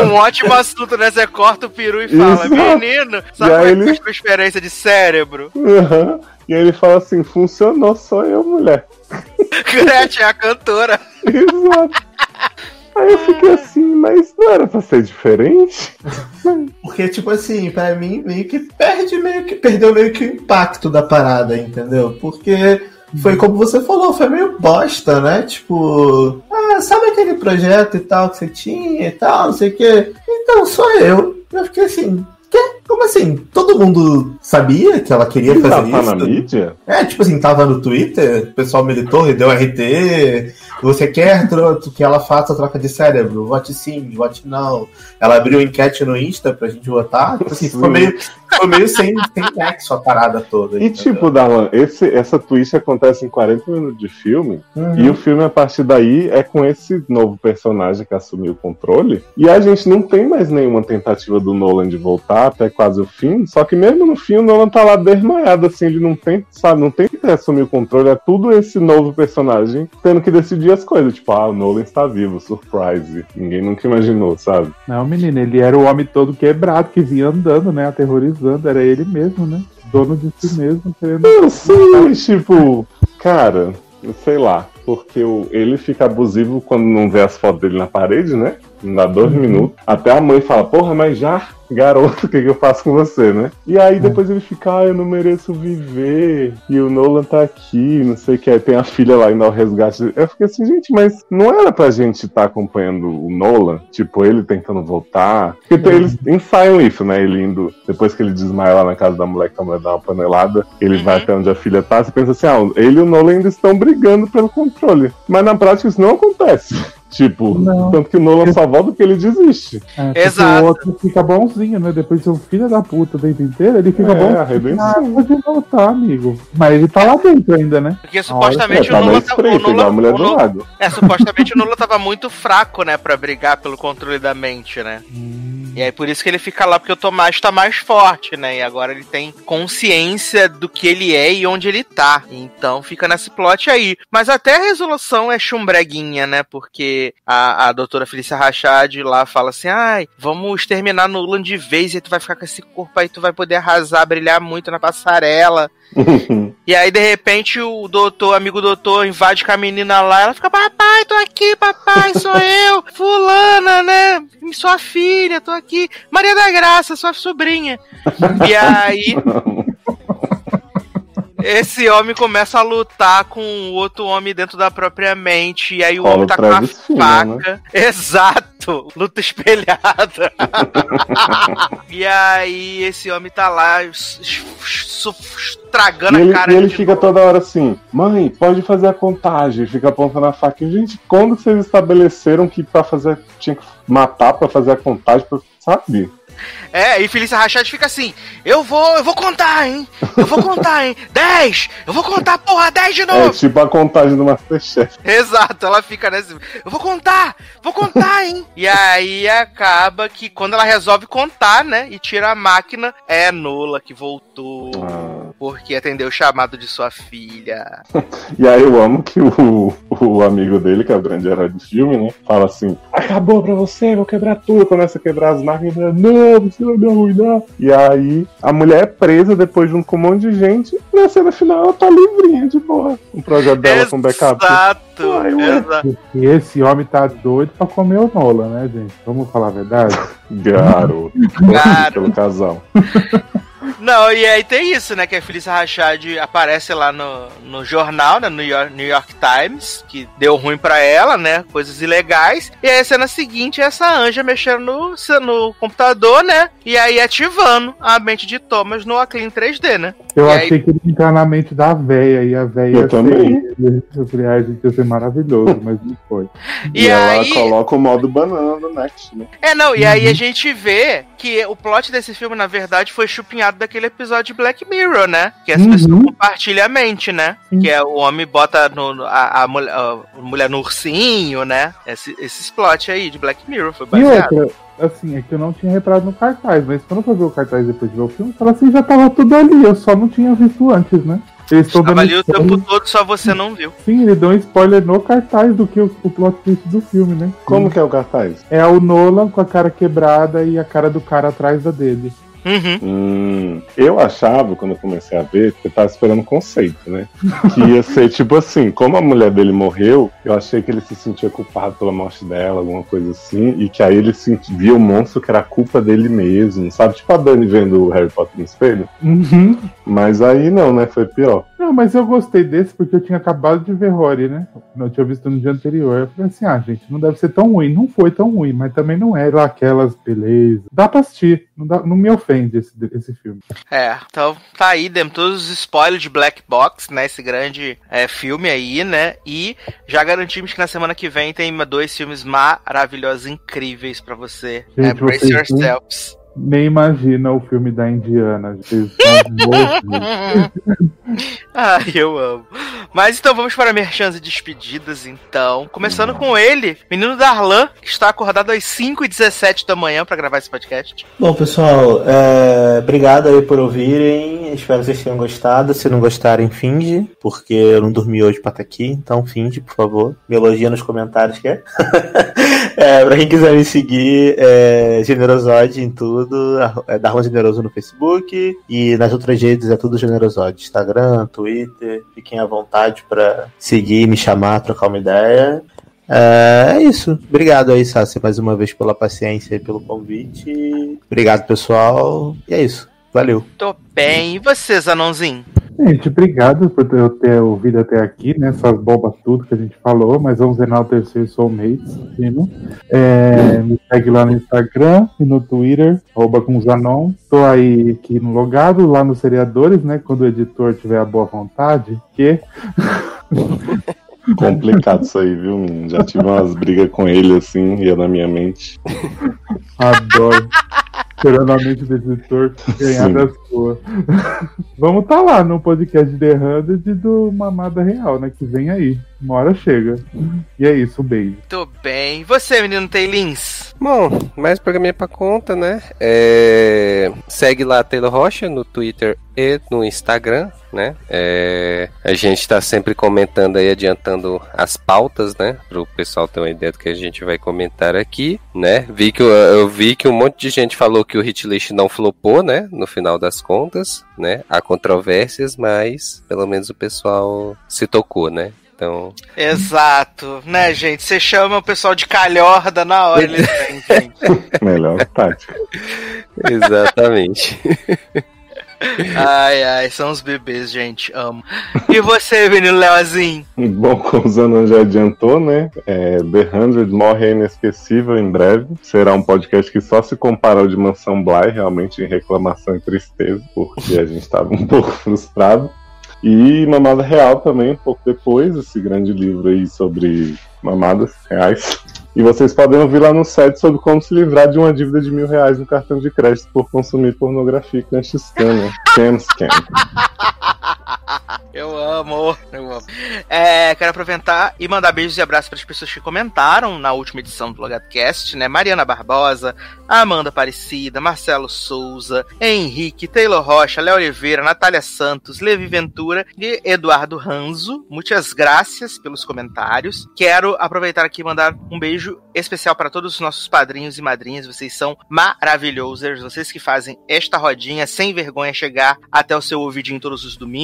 Um ótimo assunto, né? Você corta o peru e fala, Exato. menino, sabe E aí é ele- a transferência de cérebro? Aham. E aí ele fala assim: funcionou, sou eu, mulher. <laughs> Gretchen é a cantora. Exato. Aí eu fiquei assim, mas não era pra ser diferente? Porque, tipo assim, pra mim, meio que perde, meio que perdeu meio que o impacto da parada, entendeu? Porque foi como você falou, foi meio bosta, né? Tipo, ah, sabe aquele projeto e tal que você tinha e tal, não sei o quê? Então, sou eu. Eu fiquei assim, quê? Como assim? Todo mundo sabia que ela queria tá, fazer tá isso? na mídia? É, tipo assim, tava no Twitter, o pessoal militou e deu RT. Você quer que ela faça troca de cérebro? Vote sim, vote não. Ela abriu enquete no Insta pra gente votar. Tipo assim, ficou meio. Foi meio sem, sem nexo a parada toda. E tipo, Darlan, esse, essa twist acontece em 40 minutos de filme, Uhum. e o filme, a partir daí, é com esse novo personagem que assumiu o controle, e a gente não tem mais nenhuma tentativa do Nolan de voltar até quase o fim, só que mesmo no fim o Nolan tá lá desmaiado, assim, ele não tem, sabe, não tem que assumir o controle, é tudo esse novo personagem tendo que decidir as coisas, tipo, ah, o Nolan está vivo, surprise, ninguém nunca imaginou, sabe? Não, menino, ele era o homem todo quebrado, que vinha andando, né? Aterrorizando, era ele mesmo, né? Dono de si mesmo, querendo. Eu sei, tipo, cara, sei lá. Porque ele fica abusivo quando não vê as fotos dele na parede, né? Não dá dois minutos. Até a mãe fala, porra, mas já, garoto, <laughs> o que, que eu faço com você, né? E aí depois ele fica, ah, eu não mereço viver. E o Nolan tá aqui, não sei o que. Aí tem a filha lá indo ao resgate. Eu fiquei assim, gente, mas não era pra gente estar acompanhando o Nolan? Tipo, ele tentando voltar. Porque tem- eles ensaiam isso, né? Ele indo, depois que ele desmaia lá na casa da mulher que a mulher dá uma panelada, ele vai até onde a filha tá. Você pensa assim, ah, ele e o Nolan ainda estão brigando pelo controle. Mas na prática isso não acontece. Tipo, Não. tanto que o Nolan só volta porque ele desiste. É, Exato. O outro fica bonzinho, né? Depois de um filho da puta o tempo inteiro, ele fica É, a redenção. Ah, pode voltar, amigo. Mas ele tá lá dentro ainda, né? Porque É, supostamente tá o tá- o Nolan- mulher o do lado. É, supostamente o Nolan tava muito fraco, né, pra brigar pelo controle da mente, né? E aí por isso que ele fica lá, porque o Tomás tá mais forte, né? E agora ele tem consciência do que ele é e onde ele tá. Então fica nesse plot aí. Mas até a resolução é chumbreguinha, né? Porque a, a doutora Felícia Rachad lá fala assim: ai, vamos exterminar Nolan de vez e tu vai ficar com esse corpo aí, tu vai poder arrasar, brilhar muito na passarela. <laughs> E aí, de repente, o doutor, amigo doutor, invade com a menina lá. Ela fica, papai, tô aqui, papai, sou <laughs> eu, fulana, né? Sua filha, tô aqui. Maria da Graça, sua sobrinha. E aí, esse homem começa a lutar com o outro homem dentro da própria mente. E aí o Rola homem tá com a Travis Fimmel, faca. Exato! Luta espelhada. <laughs> e aí esse homem tá lá estragando ele, a cara e ele fica toda hora assim, mãe, pode fazer a contagem, fica apontando a faca. Gente, quando vocês estabeleceram que pra fazer, tinha que matar pra fazer a contagem, pra- sabe? É, e Felícia Rachad fica assim: Eu vou, eu vou contar, hein? Eu vou contar, hein? <laughs> 10! Eu vou contar, porra, 10 de É novo! tipo a contagem do Masterchef. <laughs> Exato, ela fica nesse. Eu vou contar! Vou contar, hein? <laughs> e aí acaba que quando ela resolve contar, né? E tira a máquina, é Nola que voltou. Ah. Porque atendeu o chamado de sua filha. <laughs> E aí eu amo que o, o amigo dele, que é o grande herói do filme, né? Fala assim, acabou pra você, vou quebrar tudo. Começa a quebrar as máquinas, e fala, não, você vai me arruinar. E aí a mulher é presa depois junto com um monte de gente. E na cena final ela tá livrinha de boa. O projeto dela com backup. Exato, Ai, exato. E esse homem tá doido pra comer o Nola, né, gente? Vamos falar a verdade? Garoto. Garoto. Pelo casal. <laughs> Não, e aí tem isso, né? Que a Felícia Rachad aparece lá no, no jornal, né? No New York, New York Times, que deu ruim pra ela, né? Coisas ilegais. E aí a cena seguinte é essa anja mexendo no, no computador, né? E aí ativando a mente de Thomas no Aclean 3D, né? Eu E achei aí- que ele ia entrar na mente da véia e a véia Eu ser também. ele. Eu falei, ai, gente, ia ser maravilhoso, mas não foi. <laughs> E, E ela aí- coloca o modo banana do Next, né? É, não, e aí a gente vê que o plot desse filme, na verdade, foi chupinhado daquele episódio de Black Mirror, né? Que as Uhum. pessoas compartilham a mente, né? Sim. Que é o homem bota no, no- a, a mulher, a mulher no ursinho, né? Esse, esses plot aí de Black Mirror foi E baseado. outra, assim, é que eu não tinha reparado no cartaz, mas quando eu fui ver o cartaz depois de ver o filme, eu falei assim, já tava tudo ali, eu só não tinha visto antes, né? Eles estão dando ali o tempo todo, só você não viu. Sim, ele deu um spoiler no cartaz do que o, o plot twist do filme, né? Como que é o cartaz? É o Nolan com a cara quebrada e a cara do cara atrás da dele. Uhum. Hum, eu achava, quando eu comecei a ver, que eu tava esperando um conceito, né? Que ia ser tipo assim, como a mulher dele morreu, eu achei que ele se sentia culpado pela morte dela, alguma coisa assim, e que aí ele via o monstro que era culpa dele mesmo, sabe? Tipo a Dani vendo o Harry Potter no espelho. Uhum. Mas aí não, né? Foi pior. Não, mas eu gostei desse porque eu tinha acabado de ver Rory, né? Eu tinha visto no dia anterior. Eu falei assim, ah, gente, não deve ser tão ruim. Não foi tão ruim, mas também não é lá aquelas belezas. Dá pra assistir. Não, dá- não me ofende esse, esse filme. É, então tá aí, demos todos os spoilers de Black Box, né? Esse grande é, filme aí, né? E já garantimos que na semana que vem tem dois filmes maravilhosos, incríveis pra você. Gente, é, Brace vocês- Yourselves. Nem imagina o filme da Indiana. <laughs> Ai, eu amo. Mas então vamos para merchans e despedidas, então. Começando com ele, menino Darlan, que está acordado às 5h17 da manhã para gravar esse podcast. Bom, pessoal, é, obrigado aí por ouvirem. Espero que vocês tenham gostado. Se não gostarem, finge, porque eu não dormi hoje pra estar aqui. Então, finge, por favor. Me elogia nos comentários, quer? <laughs> é, pra quem quiser me seguir, é Generosode em tudo. É Darlan Generoso no Facebook. E nas outras redes é tudo Generosode. Instagram, Twitter. Fiquem à vontade pra seguir, me chamar, trocar uma ideia. É, é isso. Obrigado aí, Sassi, mais uma vez pela paciência e pelo convite. Obrigado, pessoal. E é isso. Valeu. Tô bem. E você, Zanonzinho? Gente, obrigado por eu ter ouvido até aqui, né? Essas bobas tudo que a gente falou, mas vamos enaltecer os soulmates, Tino. É, me segue lá no Instagram e no Twitter, arroba com Zanon. Tô aí aqui no logado, lá nos seriadores, né? Quando o editor tiver a boa vontade, que <laughs> Complicado isso aí, viu? menino? Já tive umas brigas com ele assim, ia na minha mente. adoro. Tirando a mente do editor ganhar Sim. das suas. Vamos tá lá no podcast The 100 do Mamada Real, né? Que vem aí. Uma hora chega. E é isso, um beijo. Tô bem. E você, menino Taylins? Bom, mais programinha pra conta, né? É, Segue lá Taylor Rocha no Twitter e no Instagram, né? É, A gente tá sempre comentando aí, adiantando as pautas, né? Pro pessoal ter uma ideia do que a gente vai comentar aqui, né? Vi que, eu, eu vi que um monte de gente falou que o hitlist não flopou, né? No final das contas, né? Há controvérsias, mas pelo menos o pessoal se tocou, né? Então, Exato, né, gente? Você chama o pessoal de calhorda na hora, eles vêm, gente. Melhor tática. <laughs> exatamente. Ai, ai, são os bebês, gente. Amo. E você, menino Leozinho? Bom, como o Zanon já adiantou, né? É, The 100 morre é inesquecível em breve. Será um podcast que só se compara ao de Mansão Bly, realmente em reclamação e tristeza, porque a gente estava um pouco frustrado. E Mamada Real também, um pouco depois, esse grande livro aí sobre mamadas reais. E vocês podem ouvir lá no site sobre como se livrar de uma dívida de mil reais no cartão de crédito por consumir pornografia clandestina. Scam, scam. Eu amo, eu amo. É, quero aproveitar e mandar beijos e abraços para as pessoas que comentaram na última edição do LogadoCast, né? Mariana Barbosa, Amanda Aparecida, Marcelo Souza, Henrique, Taylor Rocha, Léo Oliveira, Natália Santos, Levi Ventura e Eduardo Ranzo. Muitas graças pelos comentários. Quero aproveitar aqui e mandar um beijo especial para todos os nossos padrinhos e madrinhas. Vocês são maravilhosos. Vocês que fazem esta rodinha sem vergonha chegar até o seu ouvidinho todos os domingos.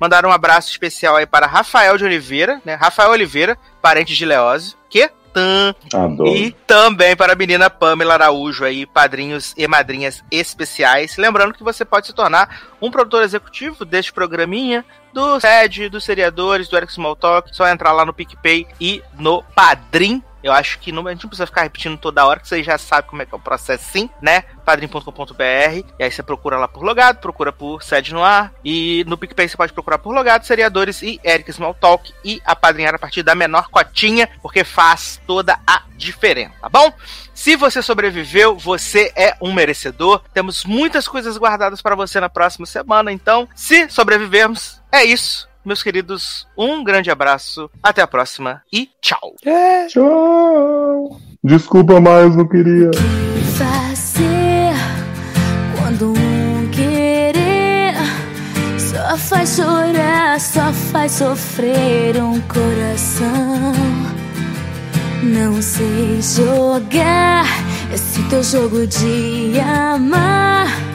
Mandar um abraço especial aí para Rafael de Oliveira, né? Rafael Oliveira, parente de Leózio, que. Adoro. E também para a menina Pamela Araújo aí, padrinhos e madrinhas especiais. Lembrando que você pode se tornar um produtor executivo deste programinha, do SED, dos seriadores, do Eric Smalltalk. Só entrar lá no PicPay e no Padrim. Eu acho que não, a gente não precisa ficar repetindo toda hora, que você já sabe como é que é o processo sim, né? padrim.com.br. E aí você procura lá por logado, procura por sede no ar. E no PicPay você pode procurar por logado, seriadores e Eric Smalltalk. E apadrinhar a partir da menor cotinha, porque faz toda a diferença, tá bom? Se você sobreviveu, você é um merecedor. Temos muitas coisas guardadas para você na próxima semana. Então, se sobrevivermos, é isso. Meus queridos, um grande abraço, até a próxima e tchau! Tchau. Desculpa, mas não queria. fazer quando um querer só faz chorar, só faz sofrer um coração. Não sei jogar esse teu jogo de amar.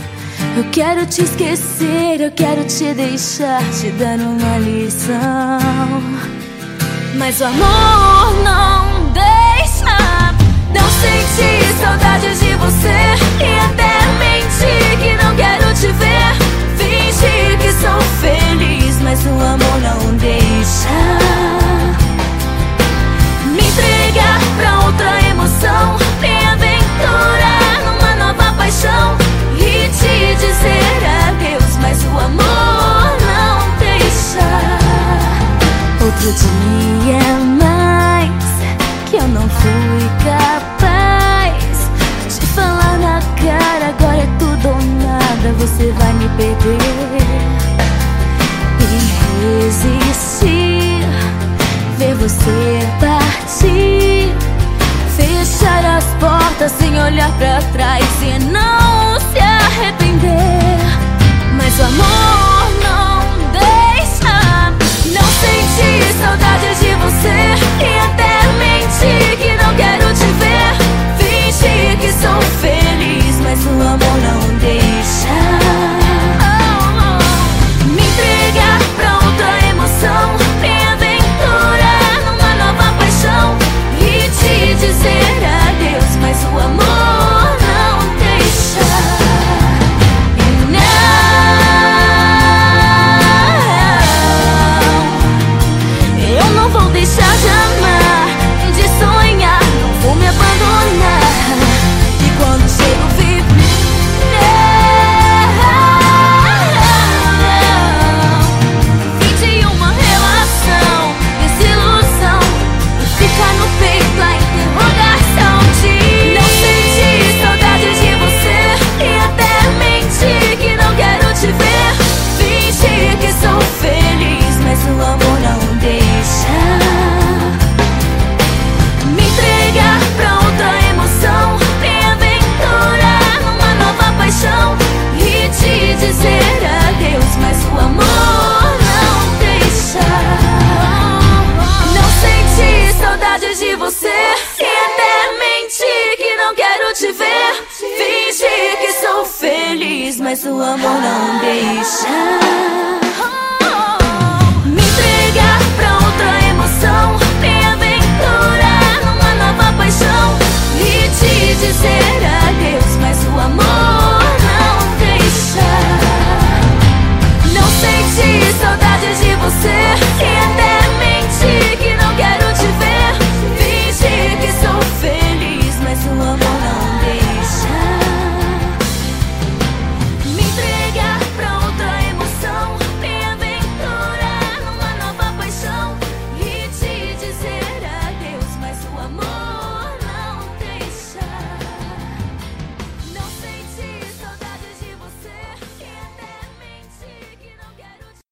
Eu quero te esquecer, eu quero te deixar, te dar uma lição. Mas o amor não deixa. Não senti saudade de você e até menti que não quero te ver. Fingi que sou feliz, mas o amor não deixa. Me entregar pra outra emoção, dizer adeus, mas o amor não deixa. Outro dia é mais que eu não fui capaz de falar na cara. Agora é tudo ou nada, você vai me perder. E resistir, ver você partir, fechar as portas sem olhar para trás e não se arrepender. Mas o amor não deixa. Não senti saudade de você e até menti que não quero te ver. Fingi que sou feliz, mas o amor. sua mão não deixa oh, Me entregar pra outra emoção Me aventurar numa nova paixão E te dizer adeus, mas o amor.